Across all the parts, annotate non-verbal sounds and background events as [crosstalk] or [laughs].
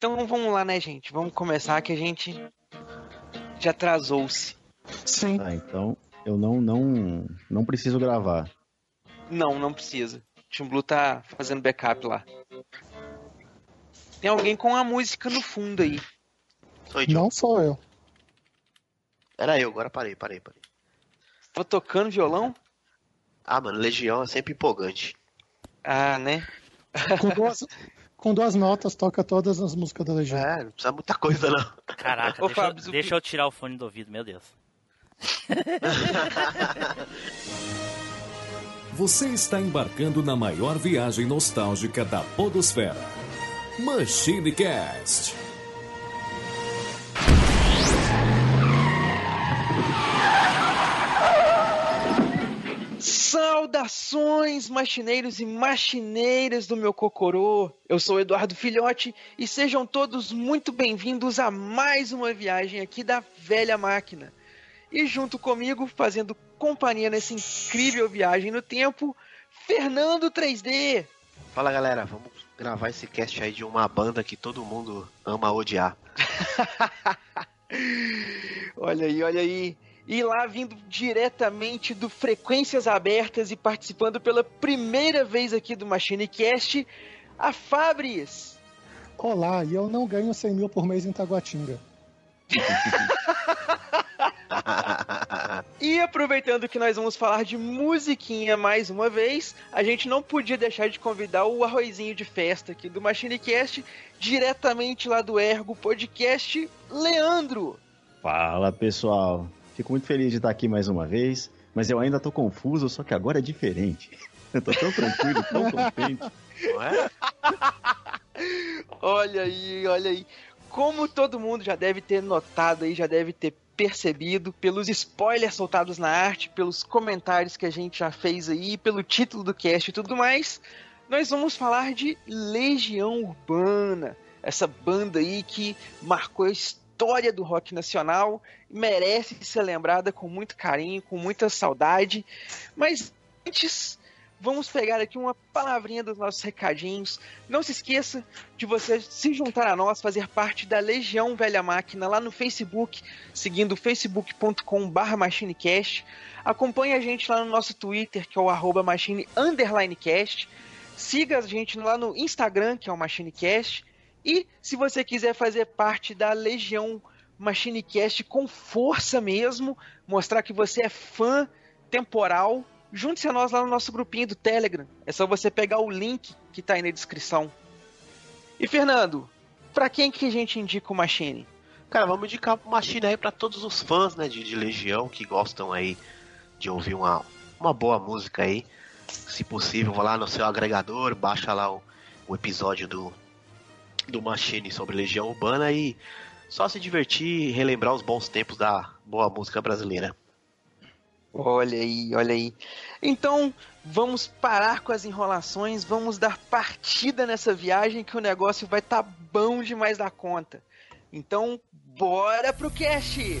Então vamos lá, né, gente? Vamos começar que a gente já atrasou-se. Sim. Tá, então eu não, não, não preciso gravar. Não, não precisa. O Tim Blue tá fazendo backup lá. Tem alguém com a música no fundo aí. Sou. Não sou eu. Era eu, agora parei, parei, parei. Tá tocando violão? Ah, mano, Legião é sempre empolgante. Ah, né? Com duas, [laughs] com duas notas, toca todas as músicas da Legião. É, não precisa muita coisa, não. Caraca, Ô, deixa, Fábio, o deixa eu tirar o fone do ouvido, meu Deus. [laughs] Você está embarcando na maior viagem nostálgica da Podosfera. Machine Cast. Saudações, machineiros e machineiras do meu Cocorô! Eu sou o Eduardo Filhote e sejam todos muito bem-vindos a mais uma viagem aqui da Velha Máquina. E junto comigo, fazendo companhia nessa incrível viagem no tempo, Fernando 3D. Fala, galera, vamos gravar esse cast aí de uma banda que todo mundo ama odiar. [laughs] Olha aí, olha aí. E lá vindo diretamente do Frequências Abertas e participando pela primeira vez aqui do Machine Cast, a Fabris. Olá, e eu não ganho 100 mil por mês em Taguatinga. [laughs] E aproveitando que nós vamos falar de musiquinha mais uma vez, a gente não podia deixar de convidar o arrozinho de festa aqui do MachineCast, diretamente lá do Ergo Podcast, Leandro. Fala pessoal, fico muito feliz de estar aqui mais uma vez, mas eu ainda tô confuso, só que agora é diferente. [laughs] Eu tô tão tranquilo, tão contente. Não é? [laughs] Olha aí, olha aí. Como todo mundo já deve ter notado aí, já deve ter percebido pelos spoilers soltados na arte, pelos comentários que a gente já fez aí, pelo título do cast e tudo mais, nós vamos falar de Legião Urbana, essa banda aí que marcou a história do rock nacional, merece ser lembrada com muito carinho, com muita saudade, mas antes vamos pegar aqui uma palavrinha dos nossos recadinhos. Não se esqueça de você se juntar a nós, fazer parte da Legião Velha Máquina lá no Facebook, seguindo facebook.com.br machinecast. Acompanhe a gente lá no nosso Twitter, que é o arroba machine underline cast. Siga a gente lá no Instagram, que é o MachineCast. E se você quiser fazer parte da Legião MachineCast com força mesmo, mostrar que você é fã temporal, junte-se a nós lá no nosso grupinho do Telegram. É só você pegar o link que tá aí na descrição. E Fernando, pra quem que a gente indica o Machine? Cara, vamos indicar uma China aí pra todos os fãs, né, de, de Legião que gostam aí de ouvir uma, uma boa música aí. Se possível, vá lá no seu agregador, baixa lá o, o episódio do, do Machine sobre Legião Urbana e só se divertir e relembrar os bons tempos da boa música brasileira. Olha aí, olha aí. Então, vamos parar com as enrolações, vamos dar partida nessa viagem que o negócio vai tá bom demais da conta. Então, bora pro cast!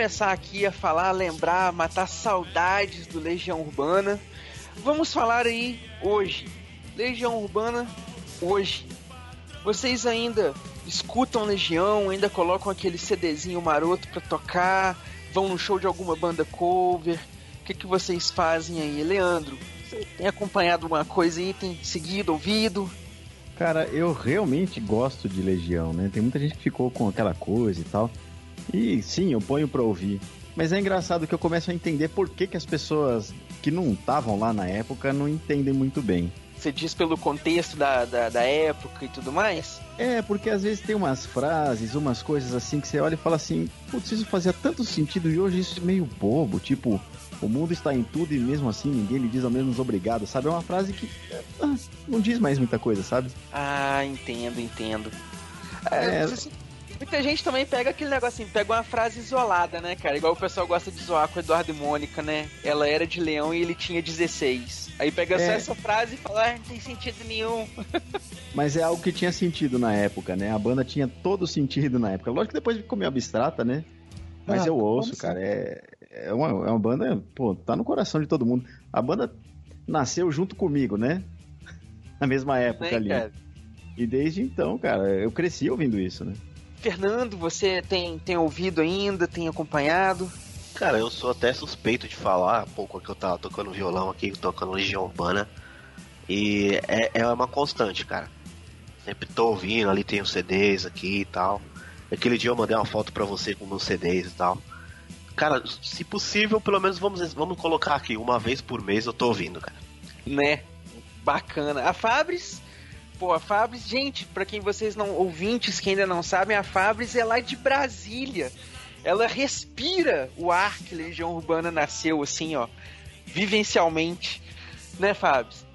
Começar aqui a falar, lembrar, matar saudades do Legião Urbana, vamos falar aí hoje. Legião Urbana hoje. Vocês ainda escutam Legião, ainda colocam aquele CDzinho maroto pra tocar, vão no show de alguma banda cover. O que, que vocês fazem aí, Leandro? Você tem acompanhado alguma coisa aí, tem seguido, ouvido? Cara, eu realmente gosto de Legião, né? Tem muita gente que ficou com aquela coisa e tal. E sim, eu ponho pra ouvir. Mas é engraçado que eu começo a entender por que, que as pessoas que não estavam lá na época não entendem muito bem. Você diz pelo contexto da, da, da época e tudo mais? É, porque às vezes tem umas frases, umas coisas assim que você olha e fala assim, putz, isso fazia tanto sentido e hoje isso é meio bobo, tipo, o mundo está em tudo e mesmo assim ninguém lhe diz ao menos obrigado, sabe? É uma frase que ah, não diz mais muita coisa, sabe? Ah, entendo, entendo. É. É, muita gente também pega aquele negocinho, pega uma frase isolada, né, cara? Igual o pessoal gosta de zoar com o Eduardo e Mônica, né? Ela era de leão e ele tinha 16. Aí pega só É. essa frase e fala, ah, não tem sentido nenhum. [laughs] Mas é algo que tinha sentido na época, né? A banda tinha todo sentido na época. Lógico que depois ficou meio abstrata, né? Mas Ah, eu ouço, como cara. É, é, uma, é uma banda, pô, tá no coração de todo mundo. A banda nasceu junto comigo, né? [laughs] Na mesma época Né, ali. cara? E desde então, cara, eu cresci ouvindo isso, né? Fernando, você tem, tem ouvido ainda, tem acompanhado? Cara, eu sou até suspeito de falar, um pouco que eu tava tocando violão aqui, tocando Legião Urbana. E é, é uma constante, cara. Sempre tô ouvindo, ali tem os CDs aqui e tal. Aquele dia eu mandei uma foto pra você com meus CDs e tal. Cara, se possível, pelo menos vamos, vamos colocar aqui, uma vez por mês eu tô ouvindo, cara. Né? Bacana. A Fabris, pô, a Fabris, gente, pra quem vocês não, ouvintes que ainda não sabem, a Fabris é lá de Brasília. Ela respira o ar que Legião Urbana nasceu, assim, ó, vivencialmente. Né, Fabris?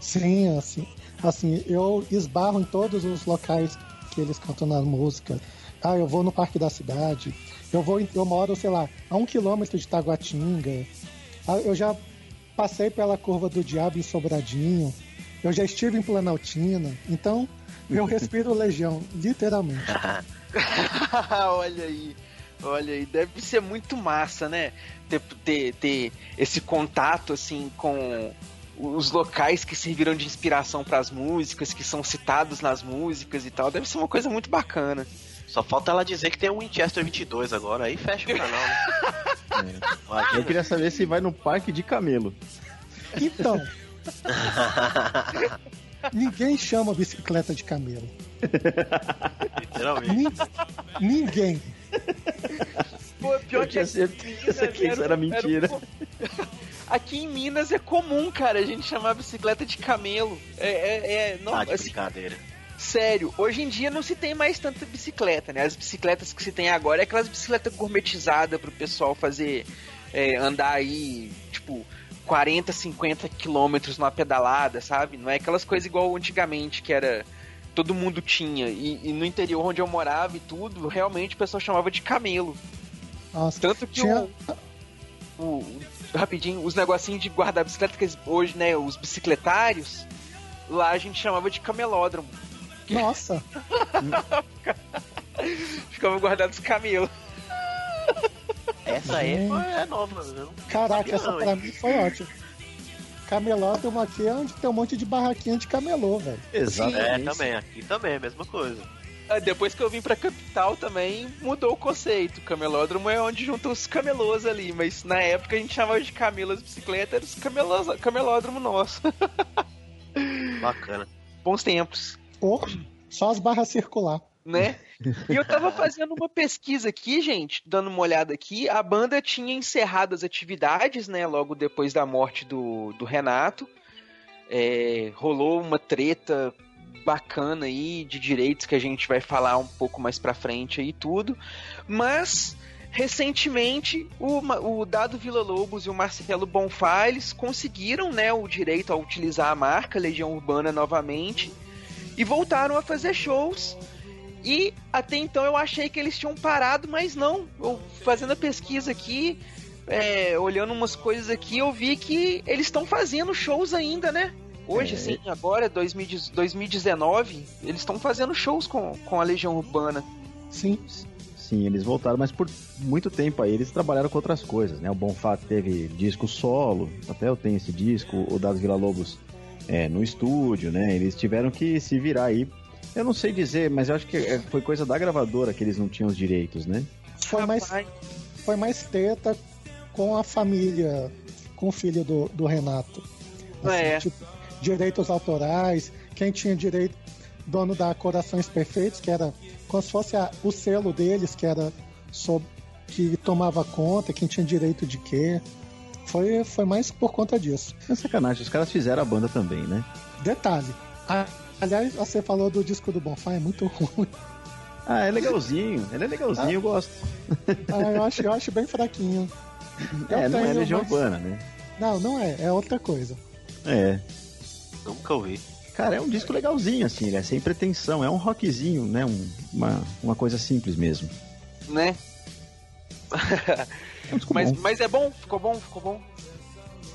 Sim, assim, assim, eu esbarro em todos os locais que eles cantam na música. Ah, eu vou no Parque da Cidade. Eu vou, eu moro, sei lá, a um quilômetro de Taguatinga. Ah, eu já passei pela curva do Diabo em Sobradinho. Eu já estive em Planaltina. Então, eu [laughs] respiro Legião, literalmente. [laughs] olha aí, olha aí, deve ser muito massa, né? Ter, ter, ter esse contato assim com os locais que serviram de inspiração para as músicas, que são citados nas músicas e tal. Deve ser uma coisa muito bacana. Só falta ela dizer que tem um Winchester 22 agora, aí fecha o canal, né? [laughs] Eu Imagina. queria saber se vai no parque de camelo. Então, [laughs] ninguém chama bicicleta de camelo. Literalmente. Nin- ninguém. Pô, pior Eu tinha certeza que isso era mentira. um- [laughs] Aqui em Minas é comum, cara, a gente chamar a bicicleta de camelo. É, é, é não, Ah, de assim, brincadeira. Sério, hoje em dia não se tem mais tanta bicicleta, né? As bicicletas que se tem agora é aquelas bicicletas gourmetizadas pro pessoal fazer é, andar aí, tipo, 40, 50 quilômetros numa pedalada, sabe? Não é aquelas coisas igual antigamente que era. Todo mundo tinha. E, e no interior onde eu morava e tudo, realmente o pessoal chamava de camelo. Nossa, Tanto que tinha, o, o- Rapidinho, os negocinhos de guardar bicicleta, que hoje, né, os bicicletários, lá a gente chamava de camelódromo. nossa, [laughs] Ficava guardado os camelos. Essa aí é nova, né? caraca, essa não, pra hein? mim foi ótima. Camelódromo aqui é onde tem um monte de barraquinha de camelô, velho. É, Exatamente. também, aqui também, a mesma coisa. Ah, Depois que eu vim pra capital também mudou o conceito. Camelódromo é onde juntam os camelôs ali, mas na época a gente chamava de camelo as bicicletas, era os camelôs, camelódromo nosso. Bacana. Bons tempos, Ou só as barras circular. né? E eu tava fazendo uma pesquisa aqui, gente, dando uma olhada aqui. A banda tinha encerrado as atividades, né? Logo depois da morte do, do Renato. É, rolou uma treta bacana aí de direitos que a gente vai falar um pouco mais pra frente aí tudo. Mas recentemente o, o Dado Vila Lobos e o Marcelo Bonfá conseguiram né, o direito a utilizar a marca Legião Urbana novamente e voltaram a fazer shows. E até então eu achei que eles tinham parado, mas não. Eu fazendo a pesquisa aqui, é, olhando umas coisas aqui, eu vi que eles estão fazendo shows ainda, né? Hoje, É. sim, agora, 2010 2019, eles estão fazendo shows com, com a Legião Urbana. Sim. sim, eles voltaram, mas por muito tempo aí eles trabalharam com outras coisas, né? O Bonfá teve disco solo, até eu tenho esse disco, o das Vila Lobos é, no estúdio, né? Eles tiveram que se virar aí. Eu não sei dizer, mas eu acho que é, foi coisa da gravadora que eles não tinham os direitos, né? Foi mais, foi mais treta com a família, com o filho do, do Renato. Assim, É. tipo, direitos autorais, quem tinha direito, dono da Corações Perfeitos, que era como se fosse a- o selo deles, que era sob, que tomava conta, quem tinha direito de quê. Foi, foi mais por conta disso. É sacanagem, os caras fizeram a banda também, né? Detalhe. a- aliás, você falou do disco do Bonfá, é muito [laughs] ruim. Ah, é legalzinho, ele é legalzinho, eu gosto. Ah, eu, acho, eu acho bem fraquinho. Eu é, não é Legião mas- Urbana, né? Não, não é, é outra coisa. É. Nunca ouvi. Cara, é um disco legalzinho, assim, ele é sem pretensão, é um rockzinho, né? Um- uma, uma coisa simples mesmo. Né? É um [laughs] Mas, bom. mas é bom? Ficou bom? Ficou bom?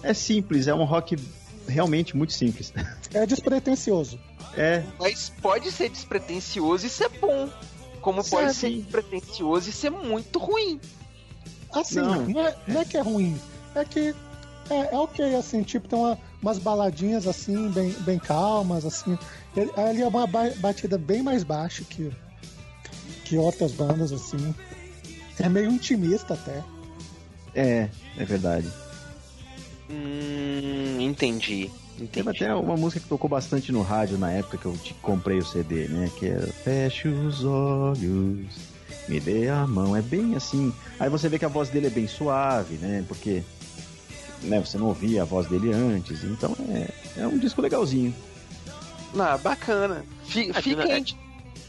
É simples, é um rock realmente muito simples. É despretensioso. É, Mas pode ser despretensioso e ser bom. Como pode ser despretensioso e ser muito ruim. Assim, Não. não, é, não é que é ruim, é que é, é ok, assim, tipo, tem uma- umas baladinhas assim, bem, bem calmas, assim. Ele, ali é uma ba- batida bem mais baixa que, que outras bandas, assim. É meio intimista até. é, é verdade. Hum, entendi. Teve Entendi. até uma música que tocou bastante no rádio na época que eu te comprei o CD, né? Que era Feche os olhos, me dê a mão. É bem assim. Aí você vê que a voz dele é bem suave, né? Porque né, você não ouvia a voz dele antes. Então é, é um disco legalzinho. Ah, bacana. Fi- Aqui Fica na-.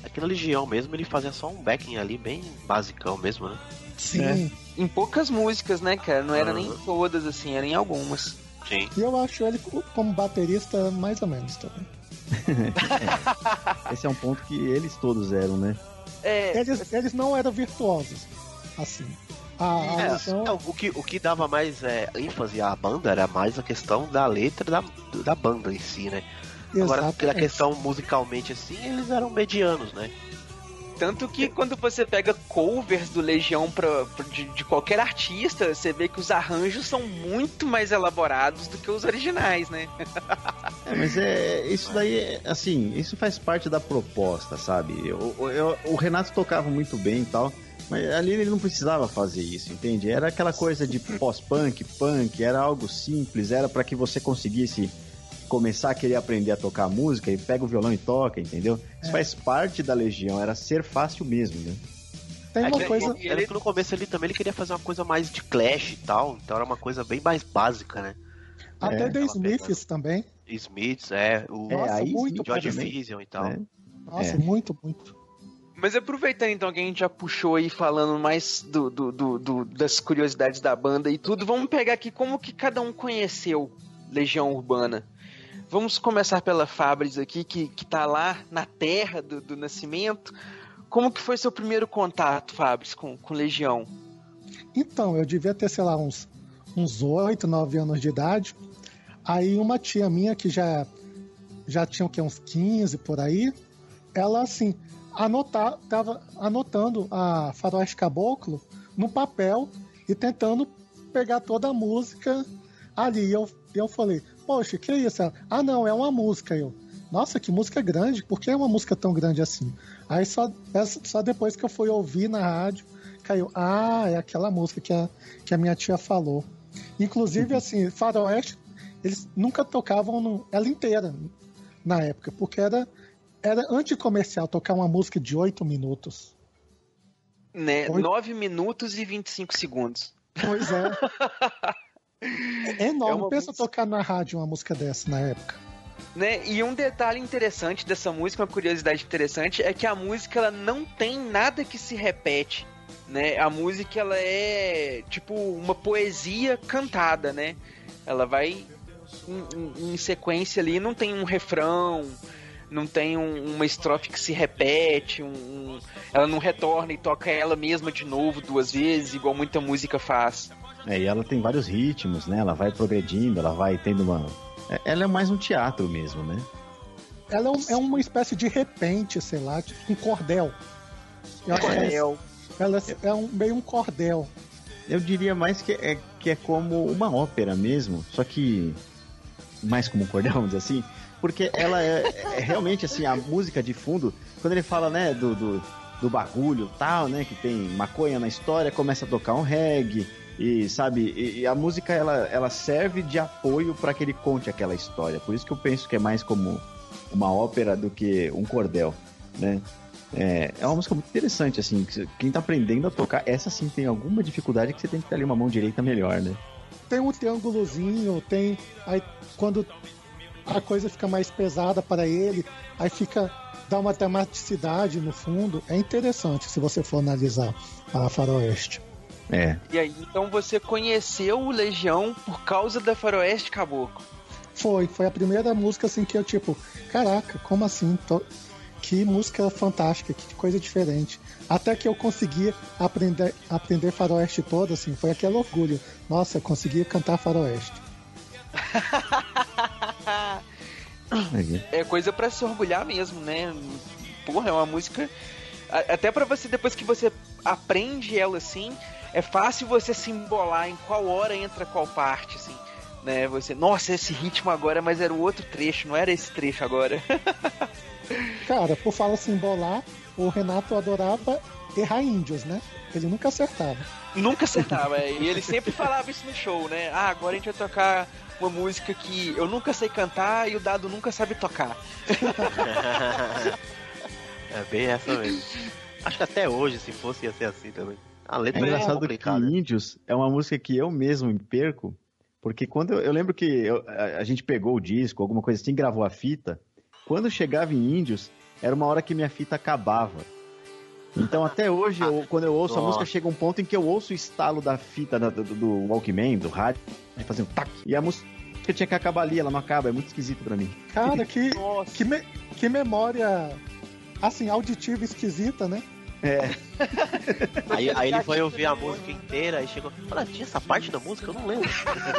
Aqui na Legião mesmo, ele fazia só um backing ali, bem basicão mesmo, né? Sim. É. Em poucas músicas, né, cara? Não era nem todas, assim, era em algumas. Sim. E eu acho ele co- como baterista mais ou menos também. [laughs] Esse é um ponto que eles todos eram, né? É, Eles, eles não eram virtuosos, assim. A, a É, Legião- não, o, que, o que dava mais é, ênfase à banda era mais a questão da letra da, da banda em si, né? Agora, pela exatamente. questão musicalmente assim, eles eram medianos, né? Tanto que quando você pega covers do Legião pra, pra- de, de qualquer artista, você vê que os arranjos são muito mais elaborados do que os originais, né? É, mas é isso daí, é, assim, isso faz parte da proposta, sabe? O, o- eu- o Renato tocava muito bem e tal, mas ali ele não precisava fazer isso, entende? Era aquela coisa de pós-punk, punk, era algo simples, era para que você conseguisse começar a querer aprender a tocar música e pega o violão e toca, entendeu? Isso faz parte da Legião, era ser fácil mesmo, né? Tem É uma que, coisa. ele, ele, no começo ele também ele queria fazer uma coisa mais de clash e tal, então era uma coisa bem mais básica, né? Até É, The Smiths também. Smiths, é, o É, Nossa, aí muito George Vision e tal. né? Nossa, É. muito, muito. Mas aproveitando então que a gente já puxou aí falando mais do, do- do- do- das curiosidades da banda e tudo, vamos pegar aqui como que cada um conheceu Legião Urbana. Vamos começar pela Fabris aqui, que, que tá lá na terra do, do nascimento. Como que foi seu primeiro contato, Fabris, com, com Legião? Então, eu devia ter, sei lá, uns, uns 8, 9 anos de idade. Aí uma tia minha que já, já tinha o quê, uns 15 por aí, ela assim, anotar, tava anotando a Faroeste Caboclo no papel e tentando pegar toda a música ali. E eu, eu falei, poxa, que isso? Ela, ah, não, é uma música. Eu, nossa, que música grande, por que é uma música tão grande assim? Aí só, só depois que eu fui ouvir na rádio, caiu, ah, é aquela música que a, que a minha tia falou. Inclusive, assim, Faroeste, eles nunca tocavam no- ela inteira na época, porque era, era anticomercial tocar uma música de 8 minutos. Né? Oi? 9 minutos e 25 segundos. Pois é. [laughs] É enorme. É Pensa música- tocar na rádio uma música dessa na época. Né? E um detalhe interessante dessa música, uma curiosidade interessante, é que a música ela não tem nada que se repete. Né? A música ela é tipo uma poesia cantada, né? Ela vai em, em- em sequência ali, não tem um refrão, não tem um- uma estrofe que se repete, um- um- ela não retorna e toca ela mesma de novo duas vezes, igual muita música faz. É, e ela tem vários ritmos, né? Ela vai progredindo, ela vai tendo uma. é- Ela é mais um teatro mesmo, né? Ela é, um- é uma espécie de repente, sei lá, tipo um cordel. Eu é- Cordel. ela é um, meio um cordel. Eu diria mais que é, que é como uma ópera mesmo, só que mais como um cordel, [laughs] vamos dizer assim, porque ela é, é, realmente assim, a música de fundo, quando ele fala, né, do, do, do bagulho tal, né, que tem maconha na história, começa a tocar um reggae, e sabe, e, e a música ela, ela serve de apoio para que ele conte aquela história. Por isso que eu penso que é mais como uma ópera do que um cordel, né? É, é uma música muito interessante, assim. Quem tá aprendendo a tocar, essa sim tem alguma dificuldade que você tem que ter ali uma mão direita melhor, né? Tem um triângulozinho, tem. Aí quando a coisa fica mais pesada para ele, aí fica. dá uma dramaticidade no fundo. É interessante se você for analisar a Faroeste. É. E aí, então você conheceu o Legião por causa da Faroeste Caboclo? Foi, foi a primeira música assim que eu, tipo, caraca, como assim? Tô... Que música fantástica, que coisa diferente. Até que eu consegui aprender, aprender faroeste todo, assim, foi aquele orgulho. Nossa, consegui cantar faroeste. [laughs] é coisa para se orgulhar mesmo, né? Porra, é uma música. Até para você, depois que você aprende ela assim, é fácil você simbolar em qual hora entra qual parte, assim. Né? Você, nossa, esse ritmo agora, mas era o outro trecho, não era esse trecho agora. [laughs] Cara, por falar simbolar, o Renato adorava errar índios, né? Ele nunca acertava. Nunca acertava, é. e ele sempre falava isso no show, né? Ah, agora a gente vai tocar uma música que eu nunca sei cantar e o Dado nunca sabe tocar. [laughs] é bem essa mesmo. Acho que até hoje, se fosse, ia ser assim também. A letra é, é engraçado é que Índios é uma música que eu mesmo me perco, porque quando eu, eu lembro que eu, a, a, gente pegou o disco, alguma coisa assim, gravou a fita, quando chegava em Índios, era uma hora que minha fita acabava. Então até hoje, eu, quando eu ouço Nossa. a música, chega um ponto em que eu ouço o estalo da fita do, do, do Walkman, do rádio, fazendo tac, e a música tinha que acabar ali, ela não acaba, é muito esquisito para mim. Cara, [laughs] que, que, me, que memória, assim, auditiva esquisita, né? É. [laughs] Aí, aí ele foi ouvir a música inteira e chegou. Fala, tinha essa parte da música? Eu não lembro.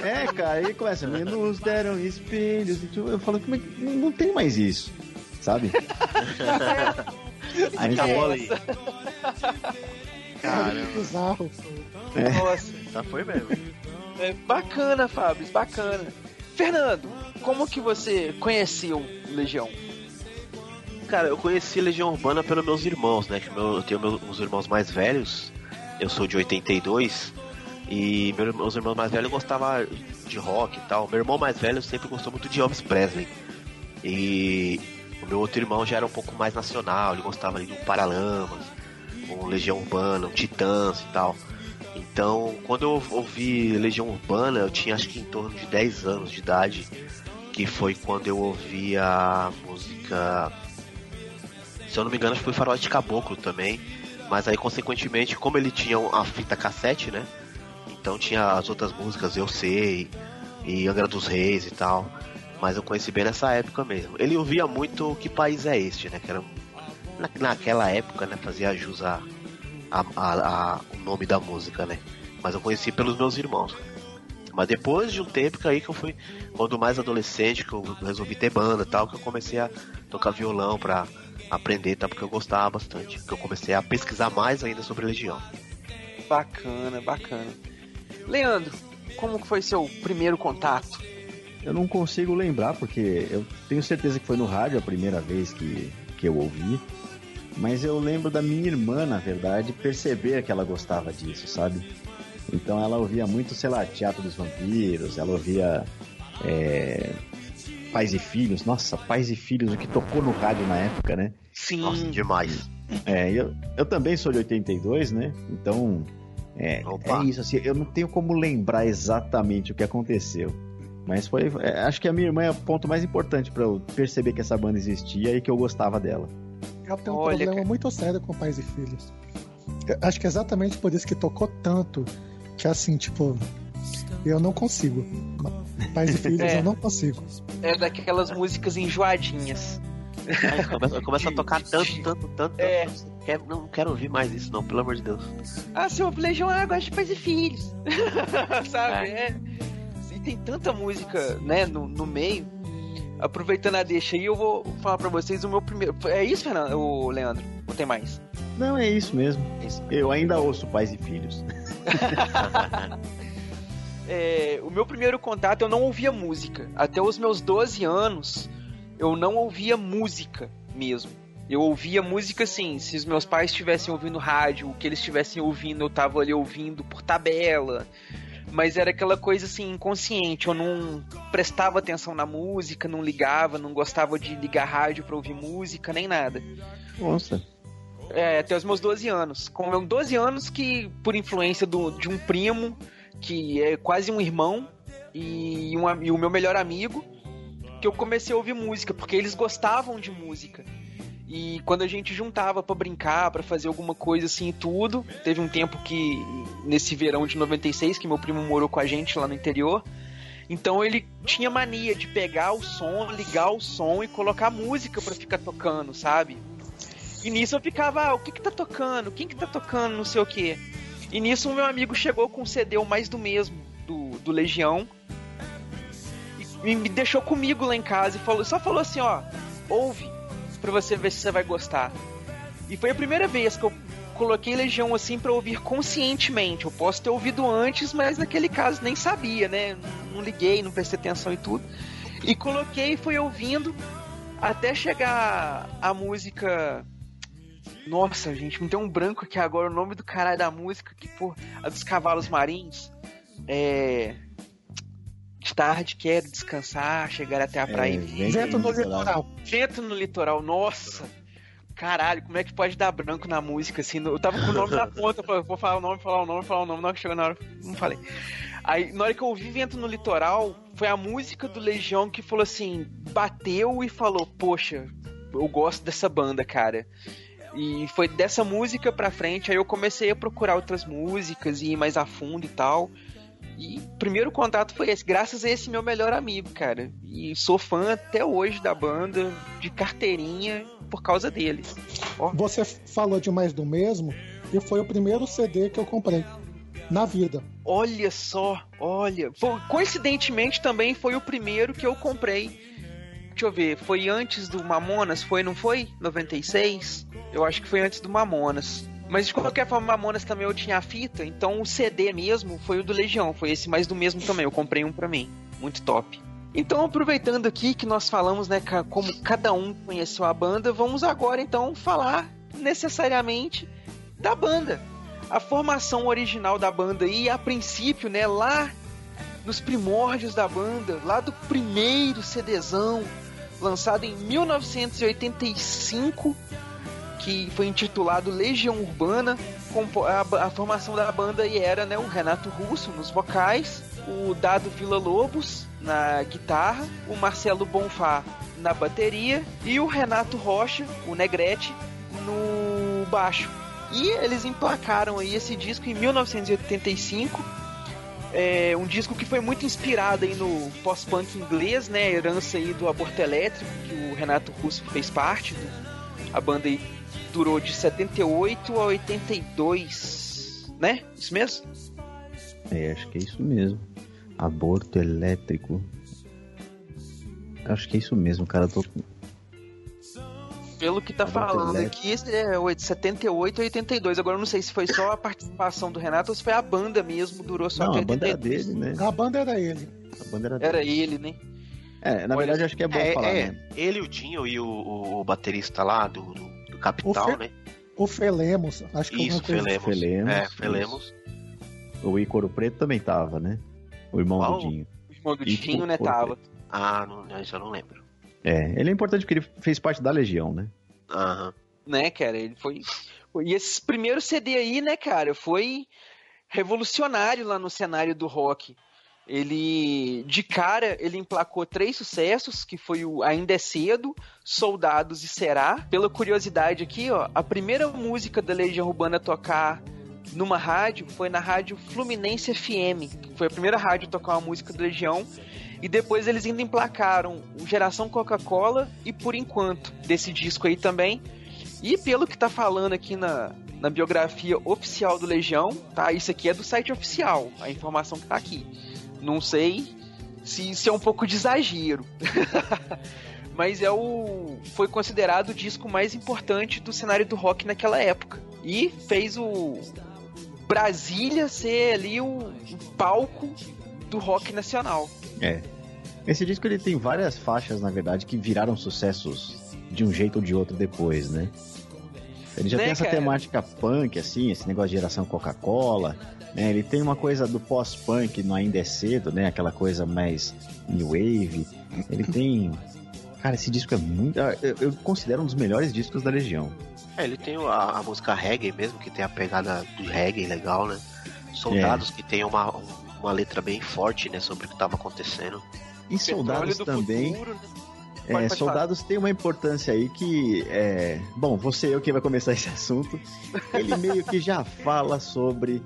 É, cara, aí começa. Me nos deram espelhos. Eu falo, como é que não tem mais isso? Sabe? [laughs] aí acabou ali. Caramba. Bizarro. É. Nossa. Já foi mesmo. É bacana, Fábio, bacana. Fernando, como que você conheceu Legião? Cara, eu conheci Legião Urbana pelos meus irmãos, né? Eu tenho meus irmãos mais velhos. Eu sou de 82. E meus irmãos mais velhos gostavam de rock e tal. Meu irmão mais velho sempre gostou muito de Elvis Presley. E o meu outro irmão já era um pouco mais nacional. Ele gostava ali do Paralamas, um Legião Urbana, um Titãs e tal. Então, quando eu ouvi Legião Urbana, eu tinha acho que em torno de 10 anos de idade. Que foi quando eu ouvi a música se eu não me engano, foi Faroeste Caboclo também. Mas aí, consequentemente, como ele tinha a fita cassete, né? Então tinha as outras músicas, Eu Sei, e Angra dos Reis e tal. Mas eu conheci bem nessa época mesmo. Ele ouvia muito Que País é Este, né? Que era na, naquela época, né? Fazia jus a, a, a, a, o nome da música, né? Mas eu conheci pelos meus irmãos. Mas depois de um tempo que aí que eu fui, quando mais adolescente, que eu resolvi ter banda e tal, que eu comecei a tocar violão pra aprender, tá? Porque eu gostava bastante. Que eu comecei a pesquisar mais ainda sobre Legião. Bacana, bacana. Leandro, como foi seu primeiro contato? Eu não consigo lembrar, porque eu tenho certeza que foi no rádio a primeira vez que, que eu ouvi. Mas eu lembro da minha irmã, na verdade, perceber que ela gostava disso, sabe? Então ela ouvia muito, sei lá, Teatro dos Vampiros, ela ouvia é, Pais e Filhos. Nossa, Pais e Filhos, o que tocou no rádio na época, né? Sim. Nossa, demais. É, eu, eu também sou de 82, né? Então, é, é isso, assim, eu não tenho como lembrar exatamente o que aconteceu. Mas foi. É, acho que a minha irmã é o ponto mais importante para eu perceber que essa banda existia e que eu gostava dela. Ela tem um Olha, problema que... muito sério com pais e filhos. Eu acho que é exatamente por isso que tocou tanto que assim, tipo, eu não consigo. Pais e filhos é. eu não consigo. É daquelas músicas enjoadinhas. começa, começa, a [laughs] tocar tanto, tanto, tanto. É. Quer, não quero ouvir mais isso, não, pelo amor de Deus. Ah, seu Legião, ah, gosto de pais e filhos. [laughs] Sabe? É. é. E tem tanta música, né, no, no meio. aproveitando a deixa aí, eu vou falar para vocês o meu primeiro. É isso, Fernando? O Leandro? Ou tem mais? Não, é isso mesmo. É isso. Eu ainda ouço pais e filhos. [laughs] É, o meu primeiro contato eu não ouvia música. Até os meus 12 anos eu não ouvia música mesmo. Eu ouvia música assim, se os meus pais estivessem ouvindo rádio, o que eles estivessem ouvindo, eu tava ali ouvindo por tabela. Mas era aquela coisa assim, inconsciente. Eu não prestava atenção na música, não ligava, não gostava de ligar rádio pra ouvir música, nem nada. Nossa. É, até os meus 12 anos. Com 12 anos que, por influência do, de um primo, que é quase um irmão, e, um, e o meu melhor amigo, que eu comecei a ouvir música, porque eles gostavam de música. E quando a gente juntava para brincar, para fazer alguma coisa assim e tudo, teve um tempo que nesse verão de 96 que meu primo morou com a gente lá no interior. Então ele tinha mania de pegar o som, ligar o som e colocar música para ficar tocando, sabe? E nisso eu ficava, ah, o que que tá tocando? Quem que tá tocando? Não sei o que. E nisso o meu amigo chegou com um CD mais do mesmo do, do Legião e, e me deixou comigo lá em casa e falou, só falou assim, ó, ouve para você ver se você vai gostar. E foi a primeira vez que eu coloquei Legião assim para ouvir conscientemente. Eu posso ter ouvido antes, mas naquele caso nem sabia, né? Não liguei, não prestei atenção e tudo. E coloquei e fui ouvindo até chegar a música. Nossa, gente, me deu um branco aqui agora o nome do caralho da música, que por a dos cavalos marinhos. É. De tarde quero descansar, chegar até a praia. É, e vem Vento no litoral. Vento no litoral, nossa! Caralho, como é que pode dar branco na música assim? Eu tava com o nome na [laughs] ponta, vou falar o nome, falar o nome, falar o nome, na hora que chegou na hora, não falei. Aí, na hora que eu ouvi Vento no Litoral, foi a música do Legião que falou assim, bateu e falou, poxa, eu gosto dessa banda, cara. E foi dessa música pra frente, aí eu comecei a procurar outras músicas e ir mais a fundo e tal. E o primeiro contato foi esse, graças a esse meu melhor amigo, cara. E sou fã até hoje da banda, de carteirinha, por causa dele. Você falou de mais do mesmo e foi o primeiro CD que eu comprei na vida. Olha só, olha. Foi- coincidentemente também foi o primeiro que eu comprei. Deixa eu ver, foi antes do Mamonas? Foi, não foi? 96? Eu acho que foi antes do Mamonas. Mas de qualquer forma, Mamonas também eu tinha a fita, então o CD mesmo foi o do Legião, foi esse mais do mesmo também. Eu comprei um pra mim. Muito top. Então, aproveitando aqui que nós falamos, né, como cada um conheceu a banda, vamos agora então falar necessariamente da banda. A formação original da banda aí, a princípio, né, lá nos primórdios da banda, lá do primeiro CDzão, lançado em 1985, que foi intitulado Legião Urbana. A, a formação da banda era né, o Renato Russo nos vocais, o Dado Vila Lobos na guitarra, o Marcelo Bonfá na bateria e o Renato Rocha, o Negrete, no baixo. E eles emplacaram aí esse disco em 1985. É um disco que foi muito inspirado aí no pós-punk inglês, né? Herança aí do aborto elétrico, que o Renato Russo fez parte. do- a banda aí durou de 78 a 82, né? Isso mesmo? É, acho que é isso mesmo. Aborto elétrico. Acho que é isso mesmo, cara. Tô... Pelo que tá falando elétrico. aqui, é oit- 78 a 82. Agora eu não sei se foi só a participação do Renato ou se foi a banda mesmo, durou só Não, até a banda era 82. dele, né? A banda era ele. A banda era dele. Era ele, né? É, na Olha, verdade acho que é bom É, falar, é, né? ele, o Dinho e o, o- o baterista lá do, do, do Capital, O Fe- né? O Felemos, acho que Isso, alguma coisa. Felemos. Felemos, É, isso. Felemos. O Ícoro Preto também tava, né? O irmão Qual? do Dinho. O irmão do E Dinho, né, tava. Ah, não, não, isso eu não lembro. É, ele é importante porque ele fez parte da Legião, né? Aham. né, cara? Ele foi. E esse primeiro CD aí, né, cara, foi revolucionário lá no cenário do rock. Ele, de cara, ele emplacou três sucessos, que foi o Ainda é Cedo, Soldados e Será. Pela curiosidade aqui, ó, a primeira música da Legião Urbana a tocar numa rádio foi na rádio Fluminense FM. Foi a primeira rádio a tocar uma música da Legião. E depois eles ainda emplacaram o Geração Coca-Cola e Por Enquanto, desse disco aí também. E pelo que tá falando aqui na, na biografia oficial do Legião, tá? Isso aqui é do site oficial, a informação que tá aqui. Não sei se isso é um pouco de exagero. [laughs] Mas é o. Foi considerado o disco mais importante do cenário do rock naquela época. E fez o. Brasília ser ali o, o palco do rock nacional. É. Esse disco ele tem várias faixas, na verdade, que viraram sucessos de um jeito ou de outro depois, né? Ele já Né, tem essa cara? temática punk, assim, esse negócio de geração Coca-Cola. Né? Ele tem uma coisa do pós-punk no Ainda é Cedo, né? Aquela coisa mais new wave. Ele tem. Cara, esse disco é muito. Eu, eu considero um dos melhores discos da Legião. É, ele tem a, a música reggae mesmo, que tem a pegada do reggae legal, né? Soldados que tem uma, uma letra bem forte, né, sobre o que tava acontecendo. E Soldados também. Futuro, né? É, soldados tem uma importância aí que é. Bom, você eu que vai começar esse assunto. Ele meio que já fala sobre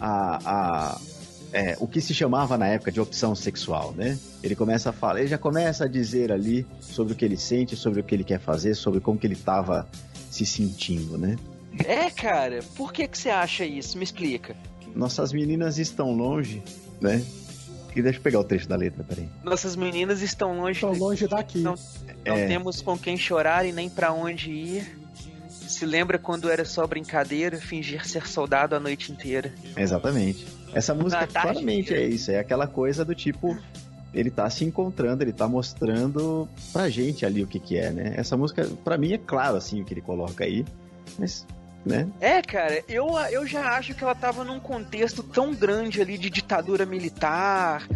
a. a é, o que se chamava na época de opção sexual, né? Ele começa a falar, ele já começa a dizer ali sobre o que ele sente, sobre o que ele quer fazer, sobre como que ele tava se sentindo, né? É, cara, por que, que você acha isso? Me explica. Nossas meninas estão longe, né? E deixa eu pegar o trecho da letra, peraí. Nossas meninas estão longe. Estão longe daqui. Não. Não É. temos com quem chorar e nem pra onde ir. Se lembra quando era só brincadeira, fingir ser soldado a noite inteira. Exatamente. Essa música claramente inteira. é isso, é aquela coisa do tipo, ele tá se encontrando, ele tá mostrando pra gente ali o que que é, né? Essa música, pra mim, é claro, assim, o que ele coloca aí, mas, né? É, cara, eu, eu já acho que ela tava num contexto tão grande ali de ditadura militar,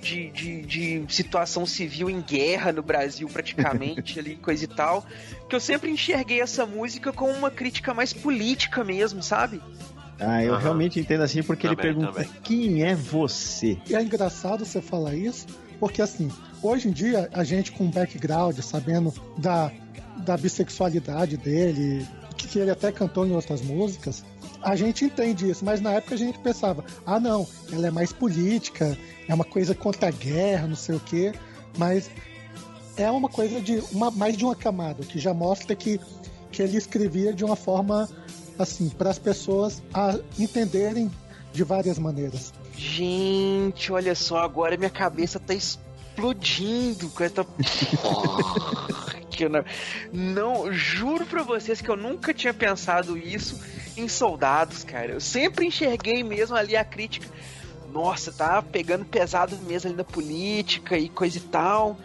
de, de, de situação civil em guerra no Brasil, praticamente, [laughs] ali, coisa e tal, que eu sempre enxerguei essa música como uma crítica mais política mesmo, sabe? Ah, eu Aham. realmente entendo assim, porque ele Também, pergunta, também. quem é você? E é engraçado você falar isso, porque assim, hoje em dia, a gente com background, sabendo da, da bissexualidade dele, que, que ele até cantou em outras músicas, a gente entende isso, mas na época a gente pensava, ah não, ela é mais política, é uma coisa contra a guerra, não sei o quê, mas é uma coisa de uma, mais de uma camada, que já mostra que, que ele escrevia de uma forma assim, para as pessoas a entenderem de várias maneiras. Gente, olha só, agora minha cabeça tá explodindo. com essa- [laughs] não, não, juro pra vocês que eu nunca tinha pensado isso em soldados, cara. Eu sempre enxerguei mesmo ali a crítica. Nossa, tá pegando pesado mesmo ali na política e coisa e tal.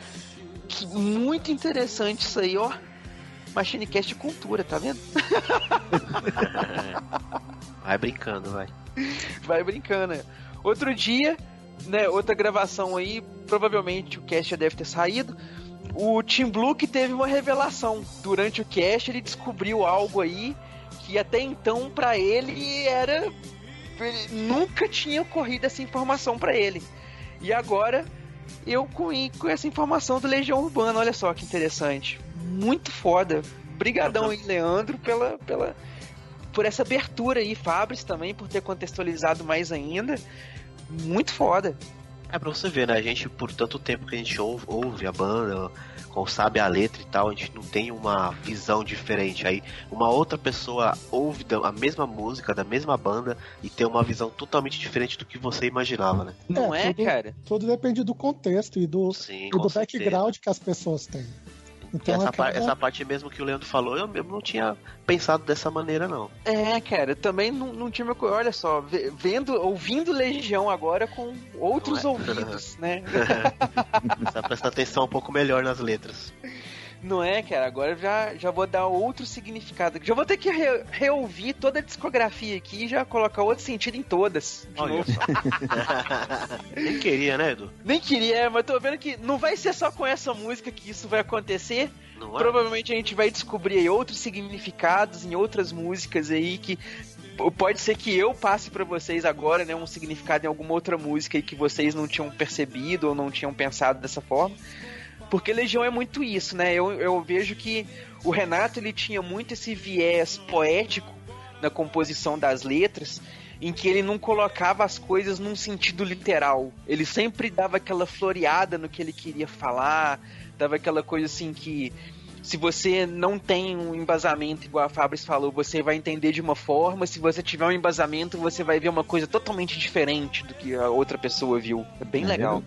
Que muito interessante isso aí, ó. Machinecast cultura, tá vendo? [laughs] Vai brincando, vai. vai brincando. né? Outro dia, né, outra gravação aí, provavelmente o cast já deve ter saído. O Tim Blue que teve uma revelação. Durante o cast ele descobriu algo aí que até então pra ele era ele nunca tinha ocorrido essa informação pra ele. E agora eu com, com essa informação do Legião Urbana, olha só que interessante. Muito foda. Brigadão aí, Leandro, pela pela por essa abertura aí, Fabris também por ter contextualizado mais ainda. Muito foda. É pra você ver, né? A gente, por tanto tempo que a gente ouve, ouve a banda, ou sabe a letra e tal, a gente não tem uma visão diferente. Aí uma outra pessoa ouve a mesma música, da mesma banda, e tem uma visão totalmente diferente do que você imaginava, né? Não é, tudo, cara? Tudo depende do contexto e do, Sim, e do certeza. background que as pessoas têm. Então essa, acaba- par- essa parte mesmo que o Leandro falou, eu mesmo não tinha pensado dessa maneira, não. É, cara, também não, não tinha Olha só, ve- vendo, ouvindo Legião agora com outros é? ouvidos, né? [laughs] Precisa prestar atenção um pouco melhor nas letras. Não é, cara? Agora eu já, já vou dar outro significado. Já vou ter que re- reouvir toda a discografia aqui e já colocar outro sentido em todas. de Olha novo. só. [laughs] Nem queria, né, Edu? Nem queria, mas tô vendo que não vai ser só com essa música que isso vai acontecer. Não é? Provavelmente a gente vai descobrir aí outros significados em outras músicas aí que pode ser que eu passe pra vocês agora, né, um significado em alguma outra música aí que vocês não tinham percebido ou não tinham pensado dessa forma. Porque Legião é muito isso, né? Eu, eu vejo que o Renato ele tinha muito esse viés poético na composição das letras, em que ele não colocava as coisas num sentido literal. Ele sempre dava aquela floreada no que ele queria falar, dava aquela coisa assim que se você não tem um embasamento, igual a Fabris falou, você vai entender de uma forma, se você tiver um embasamento, você vai ver uma coisa totalmente diferente do que a outra pessoa viu. É bem É legal.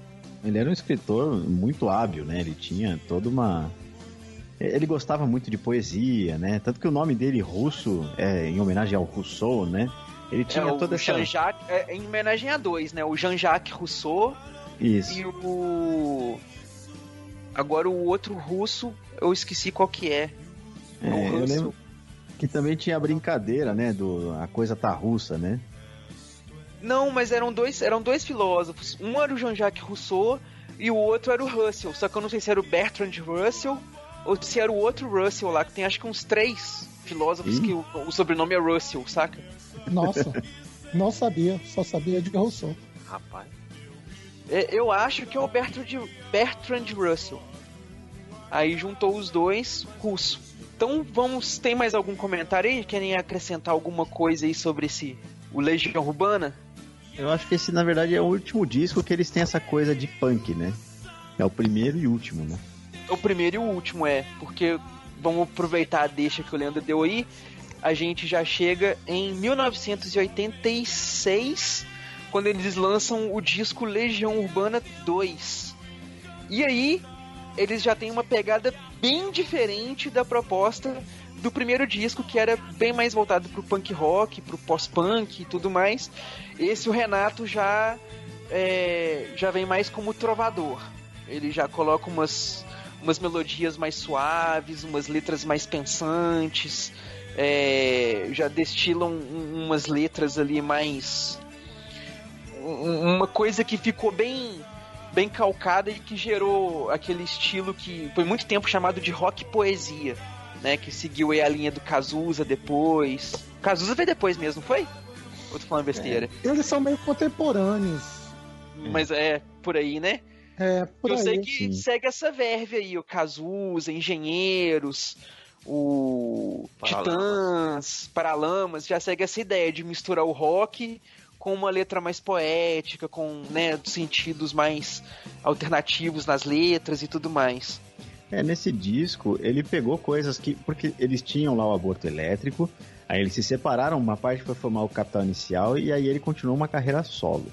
Ele era um escritor muito hábil, né? Ele tinha toda uma. Ele gostava muito de poesia, né? Tanto que o nome dele, russo, é em homenagem ao Rousseau, né? Ele tinha é, toda essa. Jean-Jacques, é, em homenagem a dois, né? O Jean-Jacques Rousseau Isso. e o. Agora o outro russo, eu esqueci qual que é. É, o eu russo. lembro que também tinha a brincadeira, né? Do a coisa tá russa, né? Não, mas eram dois, eram dois filósofos. Um era o Jean-Jacques Rousseau e o outro era o Russell. Só que eu não sei se era o Bertrand Russell ou se era o outro Russell lá, que tem acho que uns três filósofos Ih. que o, o sobrenome é Russell, saca? Nossa, não sabia, só sabia de Rousseau. Rapaz. É, Eu acho que é o Bertrand, Bertrand Russell. Aí juntou os dois, russo. Então vamos. Tem mais algum comentário aí? Querem acrescentar alguma coisa aí sobre esse. O Legião Urbana? Eu acho que esse, na verdade, é o último disco que eles têm essa coisa de punk, né? É o primeiro e último, né? O primeiro e o último, é. Porque vamos aproveitar a deixa que o Leandro deu aí. A gente já chega em 1986, quando eles lançam o disco Legião Urbana 2. E aí, eles já têm uma pegada bem diferente da proposta do primeiro disco, que era bem mais voltado pro punk rock, pro pós-punk e tudo mais. Esse o Renato já é, já vem mais como trovador. Ele já coloca umas, umas melodias mais suaves, umas letras mais pensantes, é, já destilam um- umas letras ali mais. um- Uma coisa que ficou bem bem calcada e que gerou aquele estilo que foi muito tempo chamado de rock poesia, né? Que seguiu aí a linha do Cazuza depois. Cazuza veio depois mesmo, não foi? Ou tô falando besteira? Eles são meio contemporâneos. Mas é por aí, né? É, por eu sei aí. que sim. segue essa verve aí, o Cazuza, Engenheiros, o Paralamas. Titãs, Paralamas, já segue essa ideia de misturar o rock com uma letra mais poética, com né, sentidos mais alternativos nas letras e tudo mais. É, nesse disco, ele pegou coisas que. Porque eles tinham lá o aborto elétrico, aí eles se separaram, uma parte foi formar o Capital Inicial, e aí ele continuou uma carreira solo,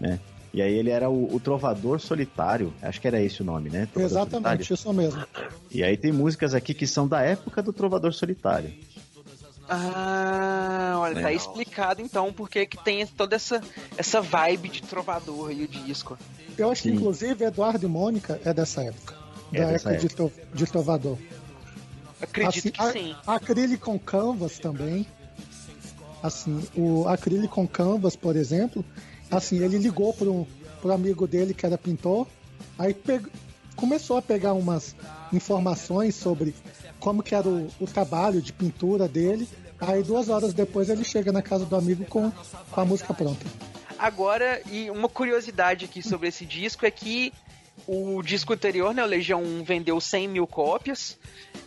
né? E aí ele era o, o Trovador Solitário, acho que era esse o nome, né? Trovador Exatamente, isso mesmo. Solitário. E aí tem músicas aqui que são da época do Trovador Solitário. Ah, olha, tá Legal. explicado então porque que tem toda essa, essa vibe de trovador aí o disco. Eu acho que, Sim. inclusive, Eduardo e Mônica é dessa época. É da época de, tro- de Trovador. Acredito Assim, que a- sim. Acrylic on Canvas também. Assim, o Acrylic on Canvas, por exemplo, assim, ele ligou para um pro amigo dele que era pintor, aí peg- começou a pegar umas informações sobre como que era o, o trabalho de pintura dele. Aí duas horas depois ele chega na casa do amigo com, com a música pronta. Agora, e uma curiosidade aqui sobre esse disco é que o disco anterior, né, o Legião 1, vendeu 100 mil cópias.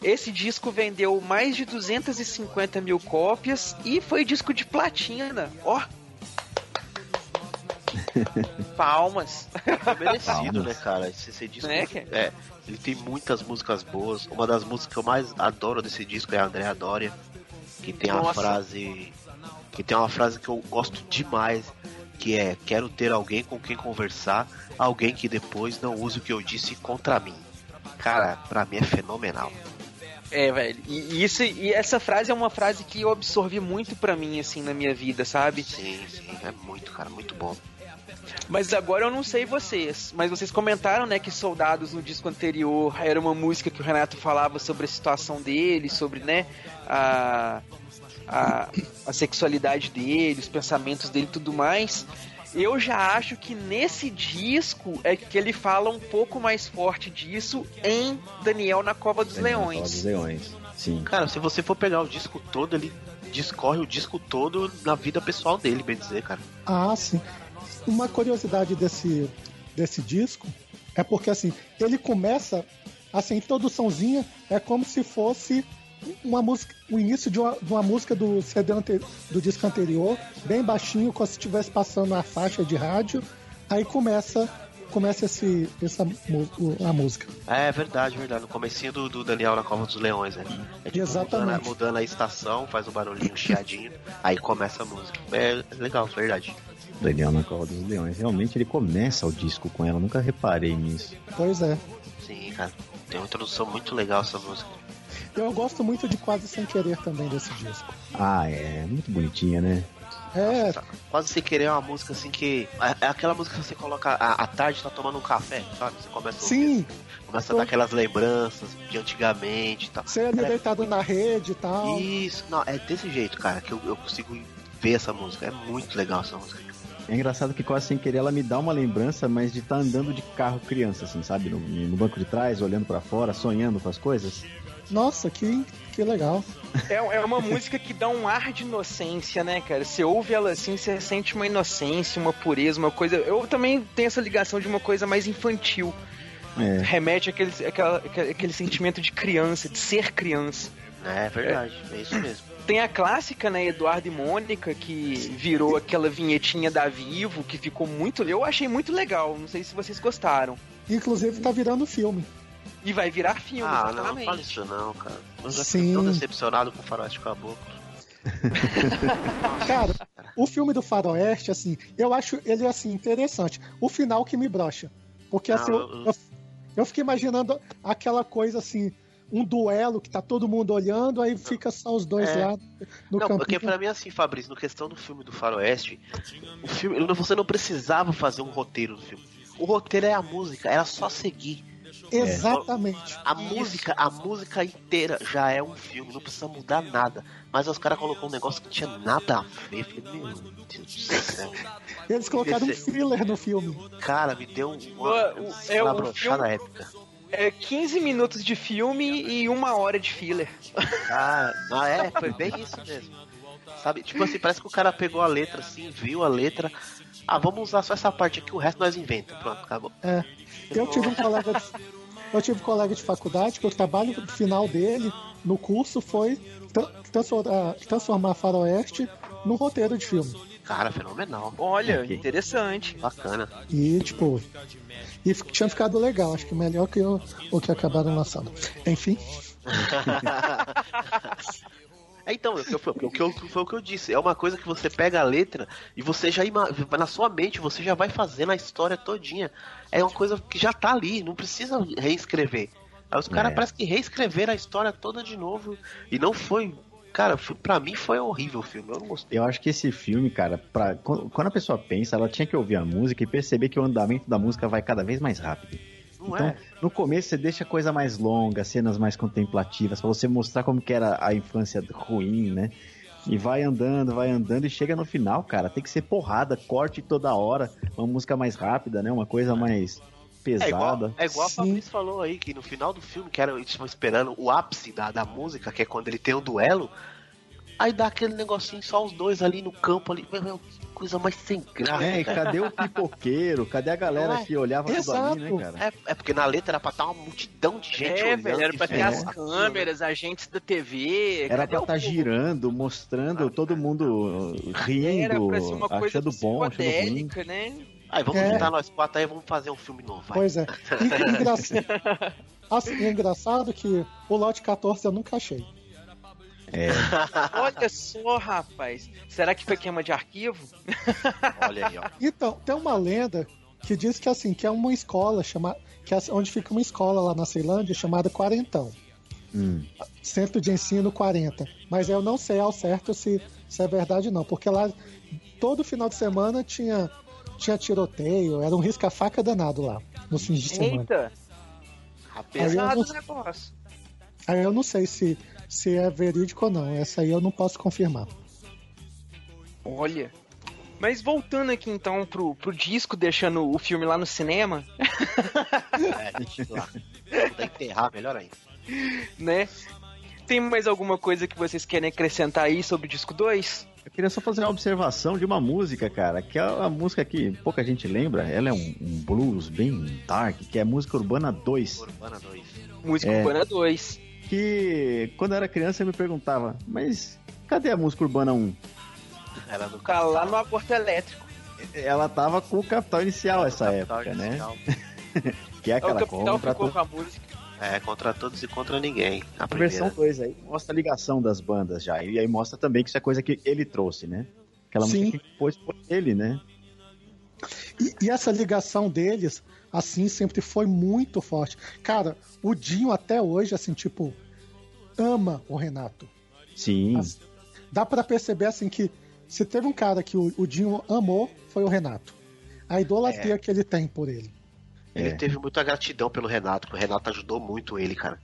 Esse disco vendeu mais de 250 mil cópias e foi disco de platina. Ó! [laughs] Palmas! Foi merecido, Palmas. né, cara? Esse, esse disco. Né, cara? É, ele tem muitas músicas boas. Uma das músicas que eu mais adoro desse disco é a Andrea Doria. Que tem uma Nossa. frase. Que tem uma frase que eu gosto demais. Que é, quero ter alguém com quem conversar, alguém que depois não use o que eu disse contra mim. Cara, pra mim é fenomenal. É, velho. E, isso, e essa frase é uma frase que eu absorvi muito pra mim, assim, na minha vida, sabe? Sim, sim, é muito, cara, muito bom. Mas agora eu não sei vocês, mas vocês comentaram, né, que Soldados no disco anterior era uma música que o Renato falava sobre a situação dele, sobre, né, a, a, a sexualidade dele, os pensamentos dele e tudo mais. Eu já acho que nesse disco é que ele fala um pouco mais forte disso em Daniel na Cova dos Daniel na Cova Leões. dos Leões. Sim. Cara, se você for pegar o disco todo, ele discorre o disco todo na vida pessoal dele, bem dizer, cara. Ah, sim. Uma curiosidade desse, desse disco é porque assim, ele começa assim, introduçãozinha é como se fosse uma música, o início de uma, de uma música do CD do disco anterior, bem baixinho, como se estivesse passando a faixa de rádio. Aí começa começa esse, essa, a música. É verdade, verdade. No comecinho do, do Daniel na Cova dos Leões, né? É tipo, Exatamente. Mudando, mudando, a estação, faz um barulhinho chiadinho, aí começa a música. É legal, verdade. Daniel na Cova dos Leões. Realmente ele começa o disco com ela, nunca reparei nisso. Pois é. Sim, cara. Tem uma introdução muito legal essa música. Eu gosto muito de Quase Sem Querer também desse disco. Ah, é. Muito bonitinha, né? É. Nossa, quase sem querer é uma música assim que. É, é aquela música que você coloca à, à tarde, tá tomando um café, sabe? Você começa a Sim. Ouvir, começa a dar aquelas lembranças de antigamente e tal. Você é deitado na rede e tal. Isso, não, é desse jeito, cara, que eu, eu consigo ver essa música. É muito legal essa música. É engraçado que quase sem querer ela me dá uma lembrança, mas de estar tá andando de carro criança, assim, sabe? No, no banco de trás, olhando para fora, sonhando com as coisas. Nossa, que, que legal. É, é uma música que dá um ar de inocência, né, cara? Você ouve ela assim, você sente uma inocência, uma pureza, uma coisa. Eu também tenho essa ligação de uma coisa mais infantil. É. Remete àquele, àquele, àquele sentimento de criança, de ser criança. É verdade, é, é isso mesmo. Tem a clássica, né, Eduardo e Mônica, que virou aquela vinhetinha da Vivo, que ficou muito. Eu achei muito legal. Não sei se vocês gostaram. Inclusive tá virando filme. E vai virar filme, ah, exatamente. não, fala isso não, cara. Eu já Sim. tão decepcionado com o Faroeste Caboclo. [laughs] cara, o filme do Faroeste, assim, eu acho ele, assim, interessante. O final que me brocha. Porque, assim, eu, eu, eu fiquei imaginando aquela coisa, assim, um duelo que tá todo mundo olhando, aí fica só os dois é. lá no Não, campinho. porque pra mim, assim, Fabrício, no questão do filme do Faroeste, o filme, você não precisava fazer um roteiro do filme. O roteiro é a música, era só seguir. Exatamente. A música, a música inteira já é um filme, não precisa mudar nada. Mas os caras colocou um negócio que tinha nada a ver. Falei, meu Deus do céu. Eles colocaram um thriller no filme. Cara, me deu uma, O- é é uma brochada filme- épica. É 15 minutos de filme e uma hora de filler. Ah, ah, é, foi bem isso mesmo. Sabe, tipo assim, parece que o cara pegou a letra assim, viu a letra. Ah, vamos usar só essa parte aqui, o resto nós inventa. Pronto, acabou. É. Eu tive um colega de, eu tive um colega de faculdade que o trabalho final dele no curso foi tra- transformar, transformar Faroeste num roteiro de filme. Cara, fenomenal. Olha, Ok. interessante. Bacana. E, tipo, e tinha ficado legal, acho que melhor que o, o que acabaram lançando. Enfim, [laughs] então, o que, eu, o que eu- foi o que eu disse. É uma coisa que você pega a letra e você já na sua mente você já vai fazendo a história todinha. É uma coisa que já tá ali, não precisa reescrever. Aí os caras É. parecem que reescreveram a história toda de novo e não foi. Cara, pra mim foi horrível o filme. Eu não gostei. Eu acho que esse filme, cara, pra, quando a pessoa pensa, ela tinha que ouvir a música e perceber que o andamento da música vai cada vez mais rápido. Não então, é? no começo você deixa a coisa mais longa, cenas mais contemplativas, pra você mostrar como que era a infância ruim, né? E vai andando, vai andando e chega no final, cara, tem que ser porrada, corte toda hora, uma música mais rápida, né? Uma coisa mais É igual, pesada. é igual a Sim. Fabrício falou aí, que no final do filme, que era, eles estavam esperando o ápice da, da música, que é quando ele tem o duelo, aí dá aquele negocinho, só os dois ali no campo ali, meu, meu, coisa mais sem graça. É, e cadê o pipoqueiro? Cadê a galera é? que olhava tudo ali, né, Exato. cara? É, é porque na letra era pra estar uma multidão de gente é, olhando. velho, era pra ter e as câmeras, agentes da TV. Era cadê pra estar povo? girando, mostrando todo mundo uh, rindo, Era pra ser uma coisa achando bom, achando ruim. né? Aí vamos É. juntar nós quatro aí, vamos fazer um filme novo, vai. pois é. E, engra... [laughs] assim, é engraçado que o lote 14 eu nunca achei. [laughs] Olha só, rapaz. Será que foi queima de arquivo? [laughs] Olha aí, ó. Então, tem uma lenda que diz que assim, que é uma escola chamada. Que é onde fica uma escola lá na Ceilândia chamada Quarentão. Hum. Centro de Ensino 40. Mas eu não sei ao certo se, se é verdade ou não, porque lá todo final de semana tinha, tinha tiroteio, era um risca-faca danado lá, nos fins de semana. Eita, Aí eu pesado não- o negócio. Aí eu não sei se, se é verídico ou não, essa aí eu não posso confirmar. Olha. Mas voltando aqui então pro, pro disco, deixando o filme lá no cinema, [laughs] É, deixa lá. Vou enterrar, melhor ainda. né? Tem mais alguma coisa que vocês querem acrescentar aí sobre o disco 2? Eu queria só fazer uma observação de uma música, cara, que é uma música que pouca gente lembra. Ela é um, um blues bem dark, que é a música Urbana 2. Urbana 2. Música É. Urbana 2. Que quando eu era criança eu me perguntava, mas cadê a música Urbana 1? Ela no Tá lá no aborto elétrico. ela tava com o capital inicial essa Capital época, inicial. né? [laughs] Que é o aquela Capital compra. ficou com a música. É, contra todos e contra ninguém. A A primeira. versão 2 aí mostra a ligação das bandas já. E aí mostra também que isso é coisa que ele trouxe, né? Aquela Sim. música que pôs por ele, né? E, e essa ligação deles, assim, sempre foi muito forte. Cara, o Dinho até hoje, assim, tipo, ama o Renato. Sim. As- Dá pra perceber, assim, que se teve um cara que o, o Dinho amou, foi o Renato. A idolatria que ele tem por ele. Ele É. teve muita gratidão pelo Renato, porque o Renato ajudou muito ele, cara.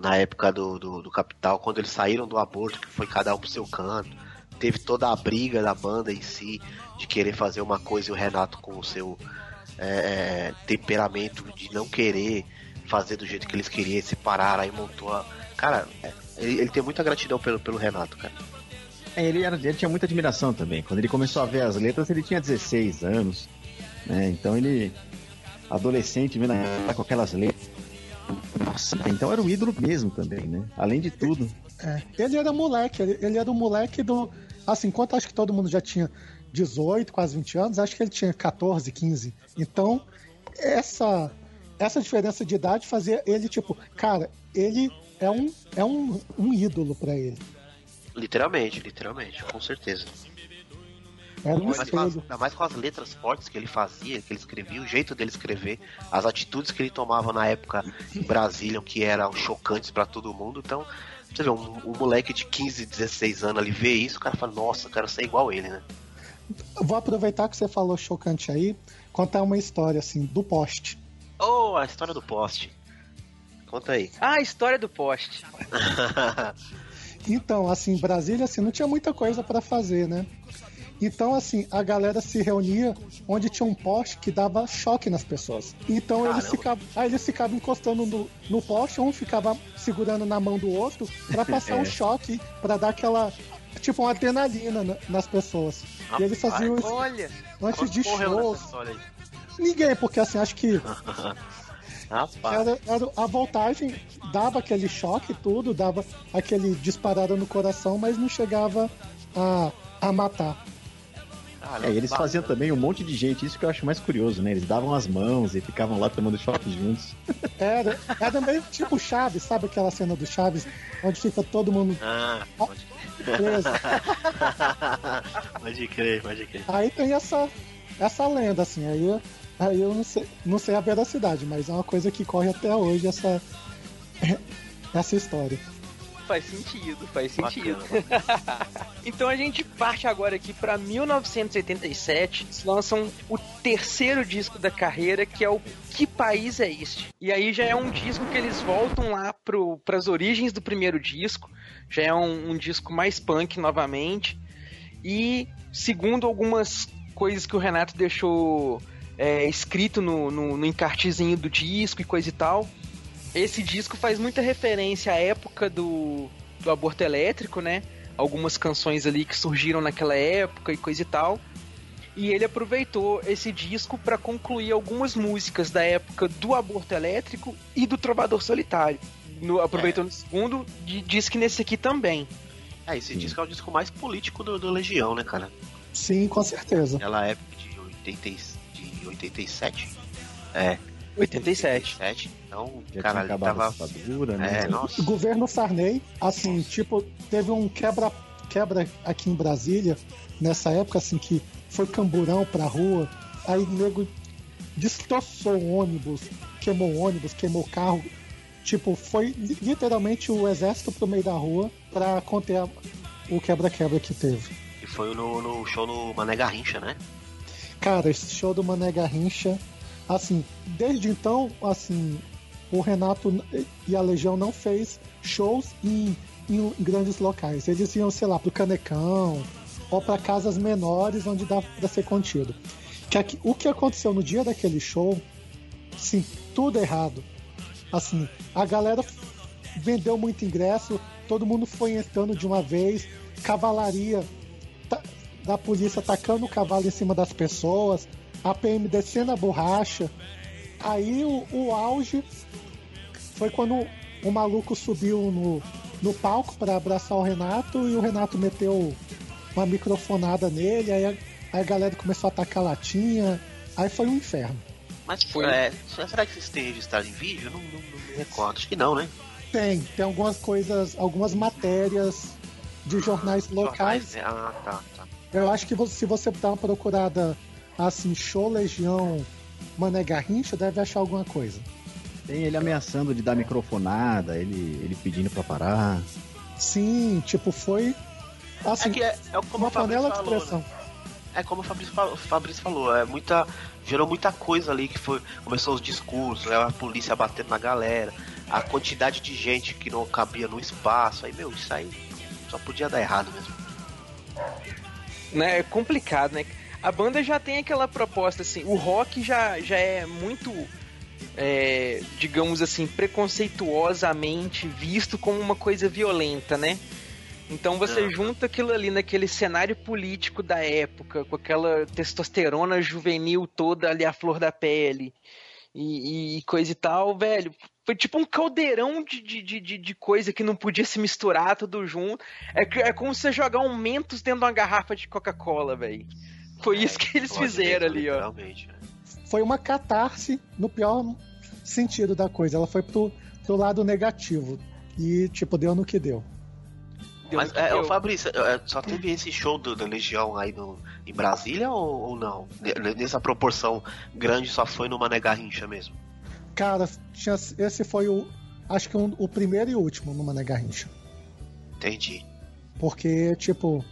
Na época do, do, do Capital, quando eles saíram do aborto, que foi cada um pro seu canto. Teve toda a briga da banda em si, de querer fazer uma coisa e o Renato com o seu é, é, temperamento de não querer fazer do jeito que eles queriam, separar, aí montou a. Cara, é, ele, ele tem muita gratidão pelo, pelo Renato, cara. É, ele, era, ele tinha muita admiração também. Quando ele começou a ver as letras, ele tinha 16 anos. Né? Então ele. Adolescente, vendo a- com aquelas letras. Nossa, então era o ídolo mesmo também, né? Além de tudo. É, ele era moleque, ele, ele era o moleque do. Assim, enquanto acho que todo mundo já tinha 18, quase 20 anos, acho que ele tinha 14, 15. Então, essa essa diferença de idade fazia ele, tipo, cara, ele é um, é um, um ídolo pra ele. Literalmente, literalmente, com certeza. Era um Ainda mais, com as, espelho. ainda mais com as letras fortes que ele fazia, que ele escrevia, o jeito dele escrever, as atitudes que ele tomava na época em Brasília, que eram chocantes pra todo mundo. Então, você vê, um, um moleque de 15, 16 anos ali vê isso, o cara fala, nossa, eu quero ser igual ele, né? Vou aproveitar que você falou chocante aí, contar uma história assim, do poste. Oh, a história do poste. Conta aí. Ah, a história do poste. [laughs] Então, assim, em Brasília, assim, não tinha muita coisa pra fazer, né? Então, assim, a galera se reunia onde tinha um poste que dava choque nas pessoas. Então eles ficavam, aí eles ficavam encostando no, no poste, um ficava segurando na mão do outro pra passar [laughs] É. um choque, pra dar aquela tipo uma adrenalina na- nas pessoas. E eles faziam isso Olha, antes de shows. Ninguém, porque assim, acho que [laughs] Rapaz. era, era- a voltagem dava aquele choque e tudo, dava aquele disparada no coração, mas não chegava a, a matar. É, e eles faziam também um monte de gente, isso que eu acho mais curioso, né? Eles davam as mãos e ficavam lá tomando choque juntos. [laughs] Era, era meio tipo Chaves, sabe aquela cena do Chaves, onde fica todo mundo Ah, preso. [laughs] Pode crer, pode crer. Aí tem essa, essa lenda, assim, aí, aí eu não sei, não sei a veracidade, mas é uma coisa que corre até hoje, essa, [laughs] essa história. Faz sentido, faz sentido. [laughs] Então a gente parte agora aqui pra 1987, eles lançam o terceiro disco da carreira, que é o Que País é Este? E aí já é um disco que eles voltam lá pro, pras origens do primeiro disco, já é um, um disco mais punk novamente, e segundo algumas coisas que o Renato deixou é, escrito no, no, no encartezinho do disco e coisa e tal, esse disco faz muita referência à época do, do aborto elétrico, né? Algumas canções ali que surgiram naquela época e coisa e tal. E ele aproveitou esse disco para concluir algumas músicas da época do aborto elétrico e do Trovador Solitário. No, aproveitou no segundo, di- diz que nesse aqui também. É, esse disco é o disco mais político do, do Legião, né, cara? Sim, com certeza. Naquela época de, 80, e- de 87. É, 87. 87. Então, Já cara, ele tava. ditadura, né? É, nossa. O governo Sarney, assim, tipo, teve um quebra, quebra aqui em Brasília, nessa época, assim, que foi camburão pra rua, aí o nego destroçou o ônibus, queimou o ônibus, queimou o carro. Tipo, foi li- literalmente o exército pro meio da rua pra conter a- o quebra-quebra que teve. E foi no, no show no Mané Garrincha, né? Cara, esse show do Mané Garrincha, assim, desde então, assim, o Renato e a Legião não fez shows em, em grandes locais. Eles iam, sei lá, pro Canecão ou para casas menores onde dá pra ser contido. Que o que aconteceu no dia daquele show, sim, tudo errado. Assim, a galera vendeu muito ingresso, todo mundo foi entrando de uma vez, cavalaria da polícia atacando o cavalo em cima das pessoas, a PM descendo a borracha. Aí o, o auge foi quando o maluco subiu no, no palco para abraçar o Renato e o Renato meteu uma microfonada nele, aí a, aí a galera começou a atacar latinha, aí foi um inferno. Mas foi. É, será que vocês têm registrado em vídeo? Não, não, não me recordo. Acho que não, né? Tem, tem algumas coisas, algumas matérias de jornais locais. Jornais, né? Ah, tá, tá. Eu acho que você, se você dar uma procurada assim, show Legião Mané Garrincha, deve achar alguma coisa. Tem ele ameaçando de dar microfonada, ele, ele pedindo pra parar. Sim, tipo, foi. Assim, é que é, é como uma panela de falou, expressão. Né? É como o Fabrício falou, Fabrício falou, é muita. Gerou muita coisa ali que foi. Começou os discursos, né, a polícia batendo na galera, a quantidade de gente que não cabia no espaço. Aí, meu, isso aí só podia dar errado mesmo. Né, é complicado, né? A banda já tem aquela proposta assim, o rock já, já é muito é, digamos assim, preconceituosamente visto como uma coisa violenta, né? Então você uhum. junta aquilo ali naquele cenário político da época, com aquela testosterona juvenil toda ali à flor da pele e, e coisa e tal, velho. Foi tipo um caldeirão de, de, de, de, coisa que não podia se misturar tudo junto. É, é como você jogar um Mentos dentro de uma garrafa de Coca-Cola, velho. Foi é, isso que eles fizeram ali, ó. Né? Foi uma catarse no pior sentido da coisa. Ela foi pro, pro lado negativo. E, tipo, deu no que deu. Mas, é, o Fabrício, é, só teve esse show do, da Legião aí no, em Brasília ou, ou não? Nessa proporção grande só foi no Mané Garrincha mesmo? Cara, tinha, esse foi o. Acho que um, o primeiro e último no Mané Garrincha. Entendi. Porque, tipo,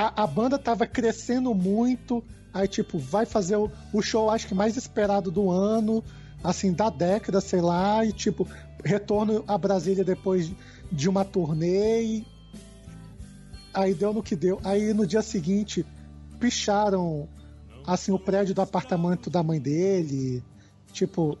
a, a banda tava crescendo muito. Aí, tipo, vai fazer o, o show, acho que mais esperado do ano, assim, da década, sei lá, e, tipo, retorno a Brasília depois de uma turnê e Aí deu no que deu. Aí no dia seguinte, picharam assim o prédio do apartamento da mãe dele. Tipo,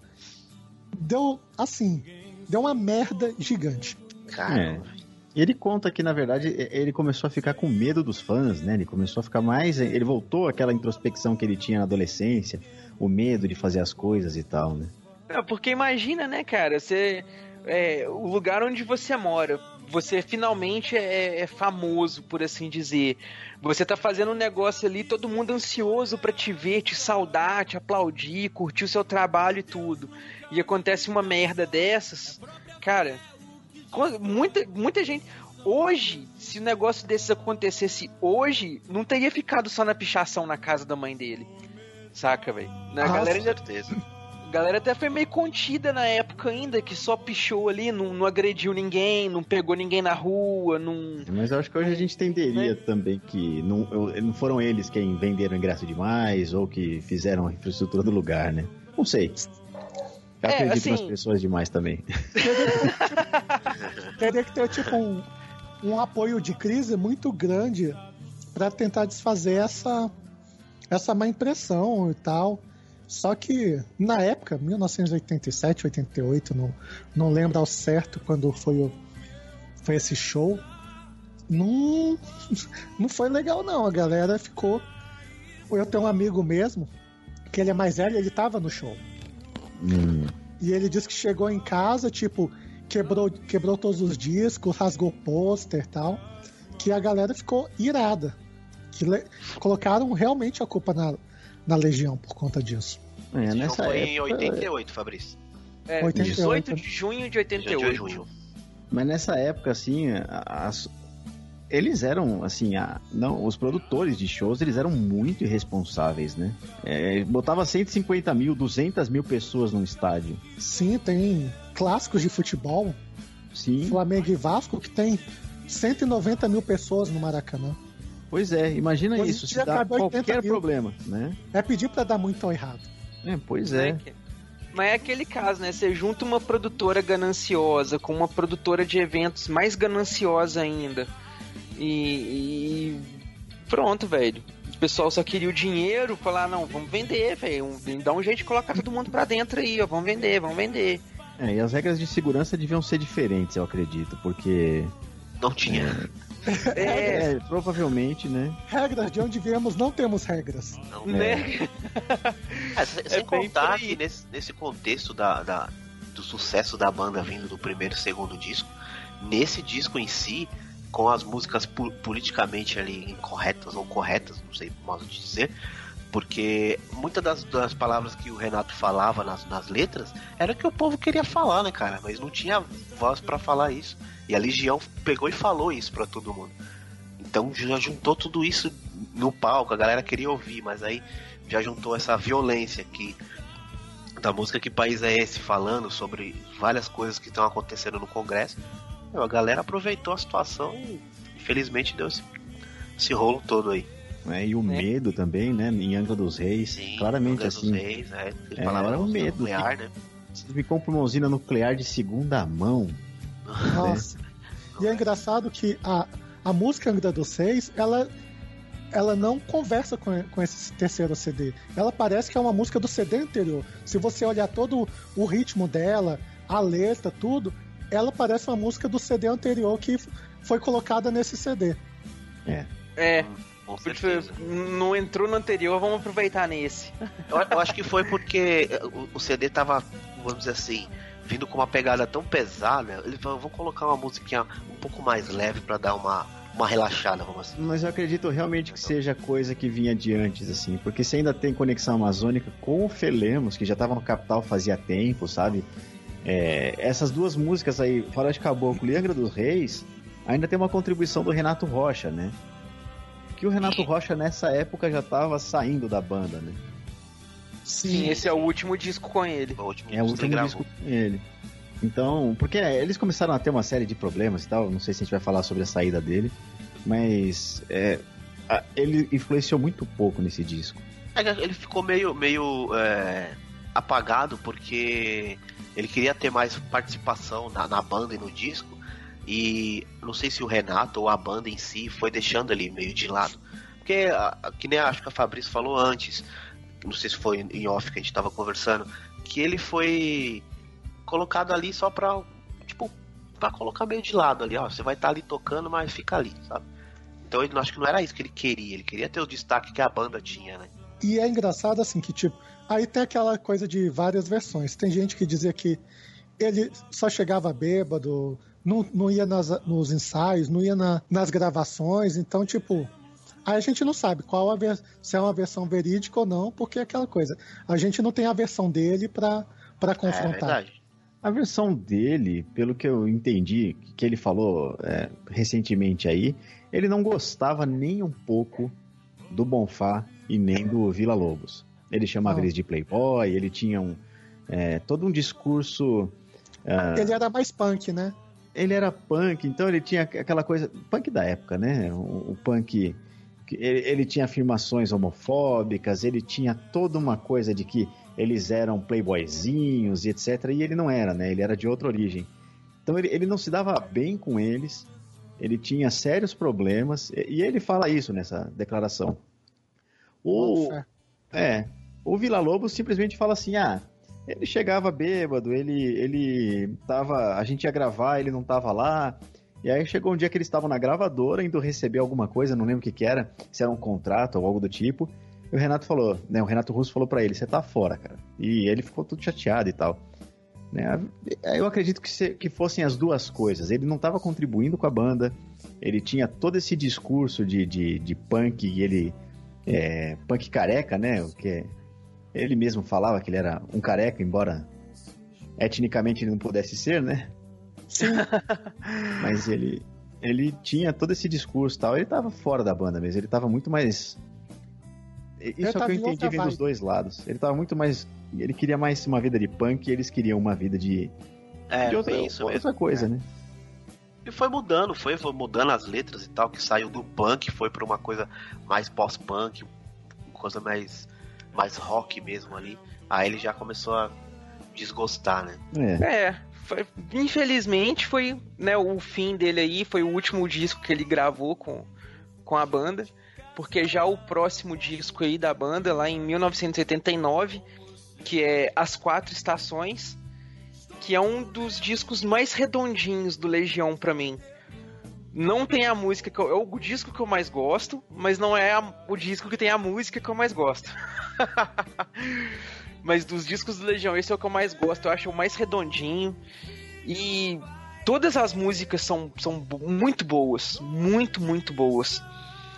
deu assim, deu uma merda gigante. Cara. É. Ele conta que, na verdade, ele começou a ficar com medo dos fãs, né? Ele começou a ficar mais. Ele voltou àquela introspecção que ele tinha na adolescência, o medo de fazer as coisas e tal, né? É, porque imagina, né, cara? Você. É, o lugar onde você mora você finalmente é, é, famoso, por assim dizer. Você tá fazendo um negócio ali, todo mundo ansioso para te ver, te saudar, te aplaudir, curtir o seu trabalho e tudo. E acontece uma merda dessas, cara. Muita, muita gente. Hoje, se o um negócio desses acontecesse hoje, não teria ficado só na pichação na casa da mãe dele. Saca, velho? Na ah, galera ainda. Certeza. A galera até foi meio contida na época ainda, que só pichou ali, não, não agrediu ninguém, não pegou ninguém na rua, não. Mas eu acho que hoje a gente entenderia né? também que não, não foram eles quem venderam ingresso demais ou que fizeram a infraestrutura do lugar, né? Não sei. Eu é, acredito assim... nas pessoas demais também. [laughs] Teria que ter, tipo, um, um apoio de crise muito grande para tentar desfazer essa, essa má impressão e tal. Só que na época, 1987, 88, não, não lembro ao certo quando foi, o, foi esse show, não, [laughs] não foi legal não. A galera ficou. Eu tenho um amigo mesmo, que ele é mais velho, ele tava no show. Hum. E ele disse que chegou em casa, tipo, quebrou, quebrou todos os discos, rasgou pôster e tal. Que a galera ficou irada. Que le... colocaram realmente a culpa na, na Legião por conta disso. É, nessa foi época... em 88, Fabrício. É, 88. 18 de junho de 88. De junho. Mas nessa época, assim, as, eles eram, assim, a, não, os produtores de shows, eles eram muito irresponsáveis, né? É, botava 150 mil, 200 mil pessoas num estádio. Sim, tem clássicos de futebol. Sim. Flamengo e Vasco, que tem 190 mil pessoas no Maracanã. Pois é, imagina pois isso, se dá qualquer problema, né? É pedir para dar muito errado. É, pois é. Mas é aquele caso, né? Você junta uma produtora gananciosa com uma produtora de eventos mais gananciosa ainda. E, e pronto, velho. O pessoal só queria o dinheiro, falar, não, vamos vender, velho. Dá um jeito de colocar todo mundo pra dentro aí, ó. Vamos vender, vamos vender. É, e as regras de segurança deviam ser diferentes, eu acredito, porque. Não tinha. É [laughs] é, é, provavelmente, né? Regras de onde viemos, não temos regras. Não, né? É, [laughs] sem, sem é contar que nesse, nesse contexto da, da, do sucesso da banda vindo do primeiro e segundo disco, nesse disco em si, com as músicas politicamente ali incorretas ou corretas, não sei modo de dizer, porque muitas das, das palavras que o Renato falava nas, nas letras era que o povo queria falar, né, cara? Mas não tinha voz pra falar isso. E a Legião pegou e falou isso pra todo mundo. Então já juntou tudo isso no palco, a galera queria ouvir, mas aí já juntou essa violência que da música Que País é Esse falando sobre várias coisas que estão acontecendo no Congresso. Meu, a galera aproveitou a situação e infelizmente deu esse, esse rolo todo aí. né? E o Né? medo também, né? Em Angra dos Reis. claramente Congresso assim. dos Reis, é, ele É, falava um do medo, nuclear, né? Você me compra uma usina nuclear de segunda mão. Nossa. E é engraçado que a, a música Angra dos Reis, ela, ela não conversa com, com esse terceiro CD. Ela parece que é uma música do CD anterior. Se você olhar todo o ritmo dela, a letra, tudo, ela parece uma música do CD anterior que foi colocada nesse CD. É, Com porque certeza. não entrou no anterior, vamos aproveitar nesse. Eu, eu acho que foi porque o, o CD tava, vamos dizer assim, vindo com uma pegada tão pesada. Ele falou, vou colocar uma musiquinha um pouco mais leve pra dar uma, uma relaxada, vamos assim. Mas eu acredito realmente que seja coisa que vinha de antes, assim. Porque você ainda tem conexão amazônica com o Felemos, que já tava no capital fazia tempo, sabe? É, essas duas músicas aí, Fora de Caboclo e Angra dos Reis, ainda tem uma contribuição do Renato Rocha, né? Que o Renato Rocha nessa época já tava saindo da banda, né? Sim, esse é o último disco com ele. Foi o último É o último disco com ele. Então, porque eles começaram a ter uma série de problemas e tal, não sei se a gente vai falar sobre a saída dele, mas é, a- ele influenciou muito pouco nesse disco. É que Ele ficou meio, meio é, apagado porque ele queria ter mais participação na, na banda e no disco. E não sei se o Renato ou a banda em si foi deixando ele meio de lado. Porque, que nem acho que a Fabrício falou antes, não sei se foi em off que a gente tava conversando, que ele foi colocado ali só pra, tipo, pra colocar meio de lado ali, ó. Você vai estar ali tocando, mas fica ali, sabe? Então acho que não era isso que ele queria, ele queria ter o destaque que a banda tinha, né? E é engraçado assim que, tipo, aí tem aquela coisa de várias versões. Tem gente que dizia que ele só chegava bêbado, não, não ia nas, nos ensaios, não ia na- nas gravações, então, tipo. Aí a gente não sabe qual a ver- se é uma versão verídica ou não, porque é aquela coisa. A gente não tem a versão dele pra, pra É confrontar. verdade. A versão dele, pelo que eu entendi, que ele falou é, recentemente aí, ele não gostava nem um pouco do Bonfá e nem do Vila Lobos. Ele chamava Não. eles de playboy, ele tinha um, é, todo um discurso Ele era mais punk, né? ele era punk, então ele tinha aquela coisa. Punk da época, né? O, o punk. Ele, ele tinha afirmações homofóbicas, ele tinha toda uma coisa de que eles eram playboyzinhos e etc. E ele não era, né? Ele era de outra origem. Então ele, ele não se dava bem com eles, ele tinha sérios problemas, e, e ele fala isso nessa declaração. O, é, o Vila Lobos simplesmente fala assim: ah, ele chegava bêbado, ele, ele tava. A gente ia gravar, ele não tava lá. E aí chegou um dia que eles estavam na gravadora, indo receber alguma coisa, não lembro o que, que era, se era um contrato ou algo do tipo. E o Renato falou, né? O Renato Russo falou pra ele, você tá fora, cara. E ele ficou tudo chateado e tal. Né? Eu acredito que, se- que fossem as duas coisas. Ele não estava contribuindo com a banda, ele tinha todo esse discurso de, de, de punk e ele. É, punk careca, né? O que é- ele mesmo falava que ele era um careca, embora etnicamente ele não pudesse ser, né? Sim, [laughs] Mas ele ele tinha todo esse discurso e tal. Ele tava fora da banda mesmo, ele tava muito mais. Isso é o que tava eu entendi vendo dos dois lados. Ele tava muito mais. Ele queria mais uma vida de punk e eles queriam uma vida de, É, de outra, bem isso mesmo. outra coisa, né? E foi mudando, foi, foi mudando as letras e tal, que saiu do punk, foi pra uma coisa mais pós-punk, uma coisa mais, mais rock mesmo ali. Aí ele já começou a desgostar, né? É. É, foi- infelizmente foi né, o fim dele aí, foi o último disco que ele gravou com, com a banda, porque já o próximo disco aí da banda, lá em 1979, que é As Quatro Estações, que é um dos discos mais redondinhos do Legião pra mim. Não tem a música que eu, é o disco que eu mais gosto, mas não é a- o disco que tem a música que eu mais gosto. [laughs] mas dos discos do Legião, esse é o que eu mais gosto. Eu acho o mais redondinho. E todas as músicas são, são muito boas. Muito, muito boas.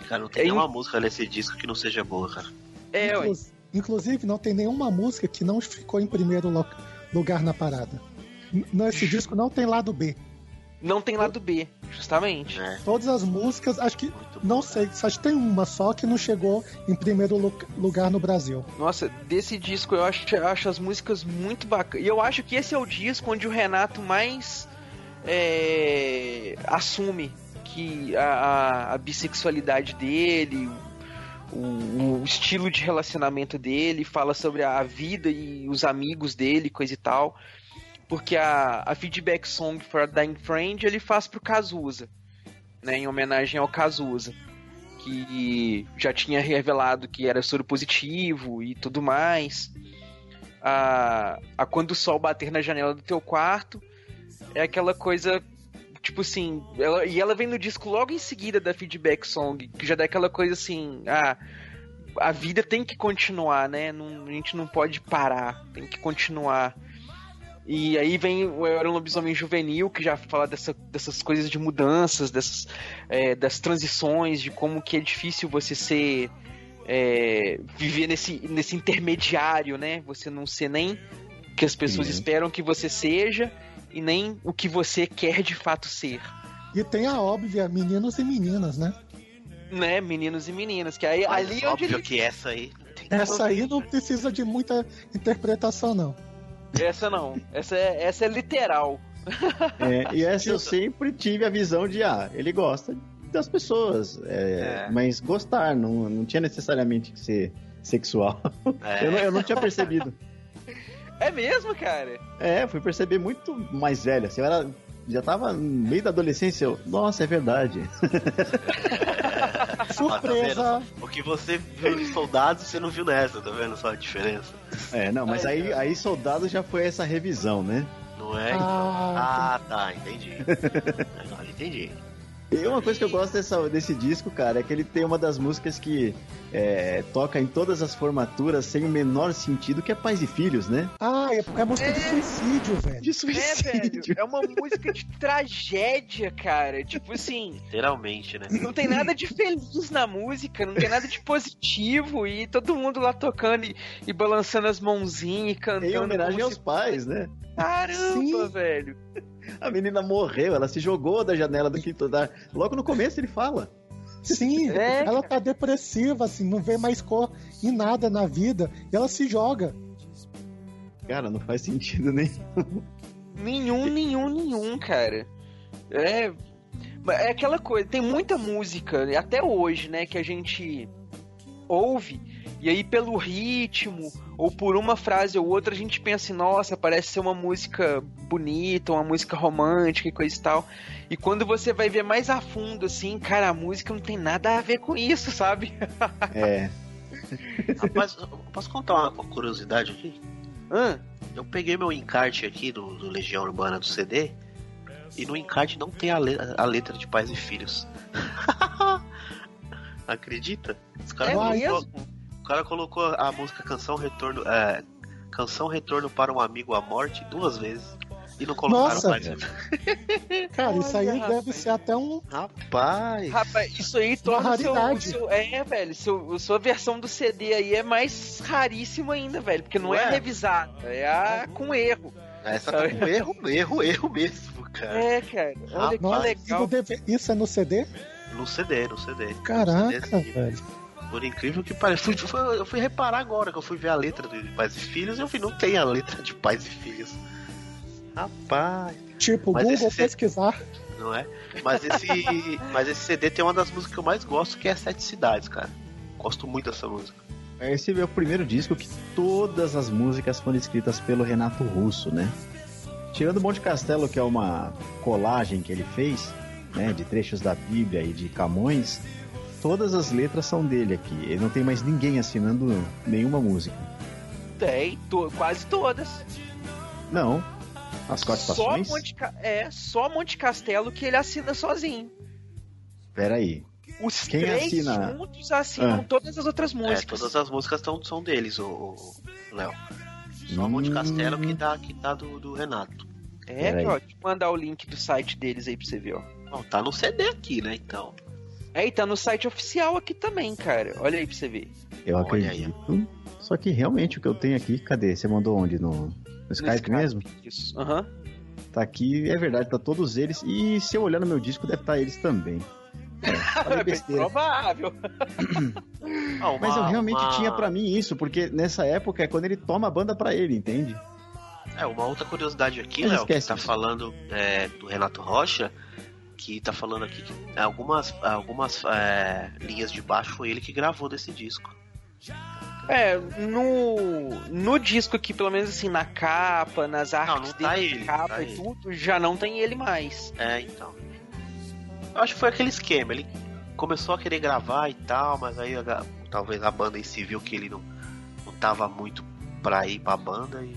Cara, não tem é nenhuma in... música nesse disco que não seja boa, cara. É, Inclu Inclusive, não tem nenhuma música que não ficou em primeiro lugar na parada. Nesse disco não tem lado B. Não tem lado B, justamente. É. Todas as músicas, acho que. Não sei, acho que tem uma só que não chegou em primeiro lugar no Brasil. Nossa, desse disco eu acho, eu acho as músicas muito bacanas. E eu acho que esse é o disco onde o Renato mais é, assume que a, a, a bissexualidade dele, o, o, estilo de relacionamento dele, fala sobre a vida e os amigos dele, coisa e tal. Porque a, a feedback song for a Dying Friend ele faz pro Cazuza, né, em homenagem ao Cazuza, que já tinha revelado que era soro positivo e tudo mais. A, a Quando o Sol Bater na Janela do Teu Quarto é aquela coisa tipo assim, ela, e ela vem no disco logo em seguida da feedback song, que já dá aquela coisa assim, ah, a vida tem que continuar, né? Não, a gente não pode parar, tem que continuar. E aí vem o Era um Lobisomem Juvenil, que já fala dessa, dessas coisas de mudanças, dessas, é, das transições, de como que é difícil você ser. É, viver nesse, nesse intermediário, né? Você não ser nem o que as pessoas Sim. esperam que você seja e nem o que você quer de fato ser. E tem a óbvia meninos e meninas, né? Né, meninos e meninas, que aí Mas ali é óbvio ele... que essa aí. Essa aí não precisa de muita interpretação, não. Essa não. Essa é, essa é literal. É, e [laughs] essa eu sempre tive a visão de, ah, ele gosta das pessoas. É, é. Mas gostar, não, não tinha necessariamente que ser sexual. É. Eu, não, eu não tinha percebido. É mesmo, cara? É, fui perceber muito mais velho. Assim, eu era, já tava no meio da adolescência. Eu, Nossa, é verdade. [laughs] Surpresa! Tá o que você viu de soldados, você não viu nessa, tá vendo só a diferença? É, não, mas aí, aí soldado já foi essa revisão, né? Não é? Ah, ah tá, entendi. [laughs] Agora entendi. E uma coisa que eu gosto dessa, desse disco, cara, é que ele tem uma das músicas que é, toca em todas as formaturas sem o menor sentido, que é Pais e Filhos, né? Ah, é porque é música é... de suicídio, velho. De suicídio. É, velho. É uma música de tragédia, cara. Tipo assim. Literalmente, né? Não tem nada de feliz na música, não tem nada de positivo. E todo mundo lá tocando e, e balançando as mãozinhas e cantando. Em homenagem aos pais, né? Caramba, Sim. velho. A menina morreu, ela se jogou da janela do quinto andar. Logo no começo ele fala. Sim, [laughs] é. ela tá depressiva, assim, não vê mais cor em nada na vida. E ela se joga. Cara, não faz sentido nenhum. Nenhum, nenhum, nenhum, cara. É. É aquela coisa, tem muita música, até hoje, né, que a gente ouve e aí, pelo ritmo, ou por uma frase ou outra, a gente pensa assim, nossa, parece ser uma música bonita, uma música romântica e coisa e tal. E quando você vai ver mais a fundo, assim, cara, a música não tem nada a ver com isso, sabe? [laughs] É. Rapaz, posso contar uma curiosidade aqui? Hã? Eu peguei meu encarte aqui do, do Legião Urbana do CD e no encarte não tem a, letra, a letra de pais e filhos. [laughs] Acredita? Os caras é mesmo? O cara colocou a música Canção Retorno. É, Canção Retorno para um Amigo à Morte duas vezes. E não colocaram Nossa. mais. [laughs] Cara, isso aí Olha, deve rapaz. ser até um. Rapaz! Rapaz, isso aí torna seu, seu, É, velho, seu, sua versão do CD aí é mais raríssima ainda, velho. Porque não Ué? é revisada, é a com erro. Essa tá com erro, erro, erro mesmo, cara. É, cara. Olha Rapaz. que legal. Isso é no CD? No CD, no CD. Caraca, no CD, velho. Por incrível que pareça. Fui, fui, eu fui reparar agora que eu fui ver a letra de Pais e Filhos e eu vi, não tem a letra de Pais e Filhos. Rapaz. Tipo, mas Google pesquisar. Não é? Mas esse, [laughs] mas esse CD tem uma das músicas que eu mais gosto, que é Sete Cidades, cara. Gosto muito dessa música. Esse é o primeiro disco que todas as músicas foram escritas pelo Renato Russo, né? Tirando Monte Castelo, que é uma colagem que ele fez, né, de trechos da Bíblia e de Camões, todas as letras são dele aqui. Ele não tem mais ninguém assinando nenhuma música. Tem, to quase todas. Não. As quatro só? Monte, é, só Monte Castelo que ele assina sozinho. Peraí. Os Quem três assina? juntos assinam ah. todas as outras é, músicas. É, todas as músicas tão, são deles, o Léo. Só hum... Monte Castelo que tá, que tá do, do Renato. É, Peraí. ó, deixa eu mandar o link do site deles aí pra você ver, ó. Bom, tá no CD aqui, né? Então. É, e tá no site oficial aqui também, cara. Olha aí pra você ver. Eu Olha aí, acredito. Só que realmente o que eu tenho aqui, cadê? Você mandou onde? No, no Skype, Skype. mesmo? Isso. Aham. Tá aqui, é verdade, tá todos eles. E se eu olhar no meu disco, deve estar eles também. É, [laughs] É bem provável. [coughs] Mas eu realmente uma- tinha pra mim isso, porque nessa época é quando ele toma a banda pra ele, entende? É, uma outra curiosidade aqui, Léo, que tá isso. falando é, do Renato Rocha, que tá falando aqui que algumas, algumas é, linhas de baixo foi ele que gravou desse disco. É, no, no disco aqui, pelo menos assim, na capa, nas artes não tá dele, ele, capa tá e ele. tudo, já não tem ele mais. É, então. Eu acho que foi aquele esquema, ele começou a querer gravar e tal, mas aí a- talvez a banda em si viu que ele não, não tava muito pra ir pra banda e.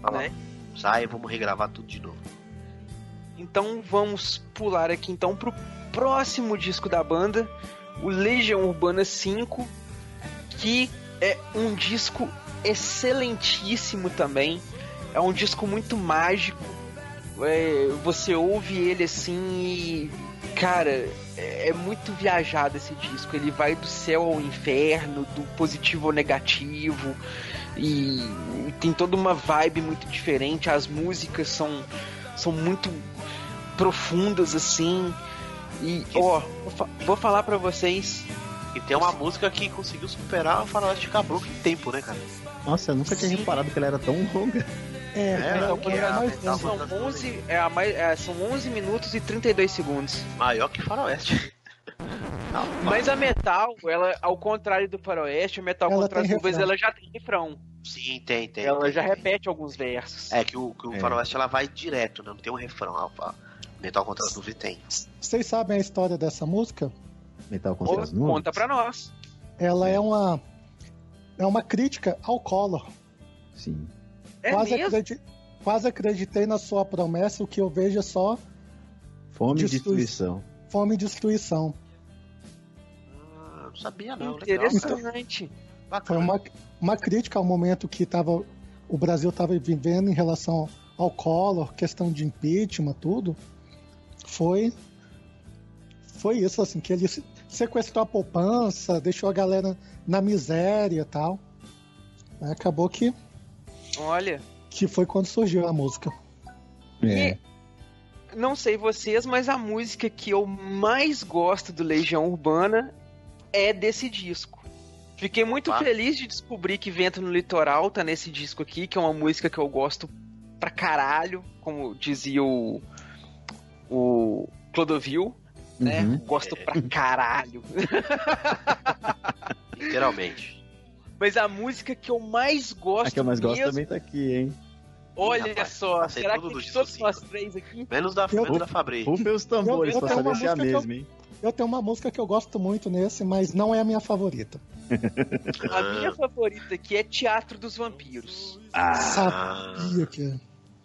Fala, Né? sai, vamos regravar tudo de novo. Então vamos pular aqui então pro próximo disco da banda, o Legião Urbana 5, que é um disco excelentíssimo também. É um disco muito mágico. É, você ouve ele assim e. Cara, é é muito viajado esse disco. Ele vai do céu ao inferno, do positivo ao negativo. E, e tem toda uma vibe muito diferente. As músicas são, são muito profundas assim. E, ó, vou, fa- vou falar pra vocês. E tem uma música que conseguiu superar o Faroeste Caboclo em tempo, né, cara? Nossa, eu nunca tinha Sim. reparado que ela era tão longa. É, É, é, o o que é a mais longo. São 11, é a mais, é, são 11 minutos e 32 segundos. Maior que Faroeste. Não, Mas a metal, ela, ao contrário do faroeste, a metal Ela tem do Rubens, refrão. ela já tem refrão. Sim, tem, tem. ela tem, já tem. repete alguns versos. É que o, que o É. Faroeste ela vai direto, né? Não tem um refrão. A, Metal contra as nuvens tem. Vocês sabem a história dessa música? Metal contra Ô, as nuvens. conta pra nós. Ela é uma é uma crítica ao Collor. Sim. É quase, acredi- quase acreditei na sua promessa, o que eu vejo é só Fome e Destrui- destruição. fome e destruição. Não sabia não. Legal. Interessante. Foi Bacana. uma, uma crítica ao momento que tava, o Brasil estava vivendo em relação ao Collor, questão de impeachment, tudo. Foi foi isso assim que ele se- sequestrou a poupança, deixou a galera na miséria e tal. Acabou que Olha, que foi quando surgiu a música. É. não sei vocês, mas a música que eu mais gosto do Legião Urbana é desse disco. Fiquei muito Opa. feliz de descobrir que Vento no Litoral tá nesse disco aqui, que é uma música que eu gosto pra caralho, como dizia o, o Clodovil, né? Uhum. Gosto pra caralho. [laughs] Literalmente. Mas a música que eu mais gosto A que eu mais gosto mesmo, também tá aqui, hein? olha Rapaz, só, será que todos cinco. nós três aqui? Menos da, Eu- menos da Fabri. Rufem os tambores Eu- eu pra saber se é a mesma, hein? Eu tenho uma música que eu gosto muito nesse, mas não é a minha favorita. A minha favorita aqui é Teatro dos Vampiros. Ah, Sabia que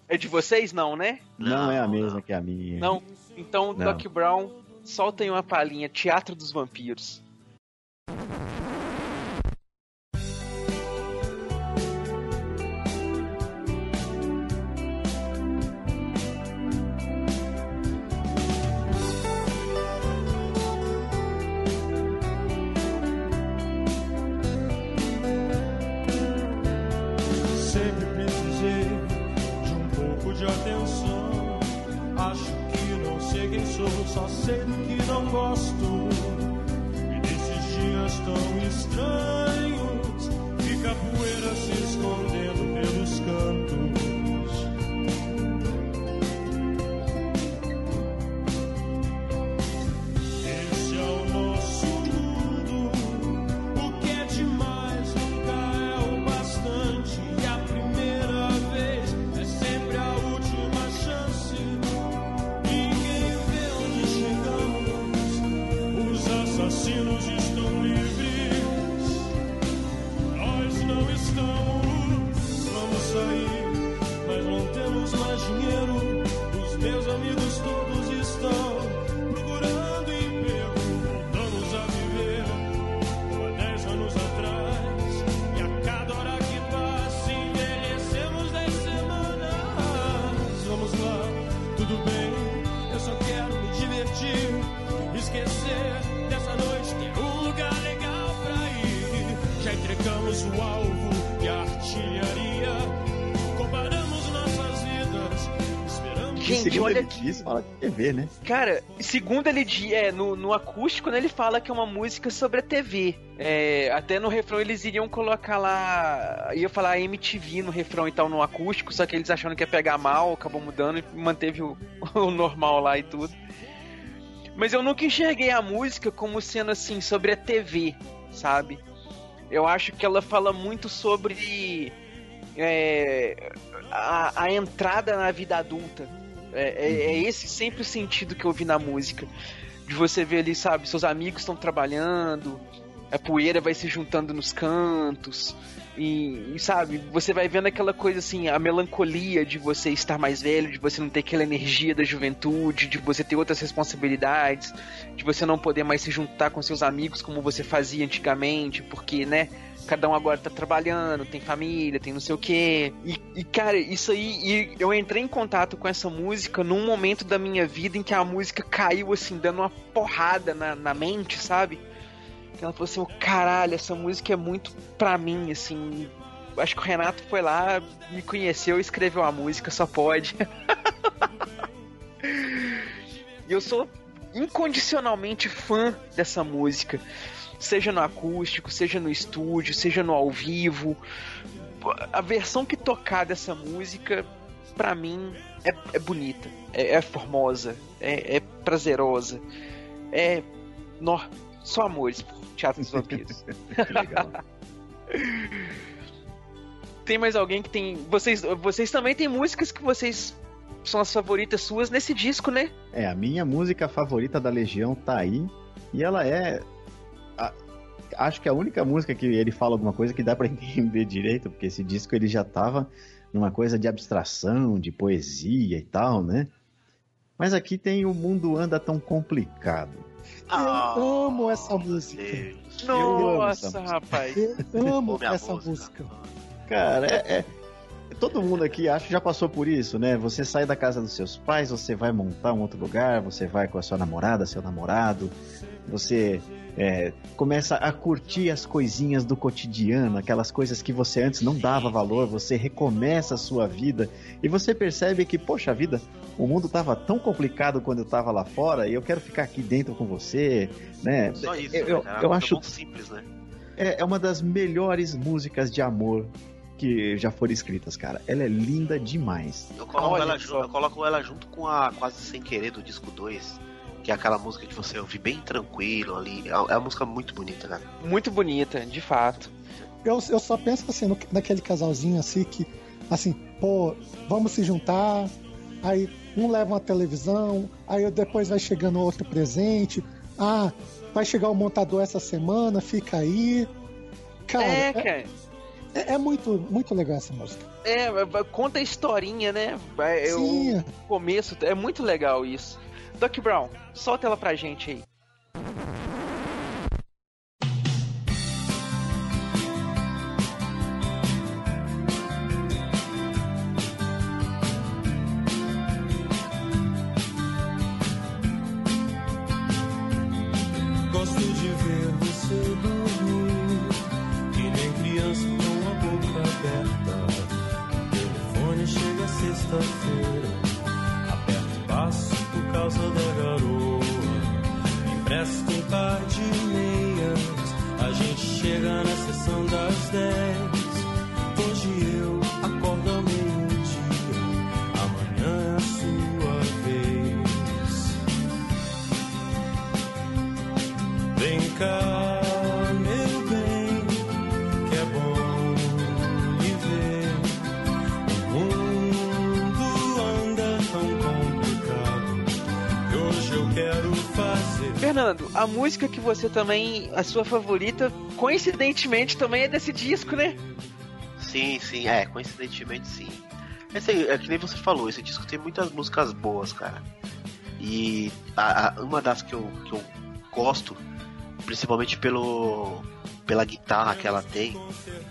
É de vocês, não, né? não é a Não, mesma que a minha. Não. Então, Não. Doc Brown, solta aí uma palhinha. Teatro dos Vampiros. Segundo olha ele diz, fala de TV, né? Cara, segundo ele é, no, no acústico, né, ele fala que é uma música sobre a TV. É, até no refrão eles iriam colocar lá. ia falar MTV no refrão e tal, no acústico, só que eles achando que ia pegar mal, acabou mudando e manteve o, [laughs] o normal lá e tudo. Mas eu nunca enxerguei a música como sendo assim, sobre a TV, sabe? Eu acho que ela fala muito sobre é, a, a entrada na vida adulta. É, é- é esse sempre o sentido que eu vi na música. De você ver ali, sabe, seus amigos estão trabalhando, a poeira vai se juntando nos cantos. E, e, sabe, você vai vendo aquela coisa assim, a melancolia de você estar mais velho, de você não ter aquela energia da juventude, de você ter outras responsabilidades, de você não poder mais se juntar com seus amigos como você fazia antigamente, porque, né, cada um agora tá trabalhando, tem família, tem não sei o quê. E, e, cara, isso aí, eu entrei em contato com essa música num momento da minha vida em que a música caiu assim, dando uma porrada na, na mente, sabe? Ela falou assim, "Ô, caralho, essa música é muito pra mim, assim. Acho que o Renato foi lá, me conheceu escreveu a música, só pode. [laughs] E eu sou incondicionalmente fã dessa música. Seja no acústico, seja no estúdio, seja no ao vivo. A versão que tocar dessa música, pra mim, é, é bonita, é, é formosa, é, é prazerosa. É. Nó, só amores, Teatro dos Vampiros. [laughs] Legal. tem mais alguém que tem. Vocês, vocês também têm músicas que vocês são as favoritas suas nesse disco, né? É, a minha música favorita da Legião tá aí. E ela é. A- acho que a única música que ele fala alguma coisa que dá pra [laughs] entender direito, porque esse disco ele já tava numa coisa de abstração, de poesia e tal, né? Mas aqui tem O Mundo Anda Tão Complicado. Eu amo essa música. Eu amo essa Nossa, música. rapaz. Eu amo essa música. música. Cara, é, é- Todo mundo aqui, acho que já passou por isso, né? Você sai da casa dos seus pais, você vai montar um outro lugar, você vai com a sua namorada, seu namorado, você é, começa a curtir as coisinhas do cotidiano, aquelas coisas que você antes não dava valor, você recomeça a sua vida e você percebe que, poxa vida, o mundo tava tão complicado quando eu tava lá fora e eu quero ficar aqui dentro com você, né? Só isso, Eu- né? eu- É uma eu coisa acho- muito simples, né? É, é uma das melhores músicas de amor que já foram escritas, cara. Ela é linda demais. Eu coloco, Olha ela, junto, eu coloco ela junto com a Quase Sem Querer do disco 2, que é aquela música que você ouve bem tranquilo ali. É uma, é música muito bonita, cara. Muito bonita, de fato. Eu, eu só penso assim, no- naquele casalzinho assim que, assim, pô, vamos se juntar, aí um leva uma televisão, aí depois vai chegando outro presente, ah, vai chegar o montador essa semana, fica aí. Cara, é, é, cara. é- é muito, muito legal essa música. É, vai- conta a historinha, né? Vai- é o Sim, começo, é muito legal isso. Doc Brown, solta ela pra gente aí. A música que você também, a sua favorita, coincidentemente também é desse disco, né? Sim, sim, é, coincidentemente sim. Esse, é que nem você falou, esse disco tem muitas músicas boas, cara. E a- a- uma das que eu, que eu gosto, principalmente pelo pela guitarra que ela tem,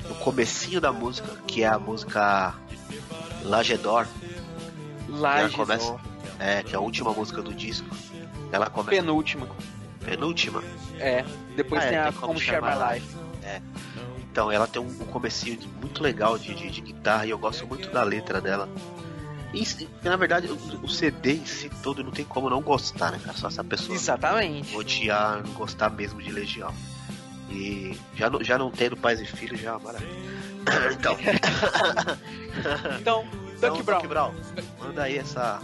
no comecinho da música, que é a música Lagedor, Laje, começa- é, que é a última música do disco. Ela começa penúltima. Penúltima. É. Depois Ah, é, tem a tem Como Share My Life. Então, ela tem um, um comecinho muito legal de, de, de guitarra e eu gosto muito da letra dela. E, na verdade, o, o, CD em si todo não tem como não gostar, né, cara? Só essa pessoa Exatamente. odiar, não gostar mesmo de Legião. E já, já não tendo pais e filhos, já é maravilha. [coughs] [laughs] então. então, Duck então, Brown. Duck Brown, manda aí essa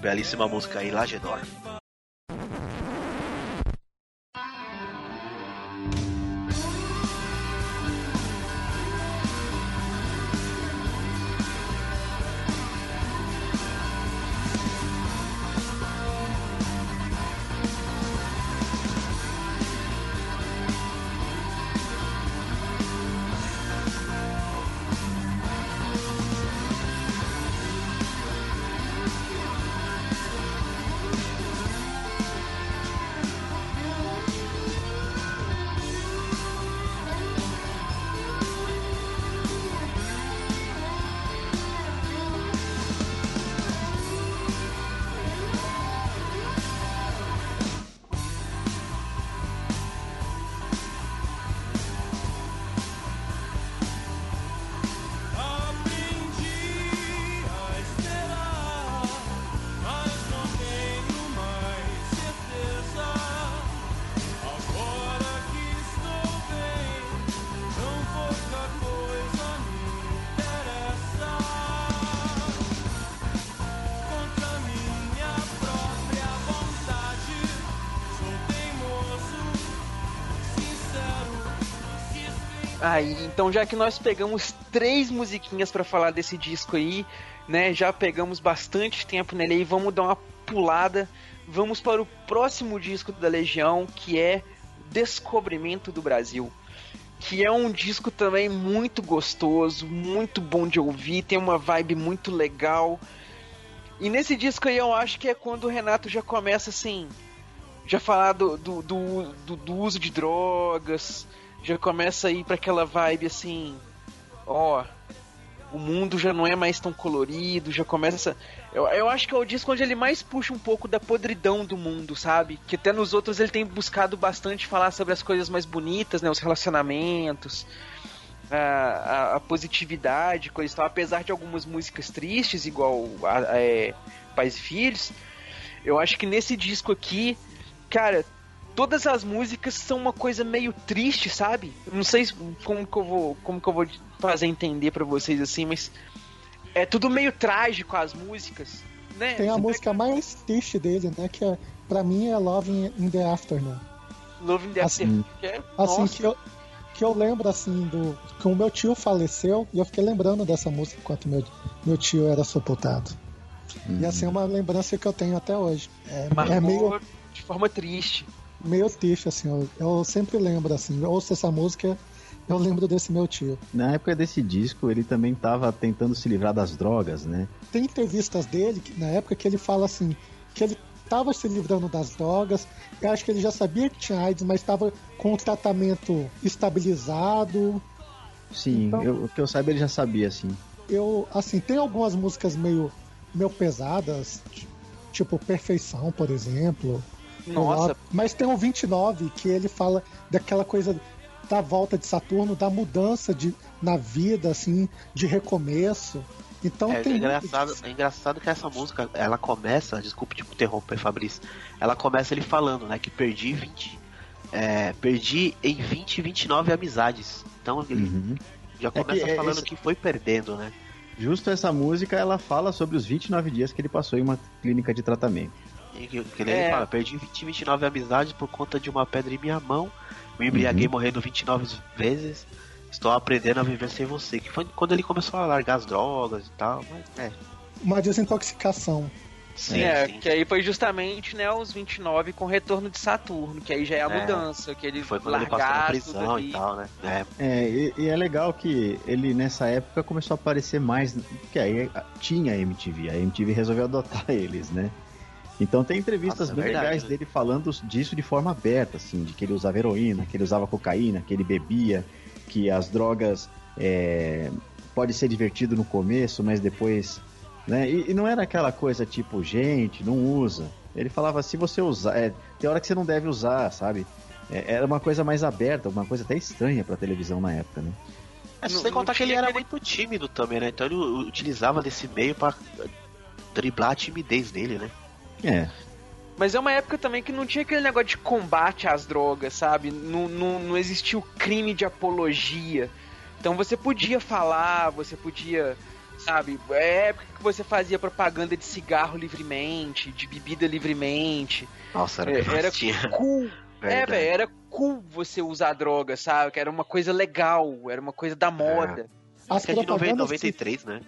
belíssima música aí, Lagedor. Então já que nós pegamos três musiquinhas pra falar desse disco aí, né? Já pegamos bastante tempo nele aí, vamos dar uma pulada. Vamos para o próximo disco da Legião, que é Descobrimento do Brasil. Que é um disco também muito gostoso, muito bom de ouvir, tem uma vibe muito legal. E nesse disco aí eu acho que é quando o Renato já começa assim. Já falar do, do, do- do uso de drogas, já começa a ir pra aquela vibe assim, ó, o mundo já não é mais tão colorido, já começa. Eu, eu acho que é o disco onde ele mais puxa um pouco da podridão do mundo, sabe? Que até nos outros ele tem buscado bastante falar sobre as coisas mais bonitas, né? Os relacionamentos, a, a- a positividade, coisa e tal. Apesar de algumas músicas tristes, igual a, a- é, Pais e Filhos, eu acho que nesse disco aqui, cara, todas as músicas são uma coisa meio triste, sabe? Não sei se- como que eu vou, como que eu vou fazer entender pra vocês assim, mas é tudo meio trágico as músicas, né? Tem a Você música mais triste dele, né? Que é, pra mim é Love in the Afternoon. Love in the Assim- Afternoon, é, Assim nossa, que eu, que eu lembro assim do. Que o meu tio faleceu e eu fiquei lembrando dessa música enquanto meu, meu tio era sepultado. E assim é uma lembrança que eu tenho até hoje. É, marcou é meio, de forma triste. Meio triste, assim. Eu, eu sempre lembro, assim. Eu ouço essa música, eu lembro desse meu tio. Na época desse disco, ele também tava tentando se livrar das drogas, né? Tem entrevistas dele, na época, que ele fala assim, que ele estava se livrando das drogas, eu acho que ele já sabia que tinha AIDS, mas estava com o tratamento estabilizado. Sim, Então- eu- o que eu saiba ele já sabia, assim. Eu, assim, tem algumas músicas meio, meio pesadas, tipo Perfeição, por exemplo. Nossa, Mas tem o 29, que ele fala daquela coisa da volta de Saturno, da mudança de, na vida, assim, de recomeço. Então É, tem é engraçado, é engraçado que essa música, ela começa, desculpe te interromper, Fabrício, ela começa ele falando, né, que perdi 20, é, perdi em 20, 29 amizades. Então ele Uhum. já que começa é falando esse- que foi perdendo, né? Justo essa música, ela fala sobre os 29 dias que ele passou em uma clínica de tratamento. E que, que ele É. fala, perdi 20, 29 amizades por conta de uma pedra em minha mão, me embriaguei Uhum. morrendo 29 vezes, estou aprendendo a viver sem você. Que foi quando ele começou a largar as drogas e tal, mas é. Uma desintoxicação. Sim, é, sim. que aí foi justamente, né, os 29 com o retorno de Saturno, que aí já é a É. mudança, que ele Foi quando ele passou na prisão ali. e tal, né? É, É, e, e é legal que ele nessa época começou a aparecer mais, porque aí tinha a MTV, a MTV resolveu adotar [laughs] eles, né? Então tem entrevistas Nossa, é bem verdade, legais né? dele falando disso de forma aberta, assim, de que ele usava heroína, que ele usava cocaína, que ele bebia, que as drogas é, pode ser divertido no começo, mas depois, né? E, e não era aquela coisa tipo, gente, não usa. Ele falava, se você usar, é, tem hora que você não deve usar, sabe? É, era uma coisa mais aberta, uma coisa até estranha pra televisão na época, né? É, Não- sem contar que ele era muito tímido também, né? Então ele utilizava desse meio pra driblar a timidez dele, né? É. Mas é uma época também que não tinha aquele negócio de combate às drogas, sabe? Não, não, não existia o crime de apologia. Então você podia falar, você podia, sabe? É época que você fazia propaganda de cigarro livremente, de bebida livremente. Nossa, era, É, que era tinha. cool. [laughs] É, Verdade. velho, era cool você usar droga, sabe? Que era uma coisa legal, era uma coisa da moda. As Que é de nove- propagandas. 93, né?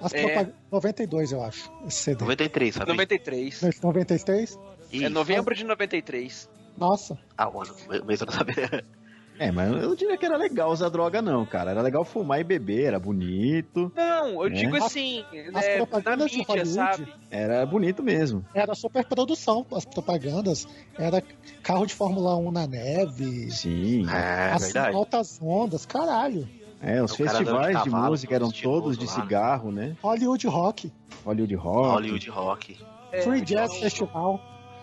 As É. propag... 92, eu acho. Esse CD. 93, sabe? 93. 93? É Isso. novembro de 93. Nossa. Ah, o ano, o mês eu não sabia. [laughs] É, mas eu não diria que era legal usar droga, não, cara. Era legal fumar e beber, era bonito. Não, eu É. digo As- assim, as né, na propagandas de mídia, Hollywood- sabe? Era bonito mesmo. Era super produção, as propagandas. Era carro de Fórmula 1 na neve. Sim. É, as verdade. altas ondas, caralho. É, os de festivais de, cavalo, música eram todos de lá, cigarro, né? Hollywood Rock, Hollywood Rock. Hollywood Rock. É, Free tipo, Jazz Festival.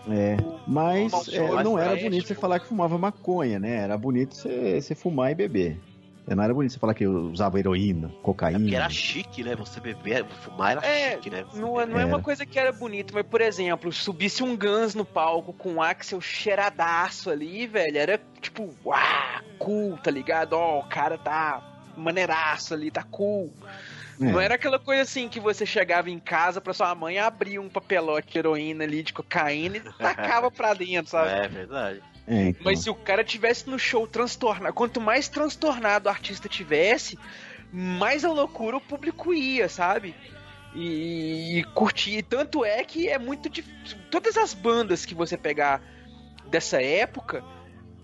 É. Mas é, não era Flash, bonito você tipo- falar que fumava maconha, né? Era bonito você, você fumar e beber. É, Não era bonito você falar que usava heroína, cocaína. Porque era chique, né? Você beber, fumar era É, chique, né? Não, é- não é uma coisa que era bonito, mas, por exemplo, subisse um Guns no palco com o Axel cheiradaço ali, velho, era tipo, uau, cool, tá ligado? Ó, o cara tá maneiraço ali, tá cool. É. Não era aquela coisa assim que você chegava em casa pra sua mãe abrir um papelote de heroína ali, de cocaína e tacava pra dentro, sabe? É verdade. É, então. Mas se o cara tivesse no show transtornado, quanto mais transtornado o artista tivesse, mais a loucura o público ia, sabe? E, e curtir. Tanto é que é muito difícil. Todas as bandas que você pegar dessa época,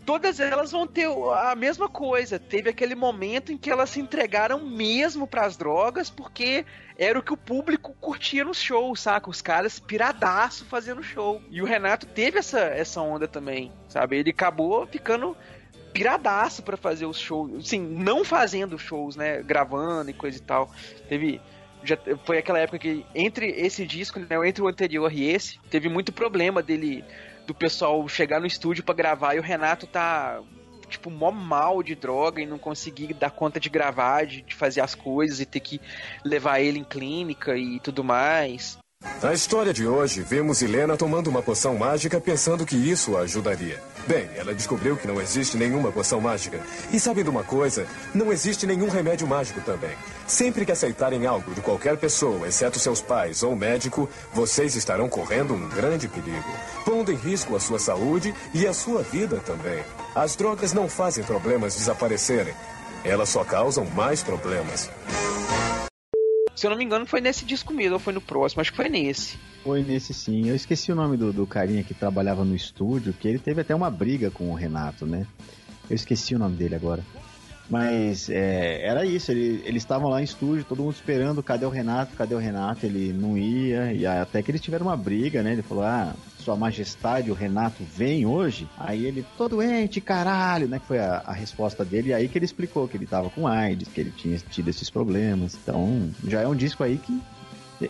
todas elas vão ter a mesma coisa. Teve aquele momento em que elas se entregaram mesmo pras drogas, porque era o que o público curtia no show, saca? Os caras piradaço fazendo show. E o Renato teve essa, essa onda também, sabe? Ele acabou ficando piradaço pra fazer os shows, assim, não fazendo shows, né? Gravando e coisa e tal. Teve. Já foi aquela época que entre esse disco, né, entre o anterior e esse, teve muito problema dele do pessoal chegar no estúdio pra gravar e o Renato tá tipo mó mal de droga e não conseguir dar conta de gravar, de, de fazer as coisas e ter que levar ele em clínica e tudo mais. Na história de hoje, vemos Helena tomando uma poção mágica pensando que isso a ajudaria. Bem, ela descobriu que não existe nenhuma poção mágica. E sabe de uma coisa? Não existe nenhum remédio mágico também. Sempre que aceitarem algo de qualquer pessoa, exceto seus pais ou médico, vocês estarão correndo um grande perigo, pondo em risco a sua saúde e a sua vida também. As drogas não fazem problemas desaparecerem. Elas só causam mais problemas. Se eu não me engano, foi nesse disco mesmo, ou foi no próximo, acho que foi nesse. Foi nesse sim. Eu esqueci o nome do, do carinha que trabalhava no estúdio, que ele teve até uma briga com o Renato, né? Eu esqueci o nome dele agora. Mas é, era isso, ele- eles estavam lá em estúdio, todo mundo esperando, cadê o Renato, cadê o Renato? Ele não ia, e até que eles tiveram uma briga, né? Ele falou, ah, sua majestade, o Renato vem hoje? Aí ele, tô doente, caralho, né? Que foi a, a resposta dele, e aí que ele explicou que ele tava com AIDS, que ele tinha tido esses problemas. Então, já é um disco aí que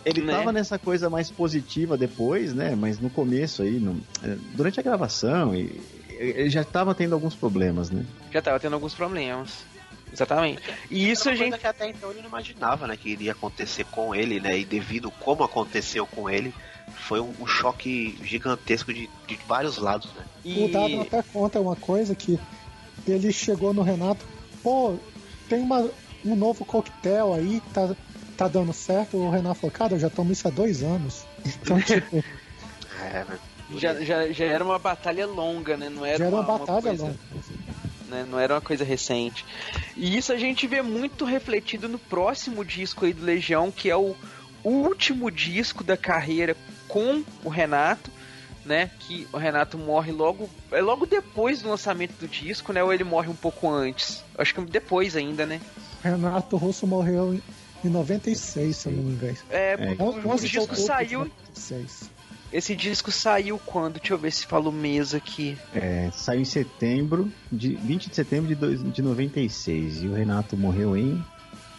ele Né? tava nessa coisa mais positiva depois, né? Mas no começo aí, no- eh, durante a gravação, ele já tava tendo alguns problemas, né? Já tava tendo alguns problemas. Exatamente. E isso a gente. que até então ele não imaginava, né? Que iria acontecer com ele, né? E devido como aconteceu com ele, foi um, um choque gigantesco de, de vários lados, né? O Dado até conta uma coisa que ele chegou no Renato, pô, tem uma, um novo coquetel aí, tá, tá dando certo. O Renato falou, cara, eu já tomo isso há dois anos. Então, [laughs] tipo, É? Já, já, já era uma batalha longa, né? Não era, já era uma uma, batalha coisa, longa. né? Não era uma coisa recente. E isso a gente vê muito refletido no próximo disco aí do Legião, que é o último disco da carreira com o Renato, né? Que o Renato morre logo. É logo depois do lançamento do disco, né? Ou ele morre um pouco antes? Acho que depois ainda, né? Renato Russo morreu em, em 96, se eu não me engano. É, É, o, o 11 de disco outubro de saiu. 96. Esse disco saiu quando? Deixa eu ver se falo o mês aqui. É, saiu em setembro, de 20 de setembro de, dois, de 96. E o Renato morreu em.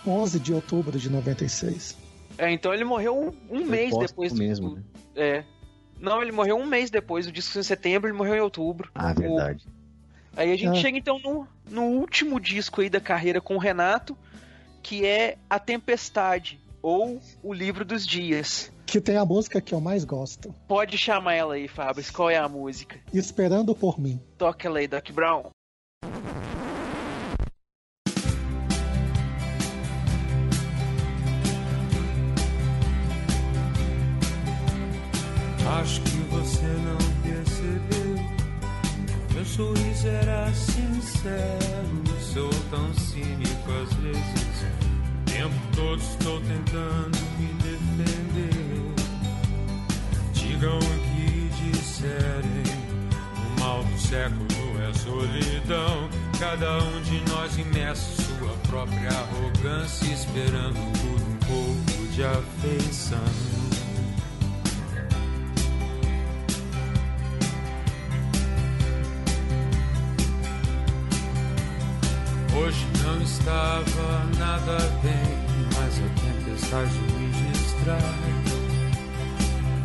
11 de outubro de 96. É, então ele morreu um, um mês depois do mesmo, né? É. Não, ele morreu um mês depois. O disco em setembro, ele morreu em outubro. Ah, verdade. Aí a gente Ah. chega então no, no último disco aí da carreira com o Renato, que é A Tempestade, ou O Livro dos Dias. Que tem a música que eu mais gosto. Pode chamar ela aí, Fabris. Qual é a música? Esperando por mim. Toca ela aí, Doc Brown. Sorriso era sincero. Sou tão cínico às vezes. O tempo todo estou tentando me defender. Digam o que disserem. O mal do século é solidão. Cada um de nós imerso sua própria arrogância, esperando por um pouco de afeição. Hoje não estava nada bem, mas a tempestade me distrai.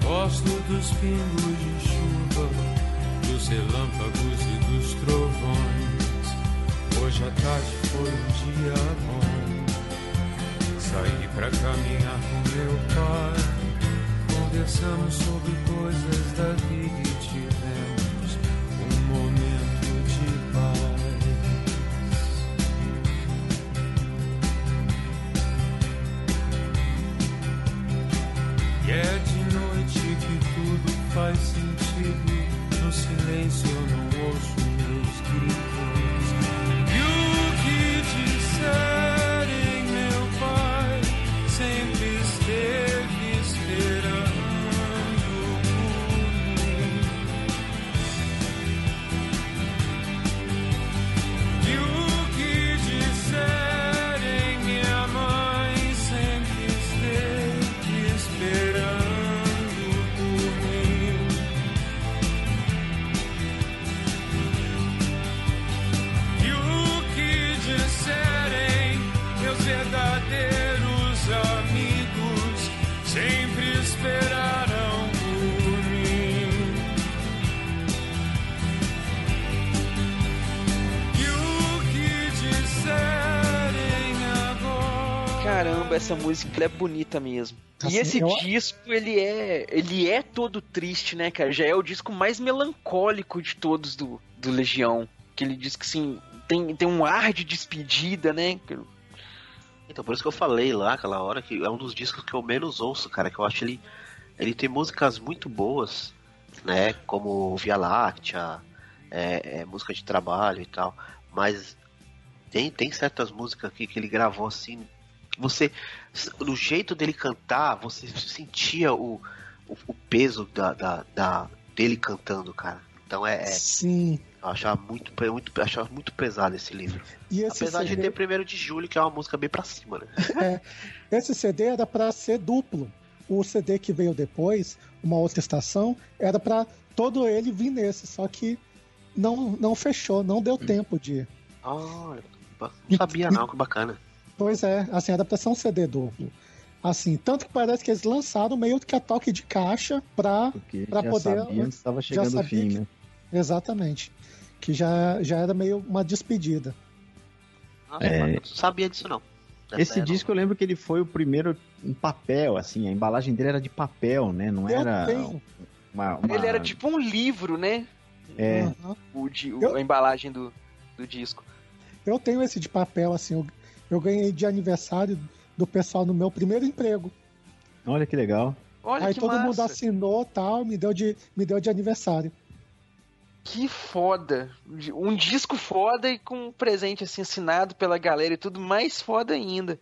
Gosto dos pingos de chuva, dos relâmpagos e dos trovões. Hoje à tarde foi um dia bom. Saí pra caminhar com meu pai. Conversamos sobre coisas da vida e tivemos música ela é bonita mesmo. Assim, e esse eu- disco, ele é. Ele é todo triste, né, cara? Já é o disco mais melancólico de todos do, do Legião. Que ele diz que assim. Tem, tem um ar de despedida, né? Então, por isso que eu falei lá aquela hora que é um dos discos que eu menos ouço, cara. Que eu acho ele. Ele tem músicas muito boas, né? Como Via Láctea, é, é, música de trabalho e tal. Mas tem, tem certas músicas aqui que ele gravou assim. que Você. No jeito dele cantar, você sentia o, o, o peso da, da, da- dele cantando, cara. Então é. é Sim. eu achava muito, muito, achava muito pesado esse livro. Esse Apesar de CD, ter primeiro de julho, que é uma música bem pra cima, né? [laughs] esse CD era pra ser duplo. O CD que veio depois, uma outra estação, era pra todo ele vir nesse, só que não, não fechou, não deu tempo de. Olha, não sabia não, que bacana. Pois é, assim, ser um CD duplo. Assim, tanto que parece que eles lançaram meio que a toque de caixa pra. Porque Pra já poder- sabiam que estava chegando o sabia fim, que- né? Exatamente. Que já, já era meio uma despedida. Nossa, É. mano, não sabia disso não. Dessa Esse disco eu lembro que ele foi o primeiro em papel, assim, a embalagem dele era de papel, né? Não Eu era uma, uma- Ele era tipo um livro, né? É, Aham. O, de, o- Eu- a embalagem do, do disco. Eu tenho esse de papel, assim, eu, eu ganhei de aniversário do pessoal no meu primeiro emprego. olha que legal. Olha Aí que todo massa. mundo assinou tal, me deu de, me deu de aniversário. Que foda. Um disco foda e com um presente assim assinado pela galera e tudo mais foda ainda.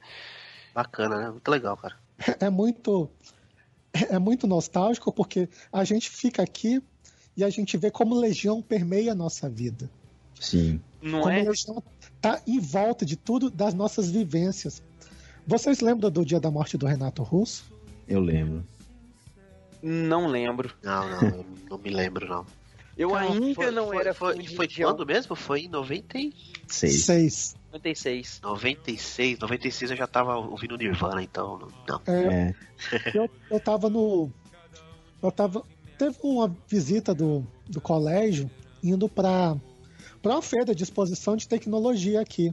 Bacana, né? Muito legal, cara. É muito é muito nostálgico porque a gente fica aqui e a gente vê como Legião permeia a nossa vida. Sim. Não como é? Legião tá em volta de tudo das nossas vivências. Vocês lembram do dia da morte do Renato Russo? Eu lembro. Não lembro. Não, não, não me lembro, não. Eu Cara, ainda Foi, não foi, era foi, foi Legião. quando mesmo? Foi em 90 e- Seis. Seis. 96. 96. 96 eu já tava ouvindo Nirvana, então não. não. É, É. eu, eu tava no. Eu tava. Teve uma visita do, do colégio indo pra, pra uma feira de exposição de tecnologia aqui.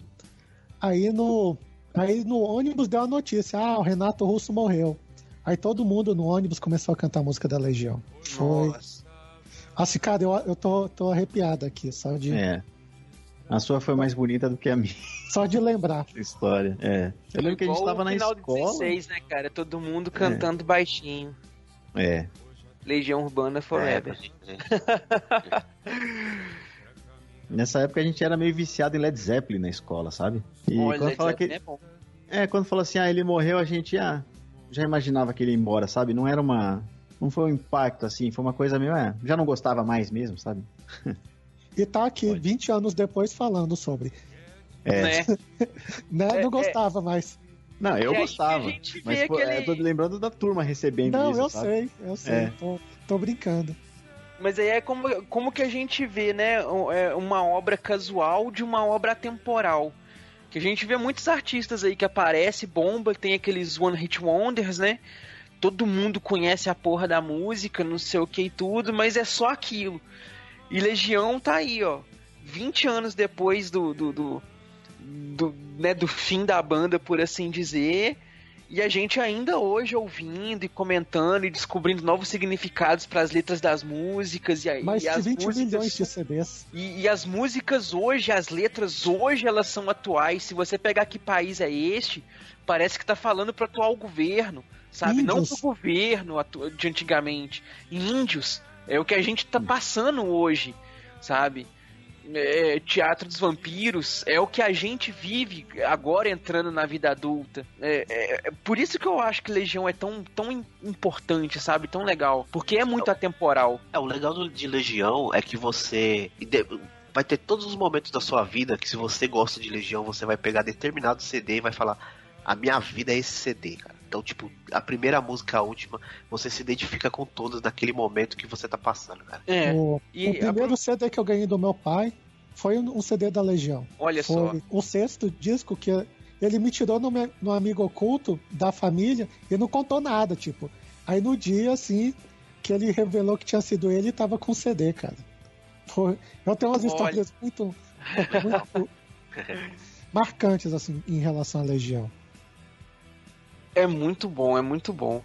Aí no, aí no ônibus deu a notícia: ah, o Renato Russo morreu. Aí todo mundo no ônibus começou a cantar a música da Legião. Foi. Nossa. Assim, cara, eu, eu tô, tô arrepiado aqui, só de, É. A sua foi mais bonita do que a minha só de lembrar. [laughs] história. É. Eu lembro que a gente tava na final escola. do 16, né, cara? Todo mundo cantando baixinho. É. Legião Urbana É, Forever. [laughs] crer. [laughs] Nessa época a gente era meio viciado em Led Zeppelin na escola, sabe? E Olha, quando fala que é bom. É, quando falou assim, ah, ele morreu, a gente ah, já imaginava que ele ia embora, sabe? Não era uma. Não foi um impacto assim, foi uma coisa meio. É, já não gostava mais mesmo, sabe? [laughs] E tá aqui, 20 anos depois, falando sobre. É. Né? [laughs] Né? É, não é. gostava mais. Não, eu gostava. Mas pô, aquele- eu tô lembrando da turma recebendo Não, isso. eu sabe? sei, eu sei. É. Tô, tô brincando. Mas aí é como, como que a gente vê, né? é, Uma obra casual de uma obra atemporal. Que a gente vê muitos artistas aí que aparece, bomba, tem aqueles One Hit Wonders, né? Todo mundo conhece a porra da música, não sei o que e tudo, mas é só aquilo. E Legião tá aí, ó. 20 anos depois do, do, do, do, né, do fim da banda, por assim dizer. E a gente ainda hoje ouvindo e comentando e descobrindo novos significados para as letras das músicas. E, aí Mais e de as 20 músicas, milhões de CDs. e, e as músicas hoje, as letras hoje, elas são atuais. Se você pegar que país é este, parece que tá falando pro atual governo, sabe? Não Índios. pro governo de antigamente. Índios. É o que a gente tá passando hoje, sabe? É, teatro dos vampiros é o que a gente vive agora entrando na vida adulta. É, é- é por isso que eu acho que Legião é tão, tão im- importante, sabe? Tão legal. Porque é muito atemporal. É, o legal de Legião é que você vai ter todos os momentos da sua vida que se você gosta de Legião, você vai pegar determinado CD e vai falar: "A minha vida é esse CD, cara". Então, tipo, a primeira música, a última, você se identifica com todas naquele momento que você tá passando, cara. É. O, E o primeiro CD que eu ganhei do meu pai foi um CD da Legião. Olha só. Foi o sexto disco que ele me tirou no, me- no amigo oculto da família e não contou nada, tipo. Aí no dia, assim, que ele revelou que tinha sido ele, tava com CD, cara. Foi, eu tenho umas Olha. histórias muito, muito [laughs] marcantes, assim, em relação à Legião. É muito bom, é muito bom.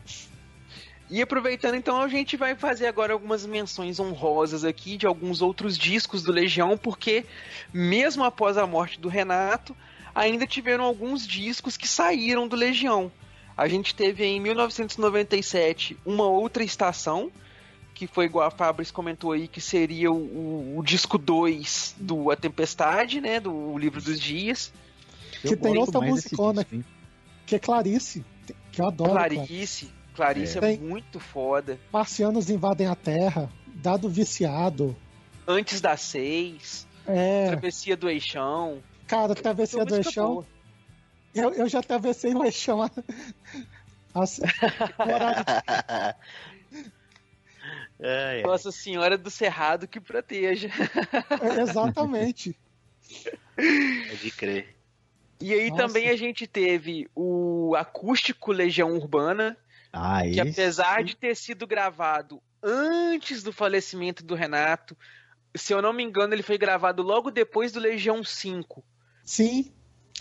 E aproveitando, então, a gente vai fazer agora algumas menções honrosas aqui de alguns outros discos do Legião, porque mesmo após a morte do Renato, ainda tiveram alguns discos que saíram do Legião. A gente teve em 1997 uma outra estação, que foi igual a Fabris comentou aí, que seria o, o- o disco 2 do A Tempestade, né? Do Livro dos Dias. Eu Que tem outra musicona disco, hein? Que é Clarice, que eu adoro. Clarice. Clarice. Clarice é, Tem- muito foda. Marcianos invadem a Terra, Dado Viciado. Antes das seis, É, Travessia do Eixão. cara, Travessia do Eixão. Eu, eu já atravessei o Eixão. [laughs] É, é. [laughs] Nossa Senhora do Cerrado que proteja. É, Exatamente. Pode crer. E aí Nossa. também a gente teve o acústico Legião Urbana, Ah, que apesar de ter sido gravado antes do falecimento do Renato, se eu não me engano, ele foi gravado logo depois do Legião 5. Sim.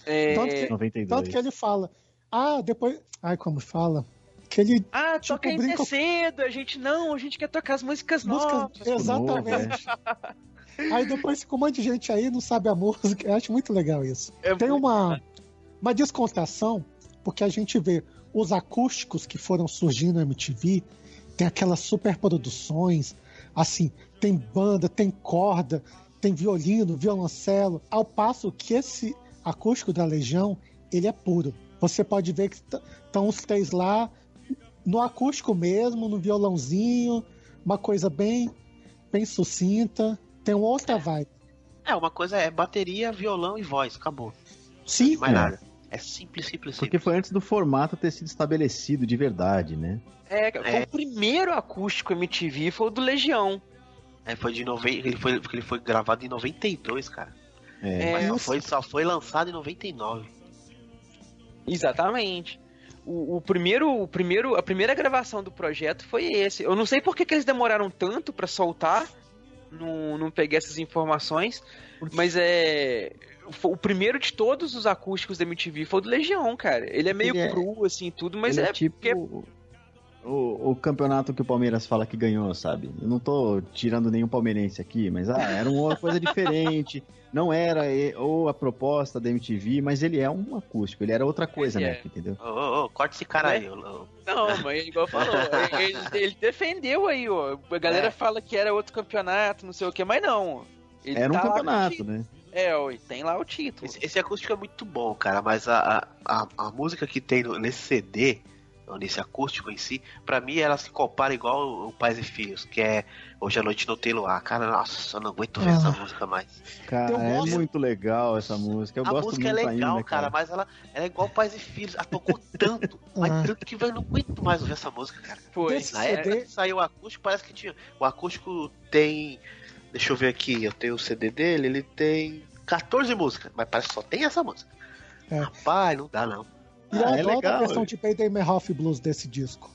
É... Tanto que, 92. tanto que ele fala. Ah, depois. Ai, como fala? Que ele. Ah, Tipo, toca ainda brinca- cedo, a gente não, a gente quer tocar as músicas novas. Música. Exatamente. Novo, [laughs] Aí depois ficou um monte de gente aí não sabe a música. Eu acho muito legal isso. É Tem uma, uma descontração, porque a gente vê os acústicos que foram surgindo na MTV, tem aquelas superproduções, assim, tem banda, tem corda, tem violino, violoncelo, ao passo que esse acústico da Legião, ele é puro. Você pode ver que estão os três lá, no acústico mesmo, no violãozinho, uma coisa bem, bem sucinta, tem uma outra vibe. É, uma coisa é bateria, violão e voz, acabou. Sim, Mais É. nada. É simples, simples, Porque simples. foi antes do formato ter sido estabelecido de verdade, né? É, foi É. o primeiro acústico MTV, foi o do Legião. É, foi de nove... ele, foi, ele foi gravado em 92, cara. É. Mas só foi, só foi lançado em 99. Exatamente. O, o primeiro, o primeiro, a primeira gravação do projeto foi esse. Eu não sei por que, que eles demoraram tanto pra soltar, não, não peguei essas informações, mas é. O primeiro de todos os acústicos da MTV foi o do Legião, cara. Ele é meio Ele é- cru, assim, tudo, mas Ele é, tipo porque- o, o campeonato que o Palmeiras fala que ganhou, sabe? Eu não tô tirando nenhum palmeirense aqui, mas ah, era uma coisa diferente. [laughs] Não era e- ou a proposta da MTV, mas ele é um acústico, ele era outra coisa, Ele né? é. Entendeu? Ô, ô, ô, corta esse cara Né? aí. ô, ô. Não, mas igual falou, [laughs] ele, ele defendeu aí, ó. A galera É. fala que era outro campeonato, não sei o que, mas não. Ele Era um tá campeonato, né? É, tem lá o título. Esse, esse acústico é muito bom, cara, mas a, a, a, música que tem no- nesse CD, nesse acústico em si, pra mim ela se compara igual o, Pais e Filhos, que é Hoje à Noite Não Tem Luar. Cara, nossa, eu não aguento ver Ah. essa música mais. Cara, Eu é gosto- muito legal essa música. Eu a gosto música é muito legal, ainda, cara, mas ela, ela é igual Pais e Filhos. Ela tocou tanto, [laughs] mas Ah. tanto que eu não aguento mais ouvir essa música, cara. Foi. Na época que saiu o acústico, parece que tinha. O acústico tem. Deixa eu ver aqui, eu tenho o CD dele, ele tem 14 músicas, mas parece que só tem essa música. É. Rapaz, não dá não. E eu Ah, é legal, a versão é. de Payday Me Off Blues desse disco.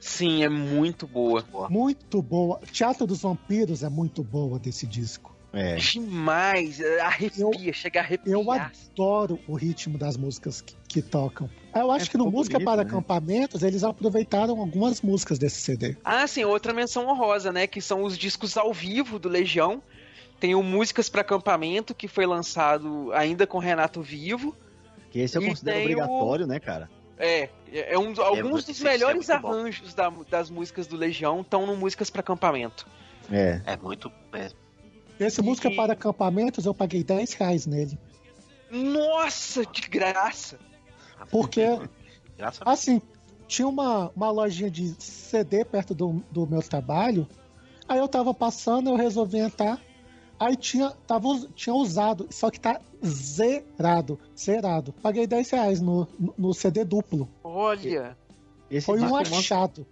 Sim, é muito boa. Muito boa. Teatro dos Vampiros é muito boa desse disco. É. Demais, arrepia, chega a arrepiar. Eu adoro o ritmo das músicas que, que tocam. Eu acho É, que no Música bonito, para né? Acampamentos eles aproveitaram algumas músicas desse CD. Ah, sim, outra menção honrosa, né? Que são os discos ao vivo do Legião. Tem o Músicas para Acampamento, que foi lançado ainda com Renato vivo. Que esse eu E considero tem o- obrigatório, né, cara? É, é um, alguns muito- dos é melhores bom. arranjos da- das músicas do Legião estão no Músicas para Acampamento. É. É muito. É, Esse E- Música para Acampamentos eu paguei 10 reais nele. Nossa, de graça! Porque, [laughs] graças a assim, tinha uma, uma lojinha de CD perto do, do meu trabalho. Aí eu tava passando, eu resolvi entrar. Aí tinha, tava, tinha usado, só que tá zerado. Zerado. Paguei 10 reais no, no, no CD duplo. Olha, Esse Foi um mostra- achado.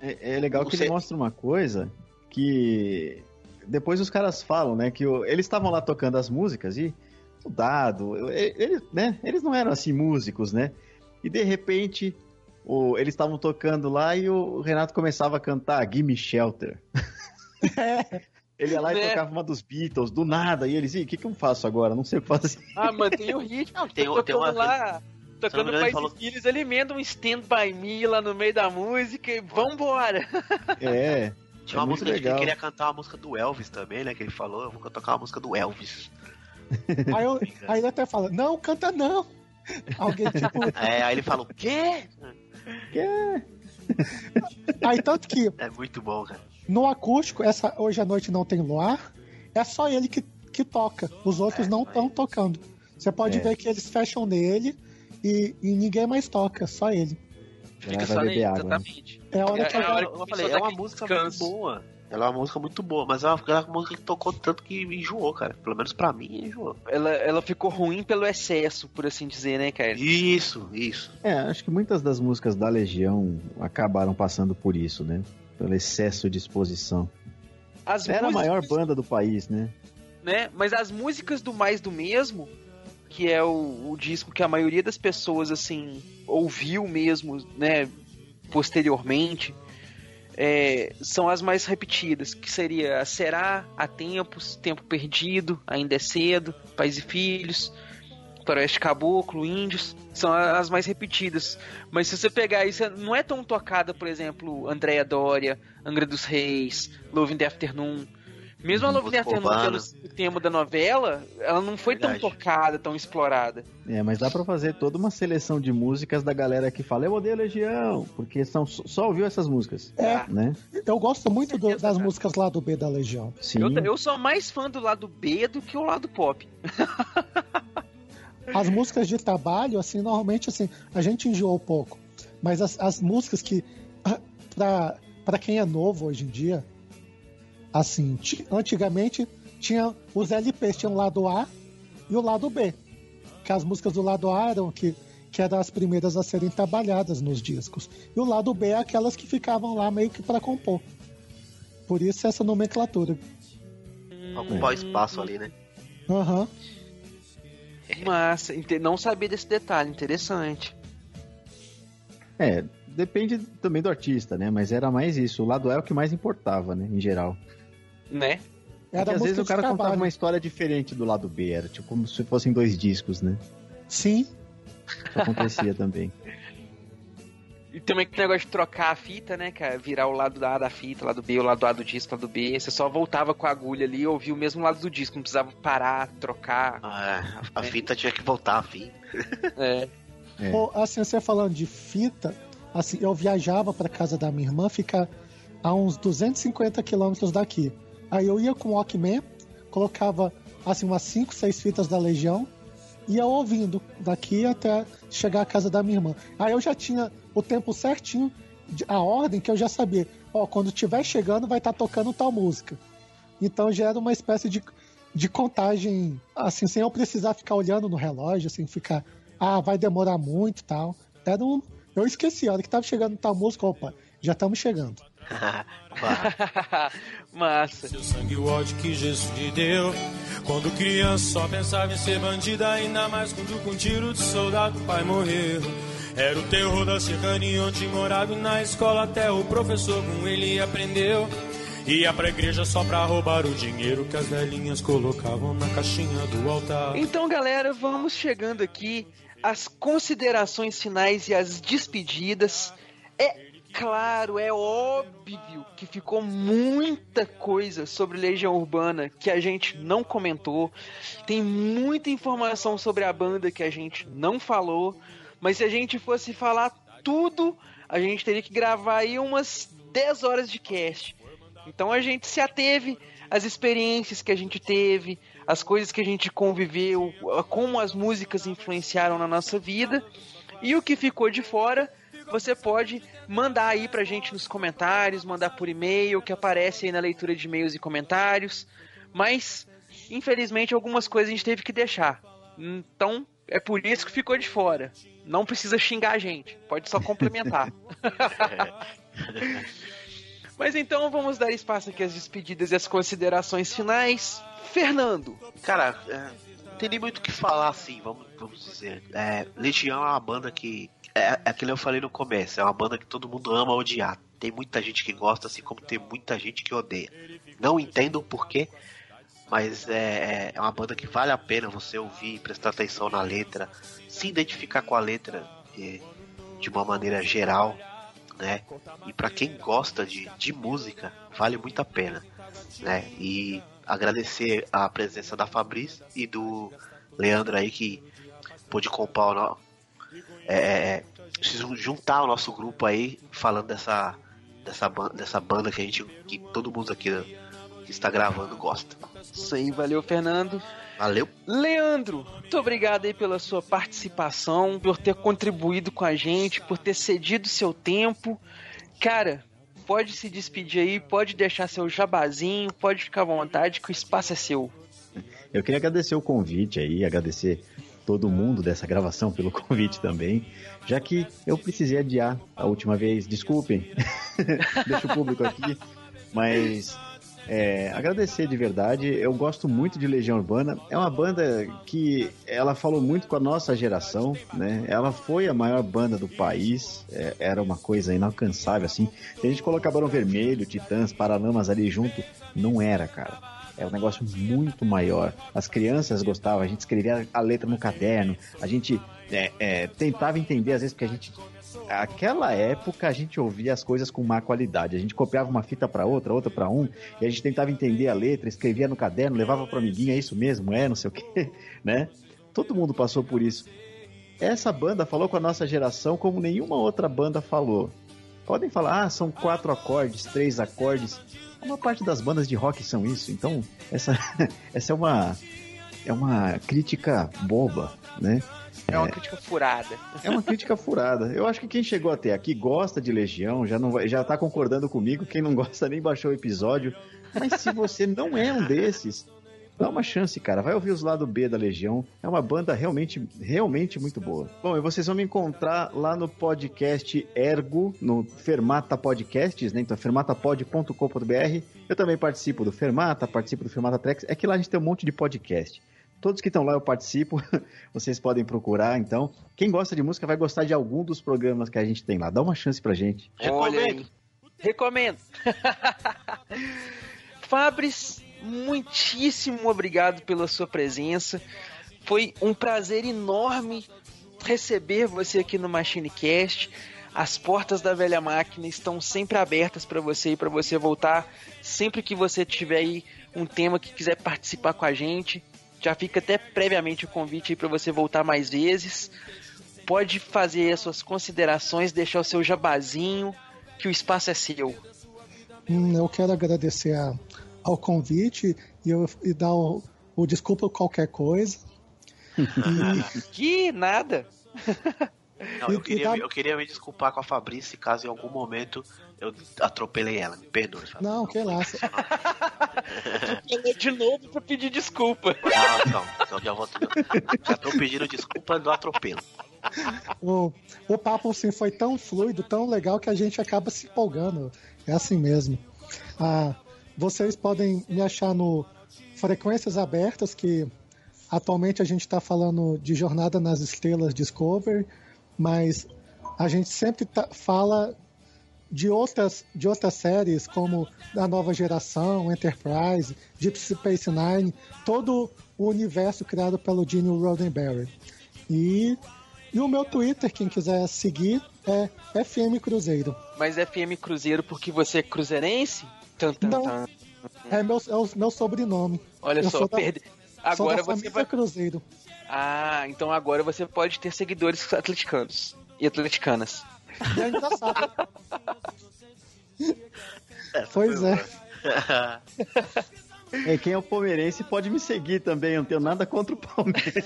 É, é legal que Você- ele mostra uma coisa que depois os caras falam, né? Que o- eles estavam lá tocando as músicas e o dado, e- eles, né? Eles não eram assim músicos, né? E de repente o- eles estavam tocando lá e o Renato começava a cantar Gimme Shelter. [laughs] [laughs] Ele ia lá e Né? tocava uma dos Beatles, do nada, e eles, e o que, que eu faço agora? Não sei o que fazer. [laughs] ah, mantém o ritmo. Não, tem- Tô tem uma- tocando lá, tocando Pais falou- e Filhos, ele emenda um Stand By Me lá no meio da música e vambora. É, [laughs] Tinha É uma muito música que ele queria cantar uma música do Elvis também, né? Que ele falou, eu vou tocar uma música do Elvis. [laughs] Aí, eu, aí ele até fala, não, canta não. Alguém tipo. É, aí ele falou, o quê? Aí tanto que É muito bom, cara. No acústico, essa Hoje à Noite Não Tem Luar, é só ele que, que toca. Os outros É, não estão tocando. Você pode É. ver que eles fecham nele e, e ninguém mais toca, só ele. Fica vai só nele, água, né? exatamente. É a hora É, que é eu- a hora Eu, que eu falei, é uma música descanso. muito boa. Ela é uma música muito boa, mas é uma, é uma música que tocou tanto que enjoou, cara. Pelo menos pra mim, enjoou. Ela, ela ficou ruim pelo excesso, por assim dizer, né, cara? Isso, isso. É, acho que muitas das músicas da Legião acabaram passando por isso, né? Pelo excesso de exposição. As Era a maior músicas- banda do país, né? né? Mas as músicas do Mais do Mesmo, que é o, o disco que a maioria das pessoas, assim, ouviu mesmo, né, posteriormente, é, são as mais repetidas, que seria Será, Há Tempos, Tempo Perdido, Ainda é Cedo, Pais e Filhos, Floresta Caboclo, Índios, são as mais repetidas. Mas se você pegar isso, não é tão tocada, por exemplo, Andréia Dória, Angra dos Reis, Love in the Afternoon. Mesmo a Love in the Afternoon, urbana. pelo tema da novela, ela não foi Verdade. tão tocada, tão explorada. É, mas dá pra fazer toda uma seleção de músicas da galera que fala eu odeio Legião, porque são, só ouviu essas músicas, É, né? eu gosto muito do- das cara. músicas lá do B da Legião. Sim. Eu, eu sou mais fã do lado B do que o lado pop. [laughs] As músicas de trabalho, assim, normalmente assim, a gente enjoou pouco. Mas as, as músicas que, ah, pra, pra quem é novo hoje em dia, assim, ti- antigamente tinha os LPs, tinha o lado A e o lado B. Que as músicas do lado A eram que, que eram as primeiras a serem trabalhadas nos discos. E o lado B é aquelas que ficavam lá meio que para compor. Por isso essa nomenclatura. Ocupar o espaço ali, né? Aham. Massa, não sabia desse detalhe, interessante. É, depende também do artista, né? Mas era mais isso. O lado A é o que mais importava, né? Em geral. Né? É às vezes o cara contava trabalho. uma história diferente do lado B, era tipo como se fossem dois discos, né? Sim, Isso acontecia também. [laughs] E também que negócio de trocar a fita, né, cara? Virar o lado A da fita, lado B, o lado A do disco, lado B. Você só voltava com a agulha ali e ouvia o mesmo lado do disco. Não precisava parar, trocar. Ah, a, a fita tinha que voltar a fim. É. É. Pô, assim, você falando de fita, assim, eu viajava pra casa da minha irmã, fica a uns 250 quilômetros daqui. Aí eu ia com o Walkman, colocava assim umas 5, 6 fitas da Legião, ia ouvindo daqui até chegar à casa da minha irmã. Aí eu já tinha o tempo certinho, a ordem que eu já sabia. Ó, quando estiver chegando vai estar tocando tal música. Então já era uma espécie de, de contagem, assim, sem eu precisar ficar olhando no relógio, assim, ficar, ah, vai demorar muito e tal. Era um, eu esqueci, a hora que tava chegando tal música, opa, já estamos chegando. [laughs] Massa. Seu sangue o ódio que Jesus lhe deu. Quando criança só pensava em ser bandida, ainda mais quando com tiro de soldado o pai morreu. Era o terror da cercania onde morava na escola até o professor com ele aprendeu. Ia pra igreja só pra roubar o dinheiro que as velhinhas colocavam na caixinha do altar. Então, galera, vamos chegando aqui às considerações finais e às despedidas. É claro, é óbvio que ficou muita coisa sobre Legião Urbana que a gente não comentou. Tem muita informação sobre a banda que a gente não falou. Mas se a gente fosse falar tudo, a gente teria que gravar aí umas 10 horas de cast. Então a gente se ateve às experiências que a gente teve, as coisas que a gente conviveu, como as músicas influenciaram na nossa vida. E o que ficou de fora, você pode mandar aí pra gente nos comentários, mandar por e-mail, que aparece aí na leitura de e-mails e comentários. Mas, infelizmente, algumas coisas a gente teve que deixar. Então, é por isso que ficou de fora. Não precisa xingar a gente, pode só complementar. [laughs] Mas então vamos dar espaço aqui às despedidas e às considerações finais. Fernando, Cara, é, não tem nem muito o que falar assim, vamos, vamos dizer. É, Legião é uma banda que. É, é aquilo que eu falei no começo, é uma banda que todo mundo ama odiar. Tem muita gente que gosta, assim como tem muita gente que odeia. Não entendo o porquê, mas é, é uma banda que vale a pena você ouvir, prestar atenção na letra, se identificar com a letra é, de uma maneira geral, né? E pra quem gosta de, de música, vale muito a pena, né? E agradecer a presença da Fabrício e do Leandro aí que pôde comprar o é, é, se juntar ao nosso grupo aí falando dessa dessa banda, dessa banda que a gente que todo mundo aqui que está gravando gosta. Isso aí, valeu, Fernando. Valeu. Leandro, muito obrigado aí pela sua participação, por ter contribuído com a gente, por ter cedido seu tempo. Cara, pode se despedir aí, pode deixar seu jabazinho, pode ficar à vontade que o espaço é seu. Eu queria agradecer o convite aí, agradecer todo mundo dessa gravação pelo convite também, já que eu precisei adiar a última vez, desculpem, [laughs] deixa o público aqui, mas é, agradecer de verdade, eu gosto muito de Legião Urbana, é uma banda que ela falou muito com a nossa geração, né? Ela foi a maior banda do país, é, era uma coisa inalcançável assim. Se a gente colocar Barão Vermelho, Titãs, Paralamas ali junto, não era, cara. É um negócio muito maior. As crianças gostavam, a gente escrevia a letra no caderno, a gente é, é, tentava entender, às vezes, porque a gente. Aquela época a gente ouvia as coisas com má qualidade. A gente copiava uma fita para outra, outra para um, e a gente tentava entender a letra, escrevia no caderno, levava pro amiguinho, é isso mesmo, é, não sei o quê, [laughs] né? Todo mundo passou por isso. Essa banda falou com a nossa geração como nenhuma outra banda falou. Podem falar, ah, são quatro acordes, três acordes. Uma parte das bandas de rock são isso. Então, essa, [laughs] essa é uma é uma crítica boba, né? É uma crítica furada. É uma crítica furada. Eu acho que quem chegou até aqui gosta de Legião, já não vai, já tá concordando comigo. Quem não gosta nem baixou o episódio. Mas se você não é um desses, dá uma chance, cara. Vai ouvir os lados B da Legião. É uma banda realmente, realmente muito boa. Bom, e vocês vão me encontrar lá no podcast Ergo, no Fermata Podcasts, né? Então, fermatapod.com.br. Eu também participo do Fermata, participo do Fermata Tracks. É que lá a gente tem um monte de podcast. Todos que estão lá eu participo, [laughs] vocês podem procurar, então. Quem gosta de música vai gostar de algum dos programas que a gente tem lá. Dá uma chance pra gente. Olha aí. Recomendo. [laughs] Fabris, muitíssimo obrigado pela sua presença. Foi um prazer enorme receber você aqui no MachineCast. As portas da velha máquina estão sempre abertas para você e para você voltar sempre que você tiver aí um tema que quiser participar com a gente. Já fica até previamente o convite aí para você voltar mais vezes. Pode fazer as suas considerações, deixar o seu jabazinho, que o espaço é seu. Hum, eu quero agradecer a, ao convite e, eu, e dar o, o desculpa qualquer coisa. E... [laughs] que nada! Não, eu queria, eu queria me desculpar com a Fabrícia caso em algum momento eu atropelei ela. Me perdoe. Não, que lá. [laughs] de novo pra pedir desculpa. Não, não. Então já vou. Já tô pedindo desculpa do atropelo. O, o papo assim, foi tão fluido, tão legal que a gente acaba se empolgando. É assim mesmo. Ah, vocês podem me achar no Frequências Abertas, que atualmente a gente está falando de Jornada nas Estrelas Discover, mas a gente sempre tá, fala de outras, de outras séries, como da nova geração, Enterprise, Deep Space Nine, todo o universo criado pelo Gene Roddenberry. E, e o meu Twitter, quem quiser seguir, é FM Cruzeiro. Mas FM Cruzeiro porque você é cruzeirense? Tum, Não, tum. é meu, é o meu sobrenome. Olha Eu só, sou da- perde... agora você vai... Cruzeiro. Ah, então agora você pode ter seguidores atleticanos e atleticanas. E é engraçado. Essa Pois foi é. [laughs] É, quem é o palmeirense pode me seguir também, eu não tenho nada contra o Palmeiras.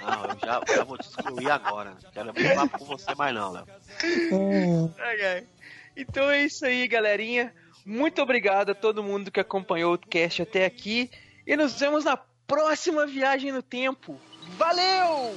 Não, eu já, já vou te excluir agora. Não quero papo com você mais não, Léo. [laughs] É. Então é isso aí, galerinha. Muito obrigado a todo mundo que acompanhou o cast até aqui. E nos vemos na próxima viagem no tempo. Valeu!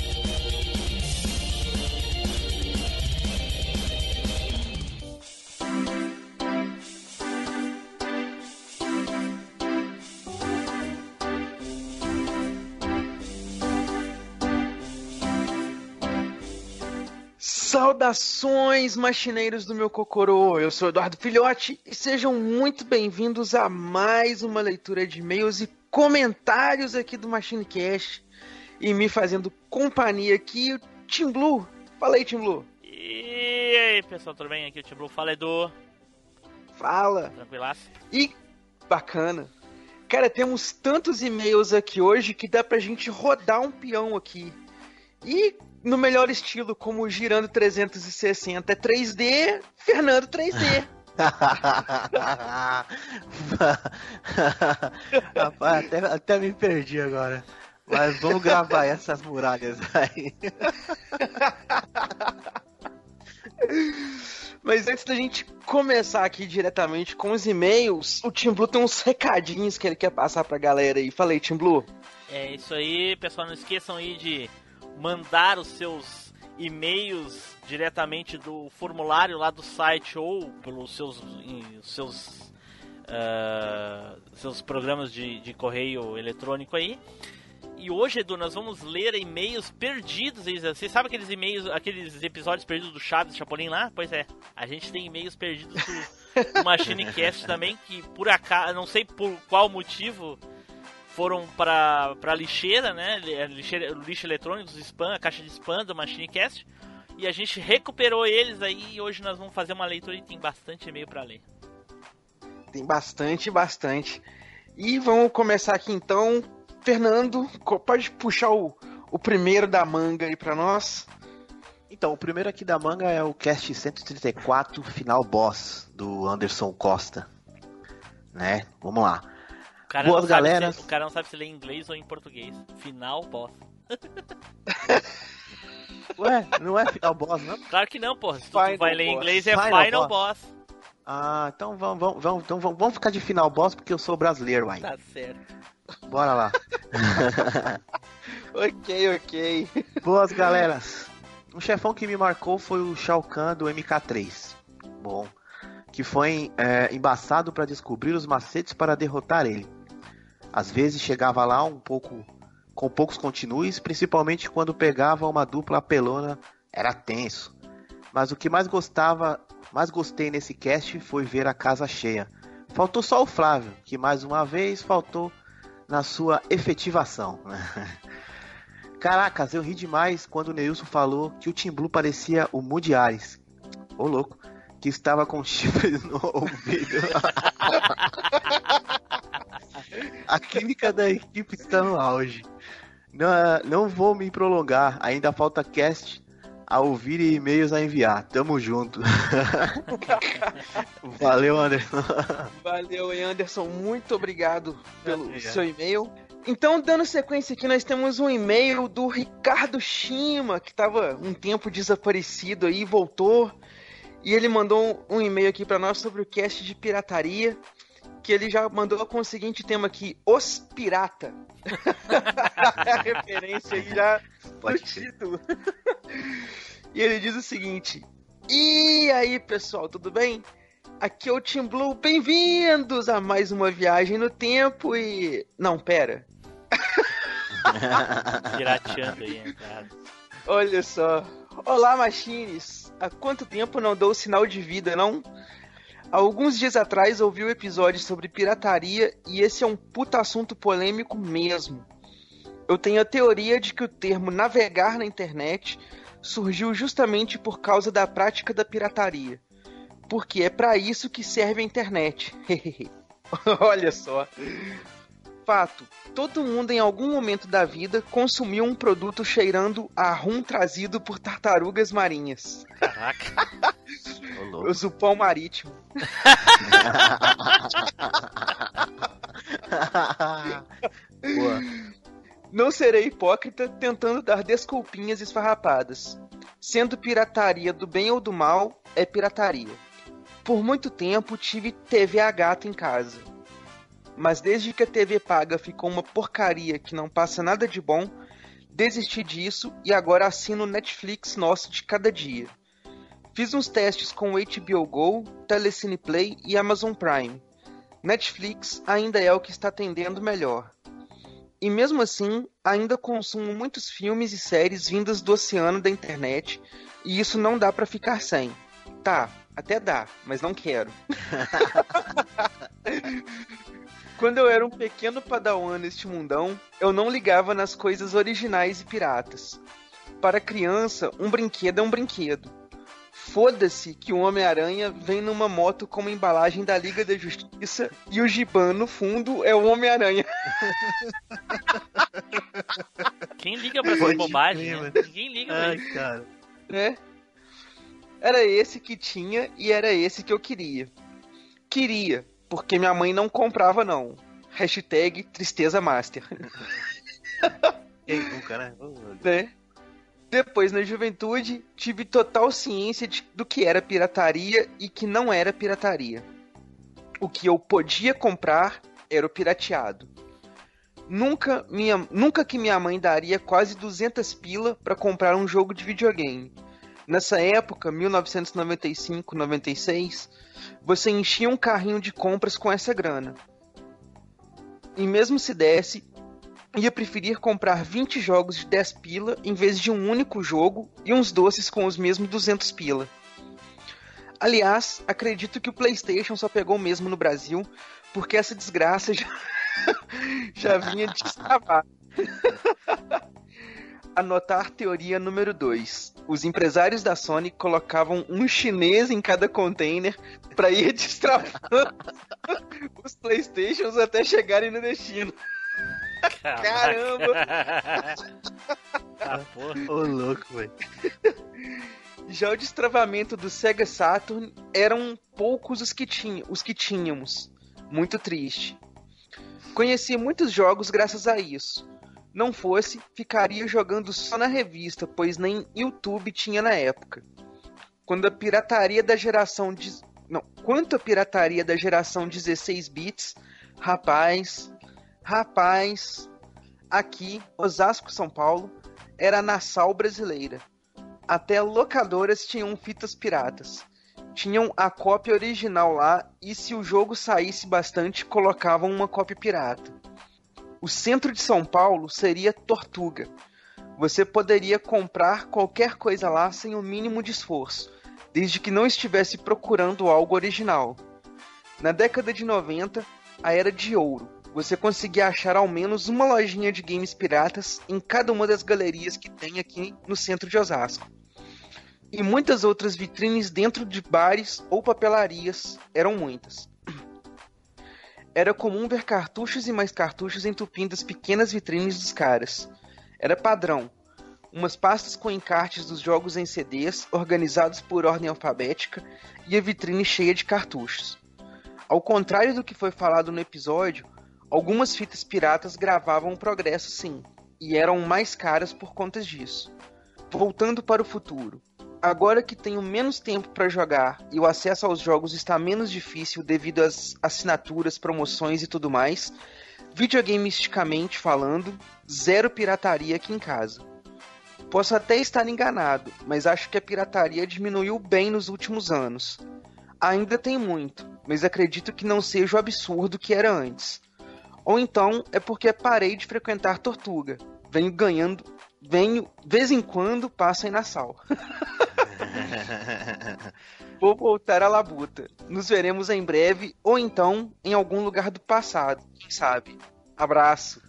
Saudações, machineiros do meu Cocorô! Eu sou Eduardo Filhote e sejam muito bem-vindos a mais uma leitura de e-mails e comentários aqui do MachineCast. E me fazendo companhia aqui, o Tim Blue. Fala aí, Tim Blue. E aí, pessoal, tudo bem? Aqui é o Tim Blue. Fala, Edu. Fala. Tranquilaço? E bacana. Cara, temos tantos e-mails aqui hoje que dá pra gente rodar um peão aqui. E no melhor estilo, como girando 360 é 3D, Fernando 3D. [laughs] Rapaz, até, até me perdi agora. Mas vamos gravar essas muralhas aí. [laughs] Mas antes da gente começar aqui diretamente com os e-mails, o Tim Blue tem uns recadinhos que ele quer passar pra galera aí. Falei, Tim Blue. É isso aí, pessoal. Não esqueçam aí de mandar os seus e-mails diretamente do formulário lá do site ou pelos seus, seus, ah, seus programas de, de correio eletrônico aí. E hoje, Edu, nós vamos ler e-mails perdidos. Você sabe aqueles e-mails, aqueles episódios perdidos do Chaves, Chapolin lá? Pois é, a gente tem e-mails perdidos do, do [laughs] MachineCast também, que por acaso, não sei por qual motivo, foram pra, pra lixeira, né? é, Lixeira, lixo eletrônico, spam, a caixa de spam do MachineCast. E a gente recuperou eles aí e hoje nós vamos fazer uma leitura e tem bastante e-mail pra ler. Tem bastante, bastante. E vamos começar aqui então. Fernando, pode puxar o, o primeiro da manga aí pra nós? Então, o primeiro aqui da manga é o cast 134, final boss, do Anderson Costa. Né? Vamos lá. O cara, Boas não sabe galeras. se, o cara não sabe se lê em inglês ou em português. Final boss. [laughs] Ué, não é final boss, não? Claro que não, porra. Se tu Final vai ler em inglês é Final final, boss. boss. Ah, então vamos, vamos, vamos, então vamos, vamos ficar de final boss porque eu sou brasileiro, uai. Tá certo. Bora lá. [laughs] Ok, ok. Boas, galeras. um chefão que me marcou foi o Shao Kahn do MK3. Bom, que foi é, embaçado para descobrir os macetes para derrotar ele. Às vezes chegava lá um pouco com poucos continues, principalmente quando pegava uma dupla apelona, era tenso. Mas o que mais gostava, mais gostei nesse cast foi ver a casa cheia. Faltou só o Flávio, que mais uma vez faltou na sua efetivação. [laughs] Caracas, eu ri demais quando o Neilson falou que o Tim Blue parecia o Moody Ares. Ô louco, que estava com [laughs] chifres no ouvido. [laughs] A química da equipe está no auge. Não, não vou me prolongar, ainda falta cast a ouvir e e-mails a enviar. Tamo junto. [laughs] Valeu, Anderson. Valeu, Anderson. Muito obrigado pelo seu e-mail. Então, dando sequência aqui, nós temos um e-mail do Ricardo Shima, que estava um tempo desaparecido aí, voltou. E ele mandou um e-mail aqui para nós sobre o cast de pirataria, que ele já mandou com o seguinte tema aqui: Os Pirata. [laughs] a referência aí já no título. e ele diz o seguinte: E aí, pessoal, tudo bem? Aqui é o Team Blue, bem-vindos a mais uma viagem no tempo e. Não, pera. [laughs] Pirateando aí. Olha só. Olá, Machines. Há quanto tempo não dou sinal de vida, não? Alguns dias atrás ouvi o um episódio sobre pirataria e esse é um puta assunto polêmico mesmo. Eu tenho a teoria de que o termo navegar na internet surgiu justamente por causa da prática da pirataria. Porque é para isso que serve a internet. [laughs] Olha só. Fato: todo mundo em algum momento da vida consumiu um produto cheirando a rum trazido por tartarugas marinhas. Caraca. [laughs] o zupão marítimo. [laughs] Boa. Não serei hipócrita tentando dar desculpinhas esfarrapadas. Sendo pirataria do bem ou do mal, é pirataria. Por muito tempo tive TV a gato em casa. Mas desde que a TV paga ficou uma porcaria que não passa nada de bom, desisti disso e agora assino o Netflix nosso de cada dia. Fiz uns testes com o HBO Go, Telecine Play e Amazon Prime. Netflix ainda é o que está atendendo melhor. E mesmo assim, ainda consumo muitos filmes e séries vindas do oceano da internet, e isso não dá para ficar sem. Tá, até dá, mas não quero. [laughs] Quando eu era um pequeno padawan neste mundão, eu não ligava nas coisas originais e piratas. Para criança, um brinquedo é um brinquedo. Foda-se que o Homem-Aranha vem numa moto com uma embalagem da Liga da Justiça e o Giban no fundo é o Homem-Aranha. Quem liga pra essa bobagem? Né? Ninguém liga pra Ai, isso. cara. né? Era esse que tinha e era esse que eu queria. Queria, porque minha mãe não comprava não. Hashtag tristeza master. [laughs] Quem nunca, né? né? Depois, na juventude, tive total ciência de- do que era pirataria e que não era pirataria. O que eu podia comprar era o pirateado. Nunca, minha, nunca que minha mãe daria quase 200 pila para comprar um jogo de videogame. Nessa época, 1995, 96, você enchia um carrinho de compras com essa grana. E mesmo se desse, ia preferir comprar 20 jogos de 10 pila em vez de um único jogo e uns doces com os mesmos 200 pila. Aliás, acredito que o PlayStation só pegou mesmo no Brasil porque essa desgraça já, [laughs] já vinha [laughs] destravar. Anotar teoria número 2. Os empresários da Sony colocavam um chinês em cada container para ir [laughs] destravando os PlayStations até chegarem no destino. Caramba! Ah, porra. Ô, louco, velho. Já o destravamento do Sega Saturn eram poucos os que, tinha, os que tínhamos. Muito triste. Conheci muitos jogos graças a isso. Não fosse, ficaria jogando só na revista, pois nem YouTube tinha na época. Quando a pirataria da geração de... não, quanto a pirataria da geração 16 bits, rapaz, rapaz, aqui, Osasco, São Paulo, era a Nassau brasileira. até locadoras tinham fitas piratas. Tinham a cópia original lá e se o jogo saísse bastante, colocavam uma cópia pirata. O centro de São Paulo seria Tortuga. Você poderia comprar qualquer coisa lá sem o mínimo de esforço, desde que não estivesse procurando algo original. Na década de 90, a era de ouro. Você conseguia achar ao menos uma lojinha de games piratas em cada uma das galerias que tem aqui no centro de Osasco. E muitas outras vitrines dentro de bares ou papelarias eram muitas. Era comum ver cartuchos e mais cartuchos entupindo as pequenas vitrines dos caras. Era padrão. Umas pastas com encartes dos jogos em CDs, organizados por ordem alfabética, e a vitrine cheia de cartuchos. Ao contrário do que foi falado no episódio, algumas fitas piratas gravavam o progresso sim, e eram mais caras por conta disso. Voltando para o futuro. Agora que tenho menos tempo para jogar e o acesso aos jogos está menos difícil devido às assinaturas, promoções e tudo mais, videogamisticamente falando, zero pirataria aqui em casa. Posso até estar enganado, mas acho que a pirataria diminuiu bem nos últimos anos. Ainda tem muito, mas acredito que não seja o absurdo que era antes. Ou então é porque parei de frequentar Tortuga. Venho ganhando, venho, vez em quando, passo em Nassau. [laughs] [laughs] Vou voltar à labuta. Nos veremos em breve, ou então em algum lugar do passado, quem sabe. Abraço.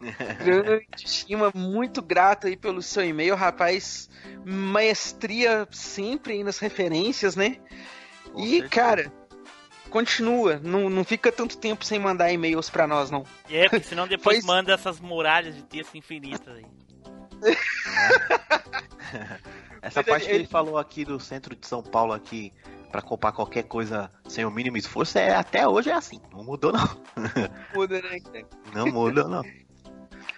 [laughs] Grande estima, muito grato aí pelo seu e-mail, rapaz. Maestria sempre aí nas referências, né? Com e, certeza. cara, continua. Não, não fica tanto tempo sem mandar e-mails pra nós, não. E é, porque senão depois Pois- manda essas muralhas de texto infinitas aí. [laughs] Essa Mas parte ele- que ele falou aqui do centro de São Paulo aqui pra comprar qualquer coisa sem o mínimo esforço, é, até hoje é assim. Não mudou não. Muda, né? [laughs] Não mudou não.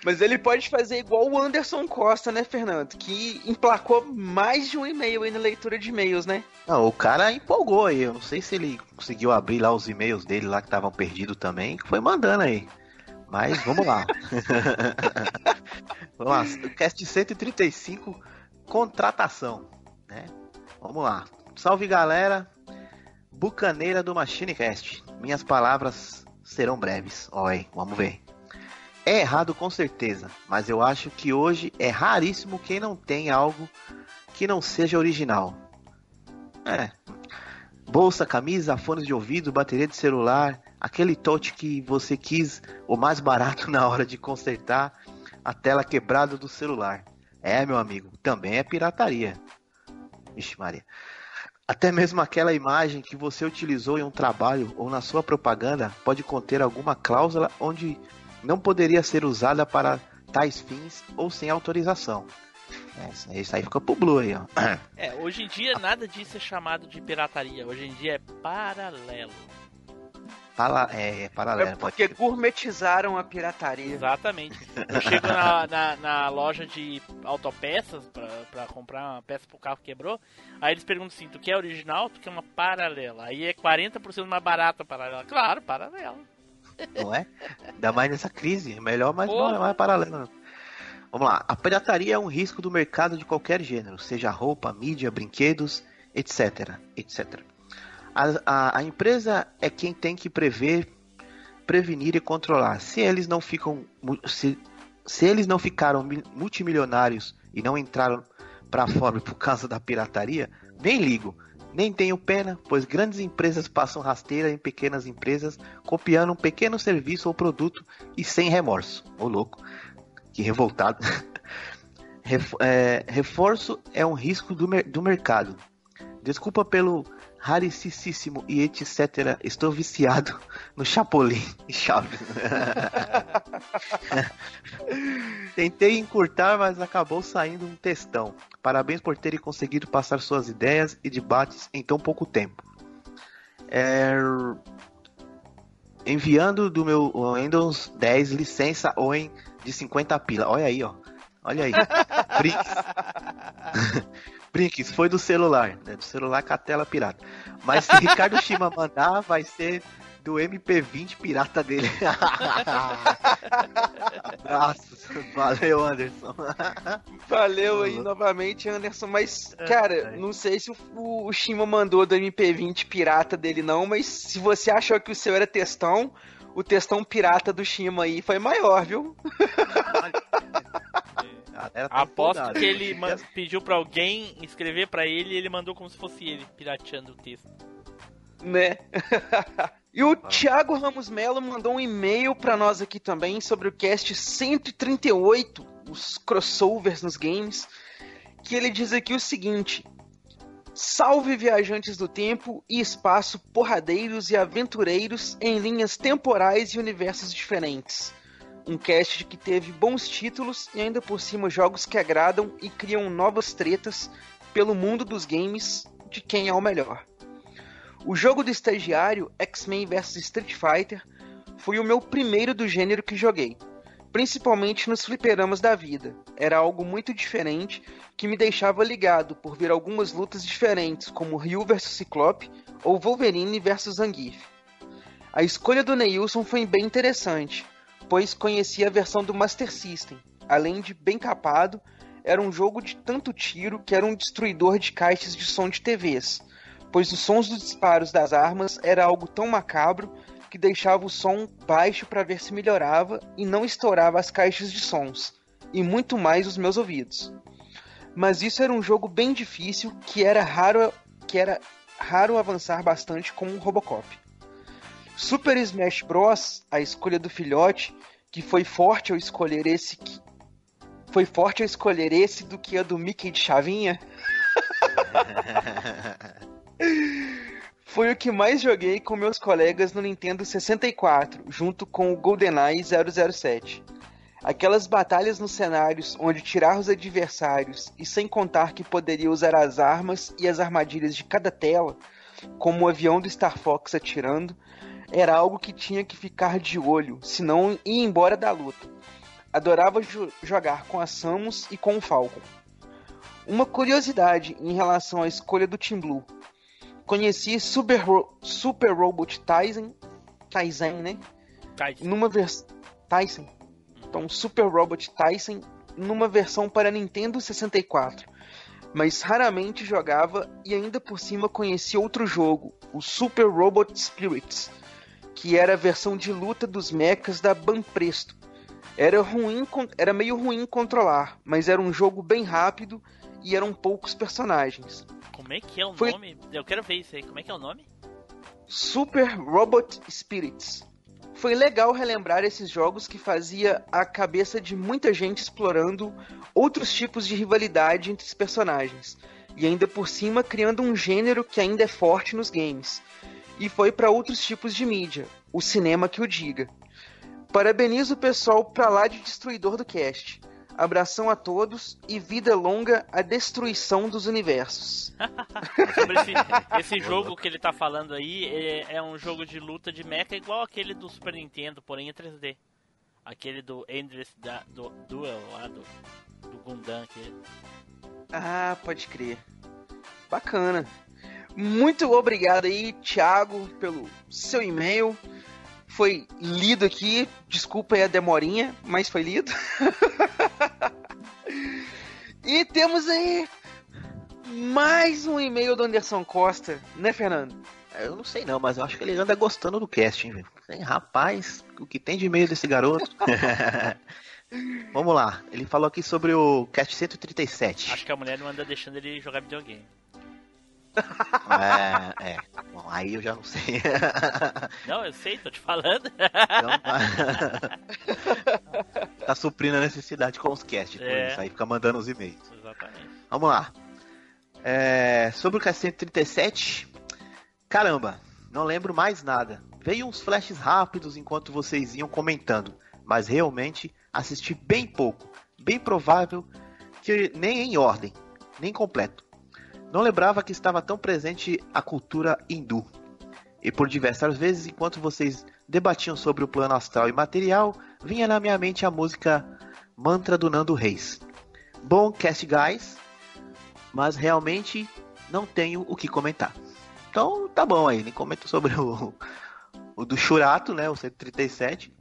Mas ele pode fazer igual o Anderson Costa, né, Fernando? Que emplacou mais de um e-mail aí na leitura de e-mails, né? Não, o cara empolgou aí. Eu não sei se ele conseguiu abrir lá os e-mails dele lá que estavam perdidos também, que foi mandando aí. Mas vamos lá. [laughs] vamos lá. Cast 135, contratação. Né? Vamos lá. Salve galera. Bucaneira do MachineCast. Minhas palavras serão breves. Oi, vamos ver. É errado com certeza, mas eu acho que hoje é raríssimo quem não tem algo que não seja original. É. Bolsa, camisa, fones de ouvido, bateria de celular, aquele touch que você quis, o mais barato [laughs] na hora de consertar a tela quebrada do celular. É, meu amigo, também é pirataria. Vixe, Maria. Até mesmo aquela imagem que você utilizou em um trabalho ou na sua propaganda pode conter alguma cláusula onde não poderia ser usada para tais fins ou sem autorização. É, isso aí- fica pro Blue aí, ó. É, hoje em dia nada disso é chamado de pirataria. Hoje em dia é paralelo. Pala- é, é paralelo. É porque gourmetizaram a pirataria. Exatamente. Eu chego na, na, na loja de autopeças pra, pra comprar uma peça pro carro que quebrou. Aí eles perguntam assim: tu quer original? Tu quer uma paralela? Aí é 40% mais barata a paralela. Claro, paralela. Não é? Ainda mais nessa crise. É melhor, mas Porra. não é mais paralelo. não. Vamos lá. A pirataria é um risco do mercado de qualquer gênero, seja roupa, mídia, brinquedos, etc. etc. A, a, a empresa é quem tem que prever, prevenir e controlar. Se eles não ficam, se, se eles não ficaram mi- multimilionários e não entraram para fora por causa da pirataria, nem ligo. Nem tenho pena, pois grandes empresas passam rasteira em pequenas empresas, copiando um pequeno serviço ou produto e sem remorso. Ô louco, que revoltado. [laughs] É, reforço é um risco do, mer- do mercado. Desculpa pelo raricíssimo e etc. Estou viciado no Chapolin e Chaves. [laughs] Tentei encurtar, mas acabou saindo um textão. Parabéns por terem conseguido passar suas ideias e debates em tão pouco tempo. É, Enviando do meu Windows 10 licença OEM de 50 pila. Olha aí, ó. Olha aí. [laughs] Brinks. [laughs] Brinks, foi do celular, né? Do celular com a tela pirata. Mas se Ricardo [laughs] Shima mandar, vai ser do MP20 pirata dele. [laughs] Abraços. Valeu, Anderson. Valeu aí novamente, Anderson. Mas, cara, não sei se o, o Shima mandou do MP20 pirata dele, não, mas se você achou que o seu era textão, o textão pirata do Shima aí foi maior, viu? Aposto empolgado. que ele pediu pra alguém escrever pra ele e ele mandou como se fosse ele, pirateando o texto. né? [laughs] e o Thiago Ramos Melo mandou um e-mail pra nós aqui também sobre o cast 138, os crossovers nos games, que ele diz aqui o seguinte: Salve viajantes do tempo e espaço, porradeiros e aventureiros em linhas temporais e universos diferentes. Um cast que teve bons títulos e ainda por cima jogos que agradam e criam novas tretas pelo mundo dos games de quem é o melhor. O jogo do estagiário, X-Men vs Street Fighter, foi o meu primeiro do gênero que joguei, principalmente nos fliperamas da vida. Era algo muito diferente que me deixava ligado por ver algumas lutas diferentes, como Ryu vs Ciclope ou Wolverine vs Zangief. A escolha do Neilson foi bem interessante, pois conhecia a versão do Master System. Além de bem capado, era um jogo de tanto tiro que era um destruidor de caixas de som de TVs pois os sons dos disparos das armas era algo tão macabro que deixava o som baixo para ver se melhorava e não estourava as caixas de sons, e muito mais os meus ouvidos. Mas isso era um jogo bem difícil que era raro, que era raro avançar bastante com o Robocop. Super Smash Bros, a escolha do filhote, que foi forte ao escolher esse que- foi forte ao escolher esse do que a do Mickey de chavinha. [laughs] Foi o que mais joguei com meus colegas no Nintendo 64, junto com o GoldenEye 007. Aquelas batalhas nos cenários onde tirar os adversários e sem contar que poderia usar as armas e as armadilhas de cada tela, como o avião do Star Fox atirando, era algo que tinha que ficar de olho, senão ir embora da luta. Adorava jo- jogar com a Samus e com o Falcon. Uma curiosidade em relação à escolha do Team Blue. Conheci Super, Ro- Super Robot Tyson, Tyson, né? Tá, Numa versão Tyson. Então, Super Robot Tyson numa versão para Nintendo 64. Mas raramente jogava e ainda por cima conheci outro jogo, o Super Robot Spirits, que era a versão de luta dos mechas da Banpresto. Era ruim, era meio ruim controlar, mas era um jogo bem rápido e eram poucos personagens. Como é que é o Foi- nome? Eu quero ver isso aí. Como é que é o nome? Super Robot Spirits. Foi legal relembrar esses jogos que fazia a cabeça de muita gente explorando outros tipos de rivalidade entre os personagens, e ainda por cima criando um gênero que ainda é forte nos games. E foi para outros tipos de mídia, o cinema que o diga. Parabenizo o pessoal pra lá de destruidor do cast. Abração a todos e vida longa à destruição dos universos. [laughs] Esse, esse jogo que ele tá falando aí, é, é um jogo de luta de mecha igual aquele do Super Nintendo, porém em 3D. Aquele do Endless da, do Duel lá, do, do Gundam. Que... Ah, pode crer. Bacana. Muito obrigado aí, Thiago, pelo seu e-mail. Foi lido aqui. Desculpa aí a demorinha, mas foi lido. [laughs] e temos aí mais um e-mail do Anderson Costa, né, Fernando? Eu não sei não, mas eu acho que ele anda gostando do cast, hein, velho. Tem, Rapaz, o que tem de e-mail desse garoto? [laughs] Vamos lá, ele falou aqui sobre o cast 137. Acho que a mulher não anda deixando ele jogar videogame. É, é. Bom, aí eu já não sei. [laughs] Não, eu sei, tô te falando. Então, tá... [laughs] tá suprindo a necessidade com os casts, por É. isso aí fica mandando os e-mails. Exatamente. Vamos lá. É, sobre o cast 137, caramba, não lembro mais nada. Veio uns flashes rápidos enquanto vocês iam comentando, mas realmente assisti bem pouco. Bem provável que nem em ordem, nem completo. Não lembrava que estava tão presente a cultura hindu. E por diversas vezes, enquanto vocês debatiam sobre o plano astral e material, vinha na minha mente a música Mantra do Nando Reis. Bom cast, guys, mas realmente não tenho o que comentar. Então tá bom aí, nem comento sobre o, o do Churato, né? O 137.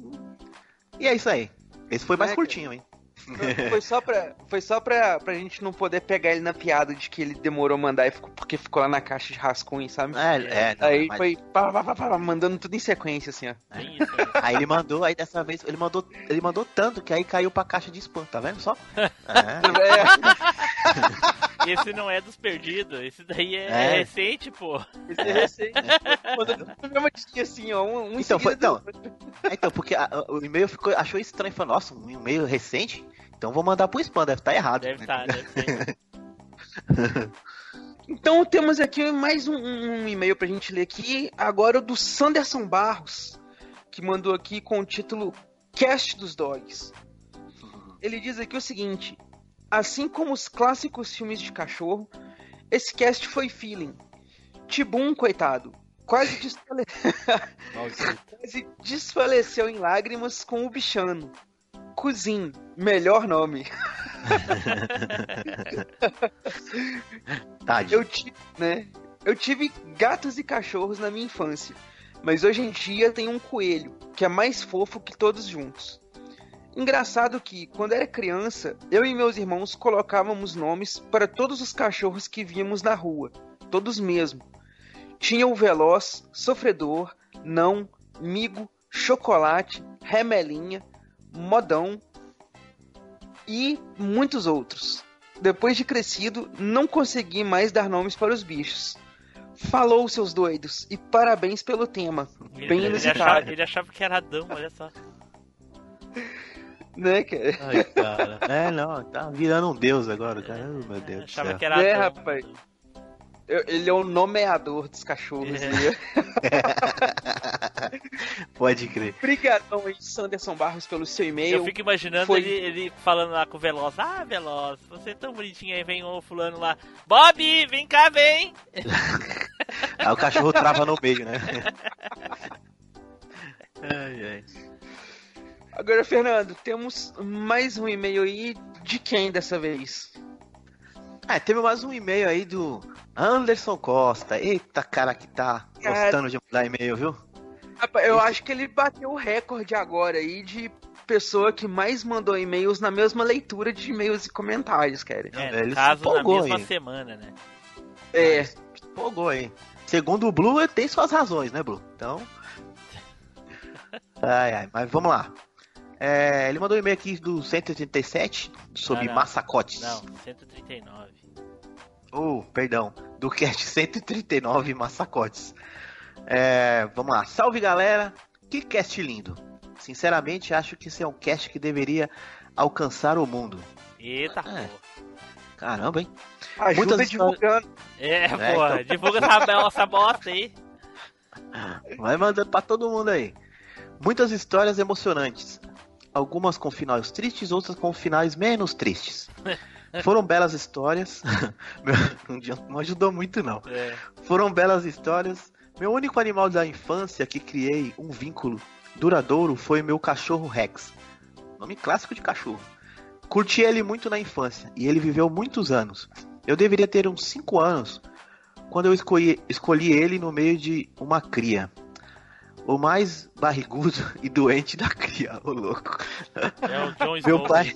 E é isso aí. Esse foi mais Né, curtinho, hein? [laughs] Foi só, pra, foi só pra, pra gente não poder pegar ele na piada de que ele demorou a mandar e ficou, porque ficou lá na caixa de rascunho, sabe? É, é. não, Aí mas- foi pá, pá, pá, pá, mandando tudo em sequência, assim, ó. Tem isso aí. Aí ele mandou, aí dessa vez, ele mandou, ele mandou tanto que aí caiu pra caixa de spam, tá vendo só? [laughs] É. [laughs] Esse não é dos perdidos, esse daí é, É. recente, pô. esse é recente. Mandando no mesmo dia, assim, ó. Um, um Então, foi- então. Então, porque a- o e-mail ficou, achou estranho, falou, nossa, um e-mail recente? Então vou mandar pro spam, deve estar errado. Deve estar, deve ser. [laughs] Então temos aqui mais um, um e-mail pra gente ler aqui. Agora o do Sanderson Barros, que mandou aqui com o título Cast dos Dogs. Ele diz aqui o seguinte: Assim como os clássicos filmes de cachorro, esse cast foi feeling. Tibum, coitado, quase, desfale... [laughs] quase desfaleceu em lágrimas com o bichano. Cuzin, melhor nome. [laughs] Eu tive, né? Eu tive gatos e cachorros na minha infância, mas hoje em dia tenho um coelho, que é mais fofo que todos juntos. Engraçado que, quando era criança, eu e meus irmãos colocávamos nomes para todos os cachorros que víamos na rua, todos mesmo. Tinha o Veloz, Sofredor, Não, Migo, Chocolate, Remelinha, Modão e muitos outros. Depois de crescido, não consegui mais dar nomes para os bichos. Falou, seus doidos, e parabéns pelo tema. Ele, Bem ele inusitado, achava, ele achava que era Adão, olha só. [laughs] né, cara? Ai, cara. É, não, tá virando um deus agora, cara. Oh, meu Deus do achava céu. que era É, rapaz. Eu- ele é o nomeador dos cachorros. É. né? [laughs] Pode crer. Obrigadão aí, Sanderson Barros, pelo seu e-mail. Eu fico imaginando foi- ele, ele falando lá com o Veloz. Ah, Veloz, você é tão bonitinho aí, vem o fulano lá. Bob, vem cá, vem! Aí o cachorro trava no meio, né? [laughs] ai, ai. Agora, Fernando, temos mais um e-mail aí. De quem dessa vez? Ah, teve mais um e-mail aí do Anderson Costa. Eita, cara que tá Cara. gostando de mandar e-mail, viu? Rapaz, eu acho que ele bateu o recorde agora aí de pessoa que mais mandou e-mails na mesma leitura de e-mails e comentários, cara. É, ele no se caso, na mesma aí. semana, né? É, Empolgou aí. Segundo o Blue, ele tem suas razões, né, Blue? Então. [laughs] Ai, ai, mas vamos lá. É, ele mandou um e-mail aqui do 187 sobre Não, não. massacotes. Não, 139. Oh, perdão. Do cast [laughs] 139 massacotes. É, vamos lá. Salve galera. Que cast lindo. Sinceramente, acho que esse é um cast que deveria alcançar o mundo. Eita, É. porra. Caramba, hein? ajuda Muitas divulgando. É, É, porra, [laughs] divulga essa, essa bosta aí. Vai mandando pra todo mundo aí. Muitas histórias emocionantes. Algumas com finais tristes, outras com finais menos tristes. [laughs] Foram belas histórias. [laughs] Não ajudou muito, não. É. Foram belas histórias. Meu único animal da infância que criei um vínculo duradouro foi meu cachorro Rex. Nome clássico de cachorro. Curti ele muito na infância e ele viveu muitos anos. Eu deveria ter uns 5 anos quando eu escolhi, escolhi ele no meio de uma cria. O mais barrigudo [laughs] e doente da cria, ô louco. É o John [laughs] Meu Snow. pai.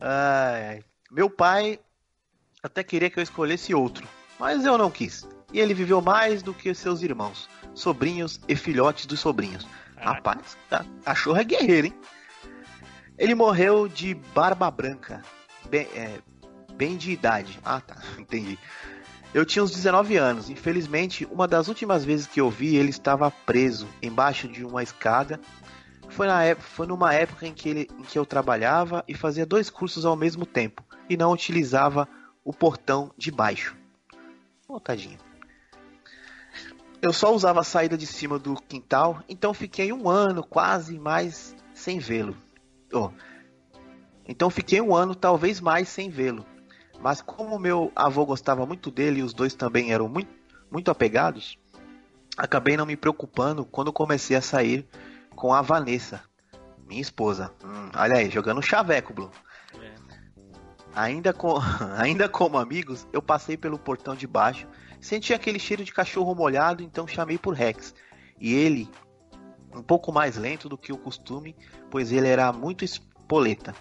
Ai. Meu pai até queria que eu escolhesse outro, mas eu não quis. E ele viveu mais do que seus irmãos, sobrinhos e filhotes dos sobrinhos. Caraca. Rapaz, tá- cachorro é guerreiro, hein? Ele morreu de barba branca, bem, é, bem de idade. Ah, tá, [laughs] entendi. Eu tinha uns 19 anos. Infelizmente, uma das últimas vezes que eu vi, ele estava preso embaixo de uma escada. Foi, na época, foi numa época em que, ele, em que eu trabalhava e fazia dois cursos ao mesmo tempo e não utilizava o portão de baixo. Ô, tadinho. Eu só usava a saída de cima do quintal, então fiquei um ano quase mais sem vê-lo. Oh, então fiquei um ano, talvez mais, sem vê-lo. Mas como meu avô gostava muito dele e os dois também eram muito, muito apegados, acabei não me preocupando quando comecei a sair com a Vanessa, minha esposa. Hum, olha aí, jogando chaveco, Blue. É. Ainda, com, [laughs] ainda como amigos, eu passei pelo portão de baixo Senti aquele cheiro de cachorro molhado, então chamei por Rex. E ele, um pouco mais lento do que o costume, pois ele era muito espoleta.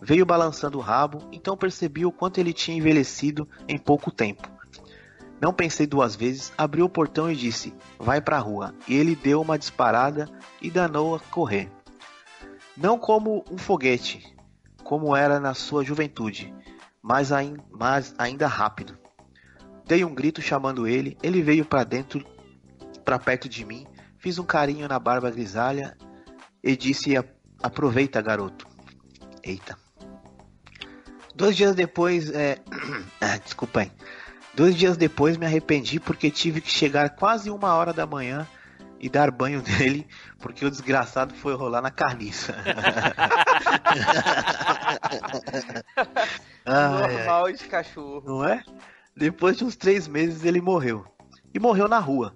Veio balançando o rabo, então percebi o quanto ele tinha envelhecido em pouco tempo. Não pensei duas vezes, abri o portão e disse: Vai pra rua. E ele deu uma disparada e danou a correr. Não como um foguete, como era na sua juventude, mas, ain mas ainda rápido. Dei um grito chamando ele, ele veio para dentro, para perto de mim, fiz um carinho na barba grisalha e disse: Aproveita, garoto. Eita. Dois dias depois, é... [clears throat] desculpa aí. Dois dias depois me arrependi porque tive que chegar quase uma hora da manhã e dar banho [laughs] nele porque o desgraçado foi rolar na carniça. [laughs] Normal de cachorro. Não é? Depois de uns três meses ele morreu. E morreu na rua,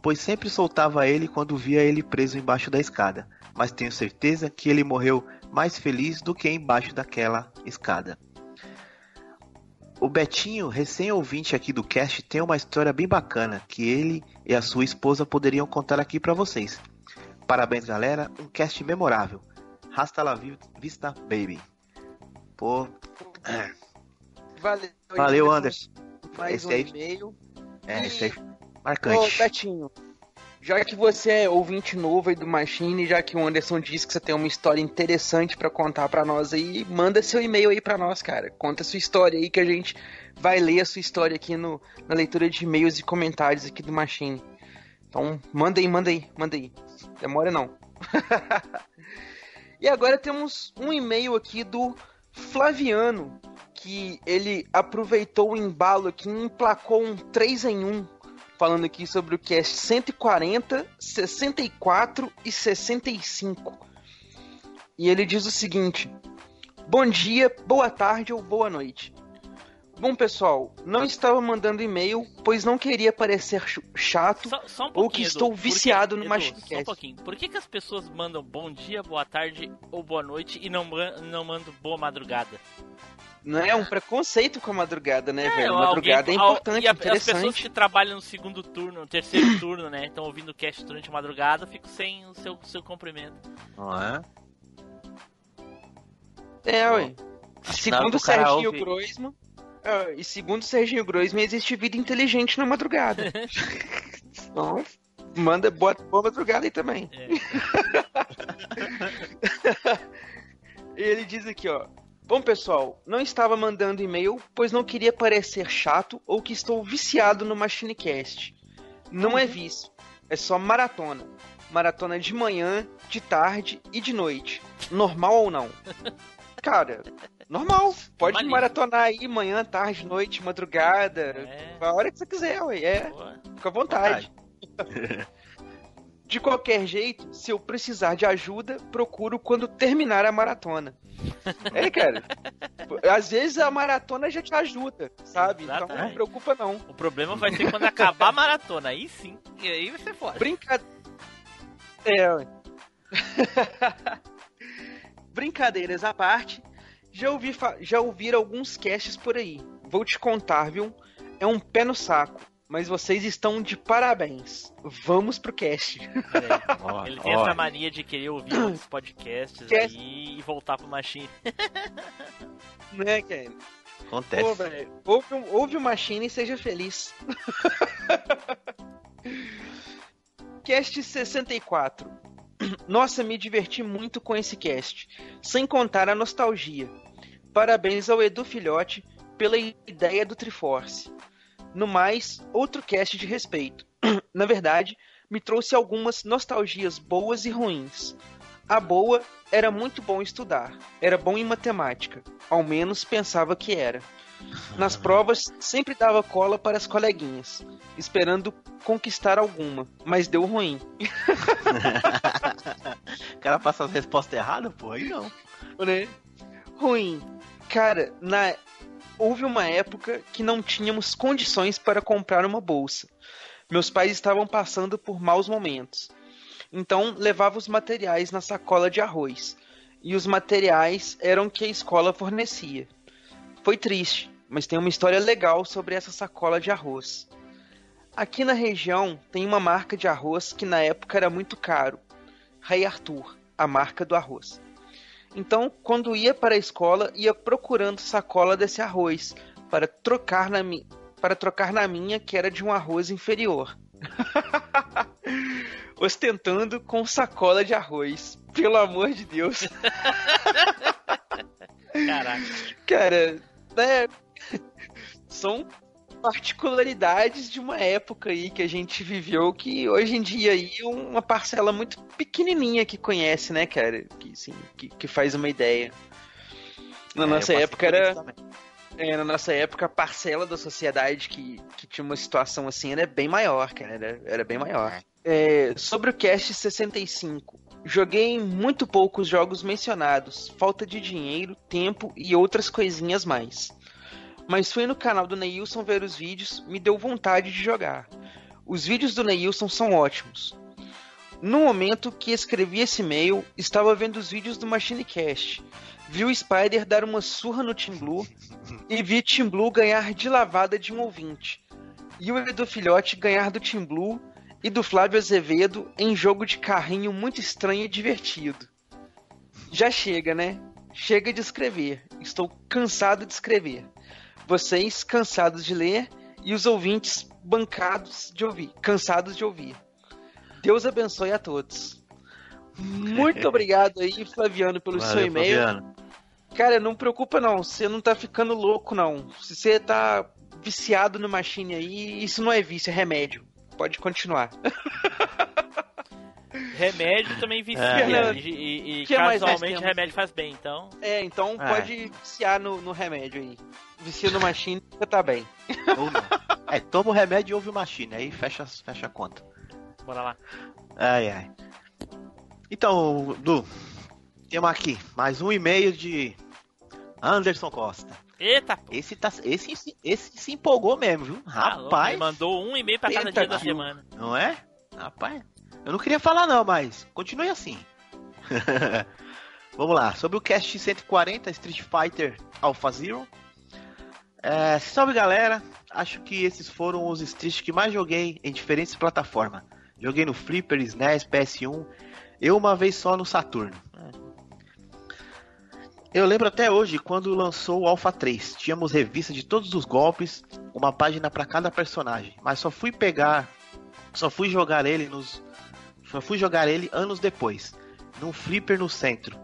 pois sempre soltava ele quando via ele preso embaixo da escada. Mas tenho certeza que ele morreu mais feliz do que embaixo daquela escada. O Betinho, recém-ouvinte aqui do cast, tem uma história bem bacana que ele e a sua esposa poderiam contar aqui para vocês. Parabéns, galera, um cast memorável. Hasta la vista, baby. Pô. Valeu, Valeu Anderson. Mais esse um aí... e-mail. É, e... esse aí marcante. Ô, Betinho, já que você é ouvinte novo aí do Machine, já que o Anderson disse que você tem uma história interessante para contar para nós aí, manda seu e-mail aí para nós, cara. Conta sua história aí que a gente vai ler a sua história aqui no, na leitura de e-mails e comentários aqui do Machine. Então, manda aí, manda aí, manda aí. Demora não. [laughs] e agora temos um e-mail aqui do Flaviano, que ele aproveitou o embalo aqui e emplacou um 3 em 1 falando aqui sobre o cast 140, 64 e 65. E ele diz o seguinte: Bom dia, boa tarde ou boa noite. Bom, pessoal, não estava mandando e-mail, pois não queria parecer chato só, só um ou que estou Edu, viciado no Machinecast. Só um pouquinho. Por que, que as pessoas mandam bom dia, boa tarde ou boa noite e não, não mandam boa madrugada? Não é um preconceito com a madrugada, né, É, velho? alguém- Madrugada é al- importante, e a- As pessoas interessante. que trabalham no segundo turno, no terceiro [coughs] turno, né? Estão ouvindo o cast durante a madrugada, ficam sem o seu, seu cumprimento. Não é? É, ué. Segundo o Serginho ouvir. Groisman, ah, e segundo o Serginho Groisman, existe vida inteligente na madrugada. [laughs] então, manda, bota boa madrugada aí também. É. [laughs] Ele diz aqui, ó. Bom, pessoal, não estava mandando e-mail, pois não queria parecer chato ou que estou viciado no Machinecast. Não é vício, é só maratona. Maratona de manhã, de tarde e de noite. Normal ou não? [laughs] Cara, normal. Pode maratonar aí manhã, tarde, noite, madrugada. É. A hora que você quiser, ué. É, Pô, fica à vontade. [laughs] De qualquer jeito, se eu precisar de ajuda, procuro quando terminar a maratona. É, cara. Às vezes a maratona já te ajuda, sabe? Então não Exatamente. se preocupa não. O problema vai ser quando acabar a maratona. Aí sim. E aí ser foda. Brincadeira. É. [laughs] Brincadeiras à parte, já ouvi, fa- já ouvi alguns casts por aí. Vou te contar, viu? É um pé no saco. Mas vocês estão de parabéns. Vamos pro cast. Olha [laughs] Ele tem ó. essa mania de querer ouvir [coughs] outros podcasts Cast. aí e voltar pro Machine. [laughs] né, cara? Acontece. Pô, velho. Ouve, um- ouve o Machine e seja feliz. [laughs] cast 64. [clears throat] Nossa, me diverti muito com esse cast. Sem contar a nostalgia. Parabéns ao Edu Filhote pela ideia do Triforce. No mais, outro cast de respeito. [clears throat] Na verdade, me trouxe algumas nostalgias boas e ruins. A boa era muito bom estudar, era bom em matemática, ao menos pensava que era. Nas [laughs] provas, sempre dava cola para as coleguinhas, esperando conquistar alguma, mas deu ruim. O [laughs] cara passa as respostas erradas, pô, aí não. né? Ruim. Cara, na... houve uma época que não tínhamos condições para comprar uma bolsa. Meus pais estavam passando por maus momentos. Então levava os materiais na sacola de arroz. E os materiais eram que a escola fornecia. Foi triste, mas tem uma história legal sobre essa sacola de arroz. Aqui na região tem uma marca de arroz que na época era muito caro. Rei Arthur, a marca do arroz. Então, quando ia para a escola, ia procurando sacola desse arroz para trocar na, mi para trocar na minha, que era de um arroz inferior. [laughs] Ostentando com sacola de arroz. Pelo amor de Deus. [laughs] Caraca. Cara, né? São particularidades de uma época aí que a gente viveu que hoje em dia aí é uma parcela muito pequenininha que conhece, né, cara? Que, assim, que, que faz uma ideia. Na É, nossa época era. É, na nossa época, a parcela da sociedade que, que tinha uma situação assim era bem maior, cara. Era, era bem maior. É, sobre o Cast 65. Joguei muito poucos jogos mencionados, falta de dinheiro, tempo e outras coisinhas mais. Mas foi no canal do Neilson ver os vídeos, me deu vontade de jogar. Os vídeos do Neilson são ótimos. No momento que escrevi esse e-mail, estava vendo os vídeos do MachineCast. Vi o Spider dar uma surra no Team Blue e vi Team Blue ganhar de lavada de um ouvinte. E o Edu Filhote ganhar do Team Blue e do Flávio Azevedo em jogo de carrinho muito estranho e divertido. Já chega, né? Chega de escrever. Estou cansado de escrever. Vocês cansados de ler e os ouvintes bancados de ouvir, cansados de ouvir. Deus abençoe a todos. Muito [laughs] obrigado aí, Flaviano, pelo seu Valeu, e-mail. Fabiano. Cara, não preocupa não, você não tá ficando louco não. Se você tá viciado no machine aí, isso não é vício, é remédio. Pode continuar. [laughs] Remédio também vicia. É. E, e- e Que casualmente remédio faz bem, então. É, então É. pode viciar no, no remédio aí. Vicia no machine, você tá bem. É, toma o remédio e ouve o machine, aí fecha, fecha a conta. Bora lá. Ai, ai. Então, Du, temos aqui mais um e-mail de Anderson Costa. Eita, pô. Esse, tá, esse, se- esse se empolgou mesmo, viu? Tá louco, Rapaz, ele mandou um e-mail pra cada dia da semana. não é? Rapaz, eu não queria falar não, mas continue assim. [laughs] Vamos lá, sobre o Cast 140 Street Fighter Alpha Zero. É, salve galera, acho que esses foram os Streets que mais joguei em diferentes plataformas. Joguei no Flipper, SNES, PS1, eu uma vez só no Saturno. Eu lembro até hoje quando lançou o Alpha 3. Tínhamos revista de todos os golpes, uma página para cada personagem, mas só fui pegar, só fui jogar ele nos só fui jogar ele anos depois, num flipper no centro.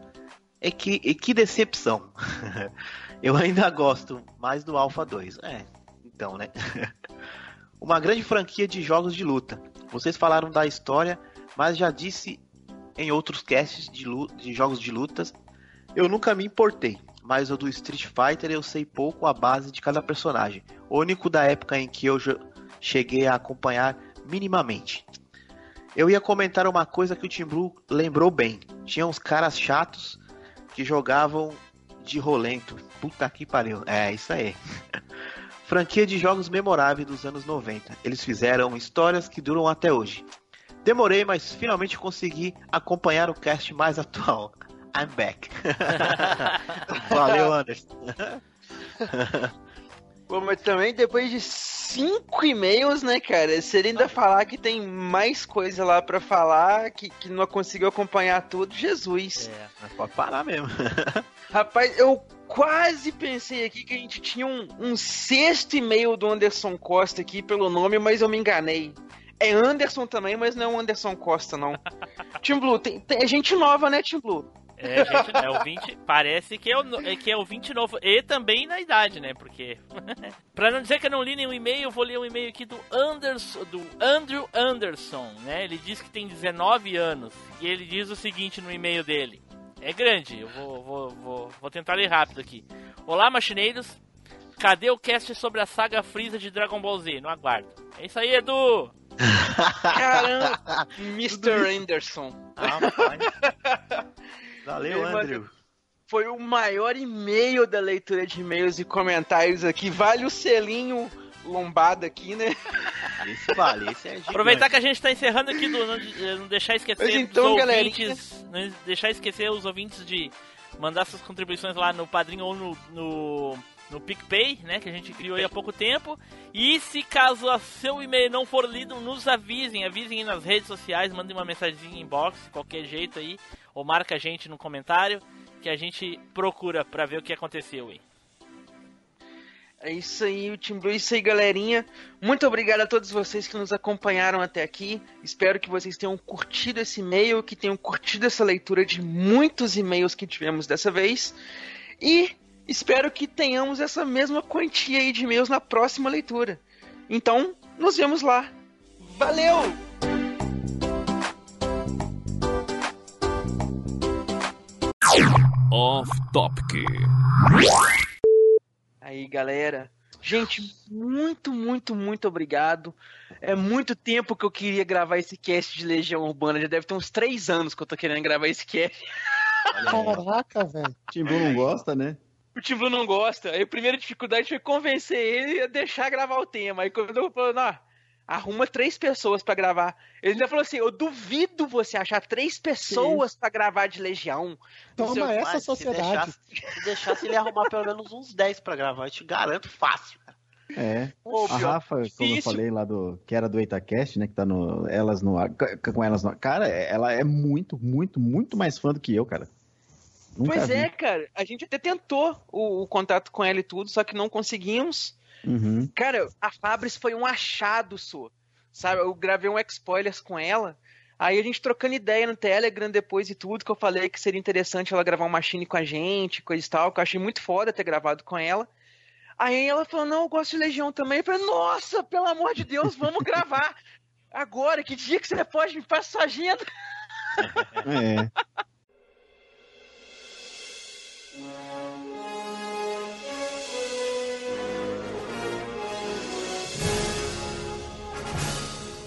E que, e que decepção. [laughs] Eu ainda gosto mais do Alpha 2. É, então, né? [laughs] Uma grande franquia de jogos de luta. Vocês falaram da história, mas já disse em outros casts de, de jogos de lutas eu nunca me importei, mas o do Street Fighter eu sei pouco a base de cada personagem. O único da época em que eu cheguei a acompanhar minimamente. Eu ia comentar uma coisa que o Team Blue lembrou bem. Tinha uns caras chatos que jogavam de rolento. Puta que pariu. É, isso aí. [laughs] Franquia de jogos memoráveis dos anos 90. Eles fizeram histórias que duram até hoje. Demorei, mas finalmente consegui acompanhar o cast mais atual. I'm back. [laughs] Valeu, Anderson. [laughs] Pô, mas também depois de cinco e-mails, né, cara? Se ele ainda falar que tem mais coisa lá pra falar, que, que não conseguiu acompanhar tudo, Jesus. É. Mas Pode parar mesmo. [laughs] Rapaz, eu quase pensei aqui que a gente tinha um, um sexto e-mail do Anderson Costa aqui pelo nome, mas eu me enganei. É Anderson também, mas não é o Anderson Costa, não. [laughs] Tim Blue, tem, tem- é gente nova, né, Tim Blue? É, gente, é o 20. Parece que é o, é que é o 20 novo. E também na idade, né? Porque. [laughs] pra não dizer que eu não li nenhum e-mail, eu vou ler um e-mail aqui do Anderson. Do Andrew Anderson, né? Ele diz que tem 19 anos. E ele diz o seguinte no e-mail dele. É grande, eu vou, vou, vou, vou tentar ler rápido aqui. Olá, machineiros. Cadê o cast sobre a saga Freeza de Dragon Ball Z? Não aguardo. É isso aí, Edu! [laughs] Caramba, Mr. Anderson. Rapaz. [laughs] Valeu, Andrew. Foi o maior e-mail da leitura de e-mails e comentários aqui. Vale o selinho lombado aqui, né? Esse vale, esse é gigante. Aproveitar que a gente tá encerrando aqui, do, não, de- não deixar esquecer então, os galerinha. ouvintes. Não deixar esquecer os ouvintes de mandar suas contribuições lá no Padrinho ou no, no no PicPay, né, que a gente criou aí há pouco tempo. E se caso o seu e-mail não for lido, nos avisem, avisem aí nas redes sociais, mandem uma mensagem em inbox, qualquer jeito aí, ou marca a gente no comentário, que a gente procura pra ver o que aconteceu aí. É isso aí, o Team Blue, é isso aí, galerinha. Muito obrigado a todos vocês que nos acompanharam até aqui. Espero que vocês tenham curtido esse e-mail, que tenham curtido essa leitura de muitos e-mails que tivemos dessa vez. E espero que tenhamos essa mesma quantia aí de e-mails na próxima leitura. Então, nos vemos lá. Valeu! Off Topic. Aí, galera. Gente, muito, muito, muito obrigado. É muito tempo que eu queria gravar esse cast de Legião Urbana. Já deve ter uns três anos que eu tô querendo gravar esse cast. Caraca, velho. Timbu não gosta, né? O Tim Blue não gosta. Aí a primeira dificuldade foi convencer ele a deixar gravar o tema. Aí quando eu falei, não, arruma três pessoas pra gravar. Ele ainda falou assim: eu duvido você achar três pessoas pra gravar de Legião. Toma essa se sociedade. deixasse, se deixasse, ele arrumar pelo menos uns 10 pra gravar. Eu te garanto fácil, cara. É. A pior, Rafa, como eu difícil. falei lá do. Que era do Itacast, né? Que tá no. Elas no. Com elas no ar. Cara, ela é muito, muito, muito mais fã do que eu, cara. Nunca Pois vi. é, cara. A gente até tentou o, o contato com ela e tudo, só que não conseguimos. Uhum. Cara, a Fabris foi um achado, sua. Sabe, eu gravei um spoilers com ela. Aí a gente trocando ideia no Telegram depois e tudo, que eu falei que seria interessante ela gravar uma machine com a gente, coisa e tal, que eu achei muito foda ter gravado com ela. Aí ela falou, não, eu gosto de Legião também. Eu falei, nossa, pelo amor de Deus, vamos gravar. [laughs] Agora, que dia que você pode me passar sua agenda? É. [laughs]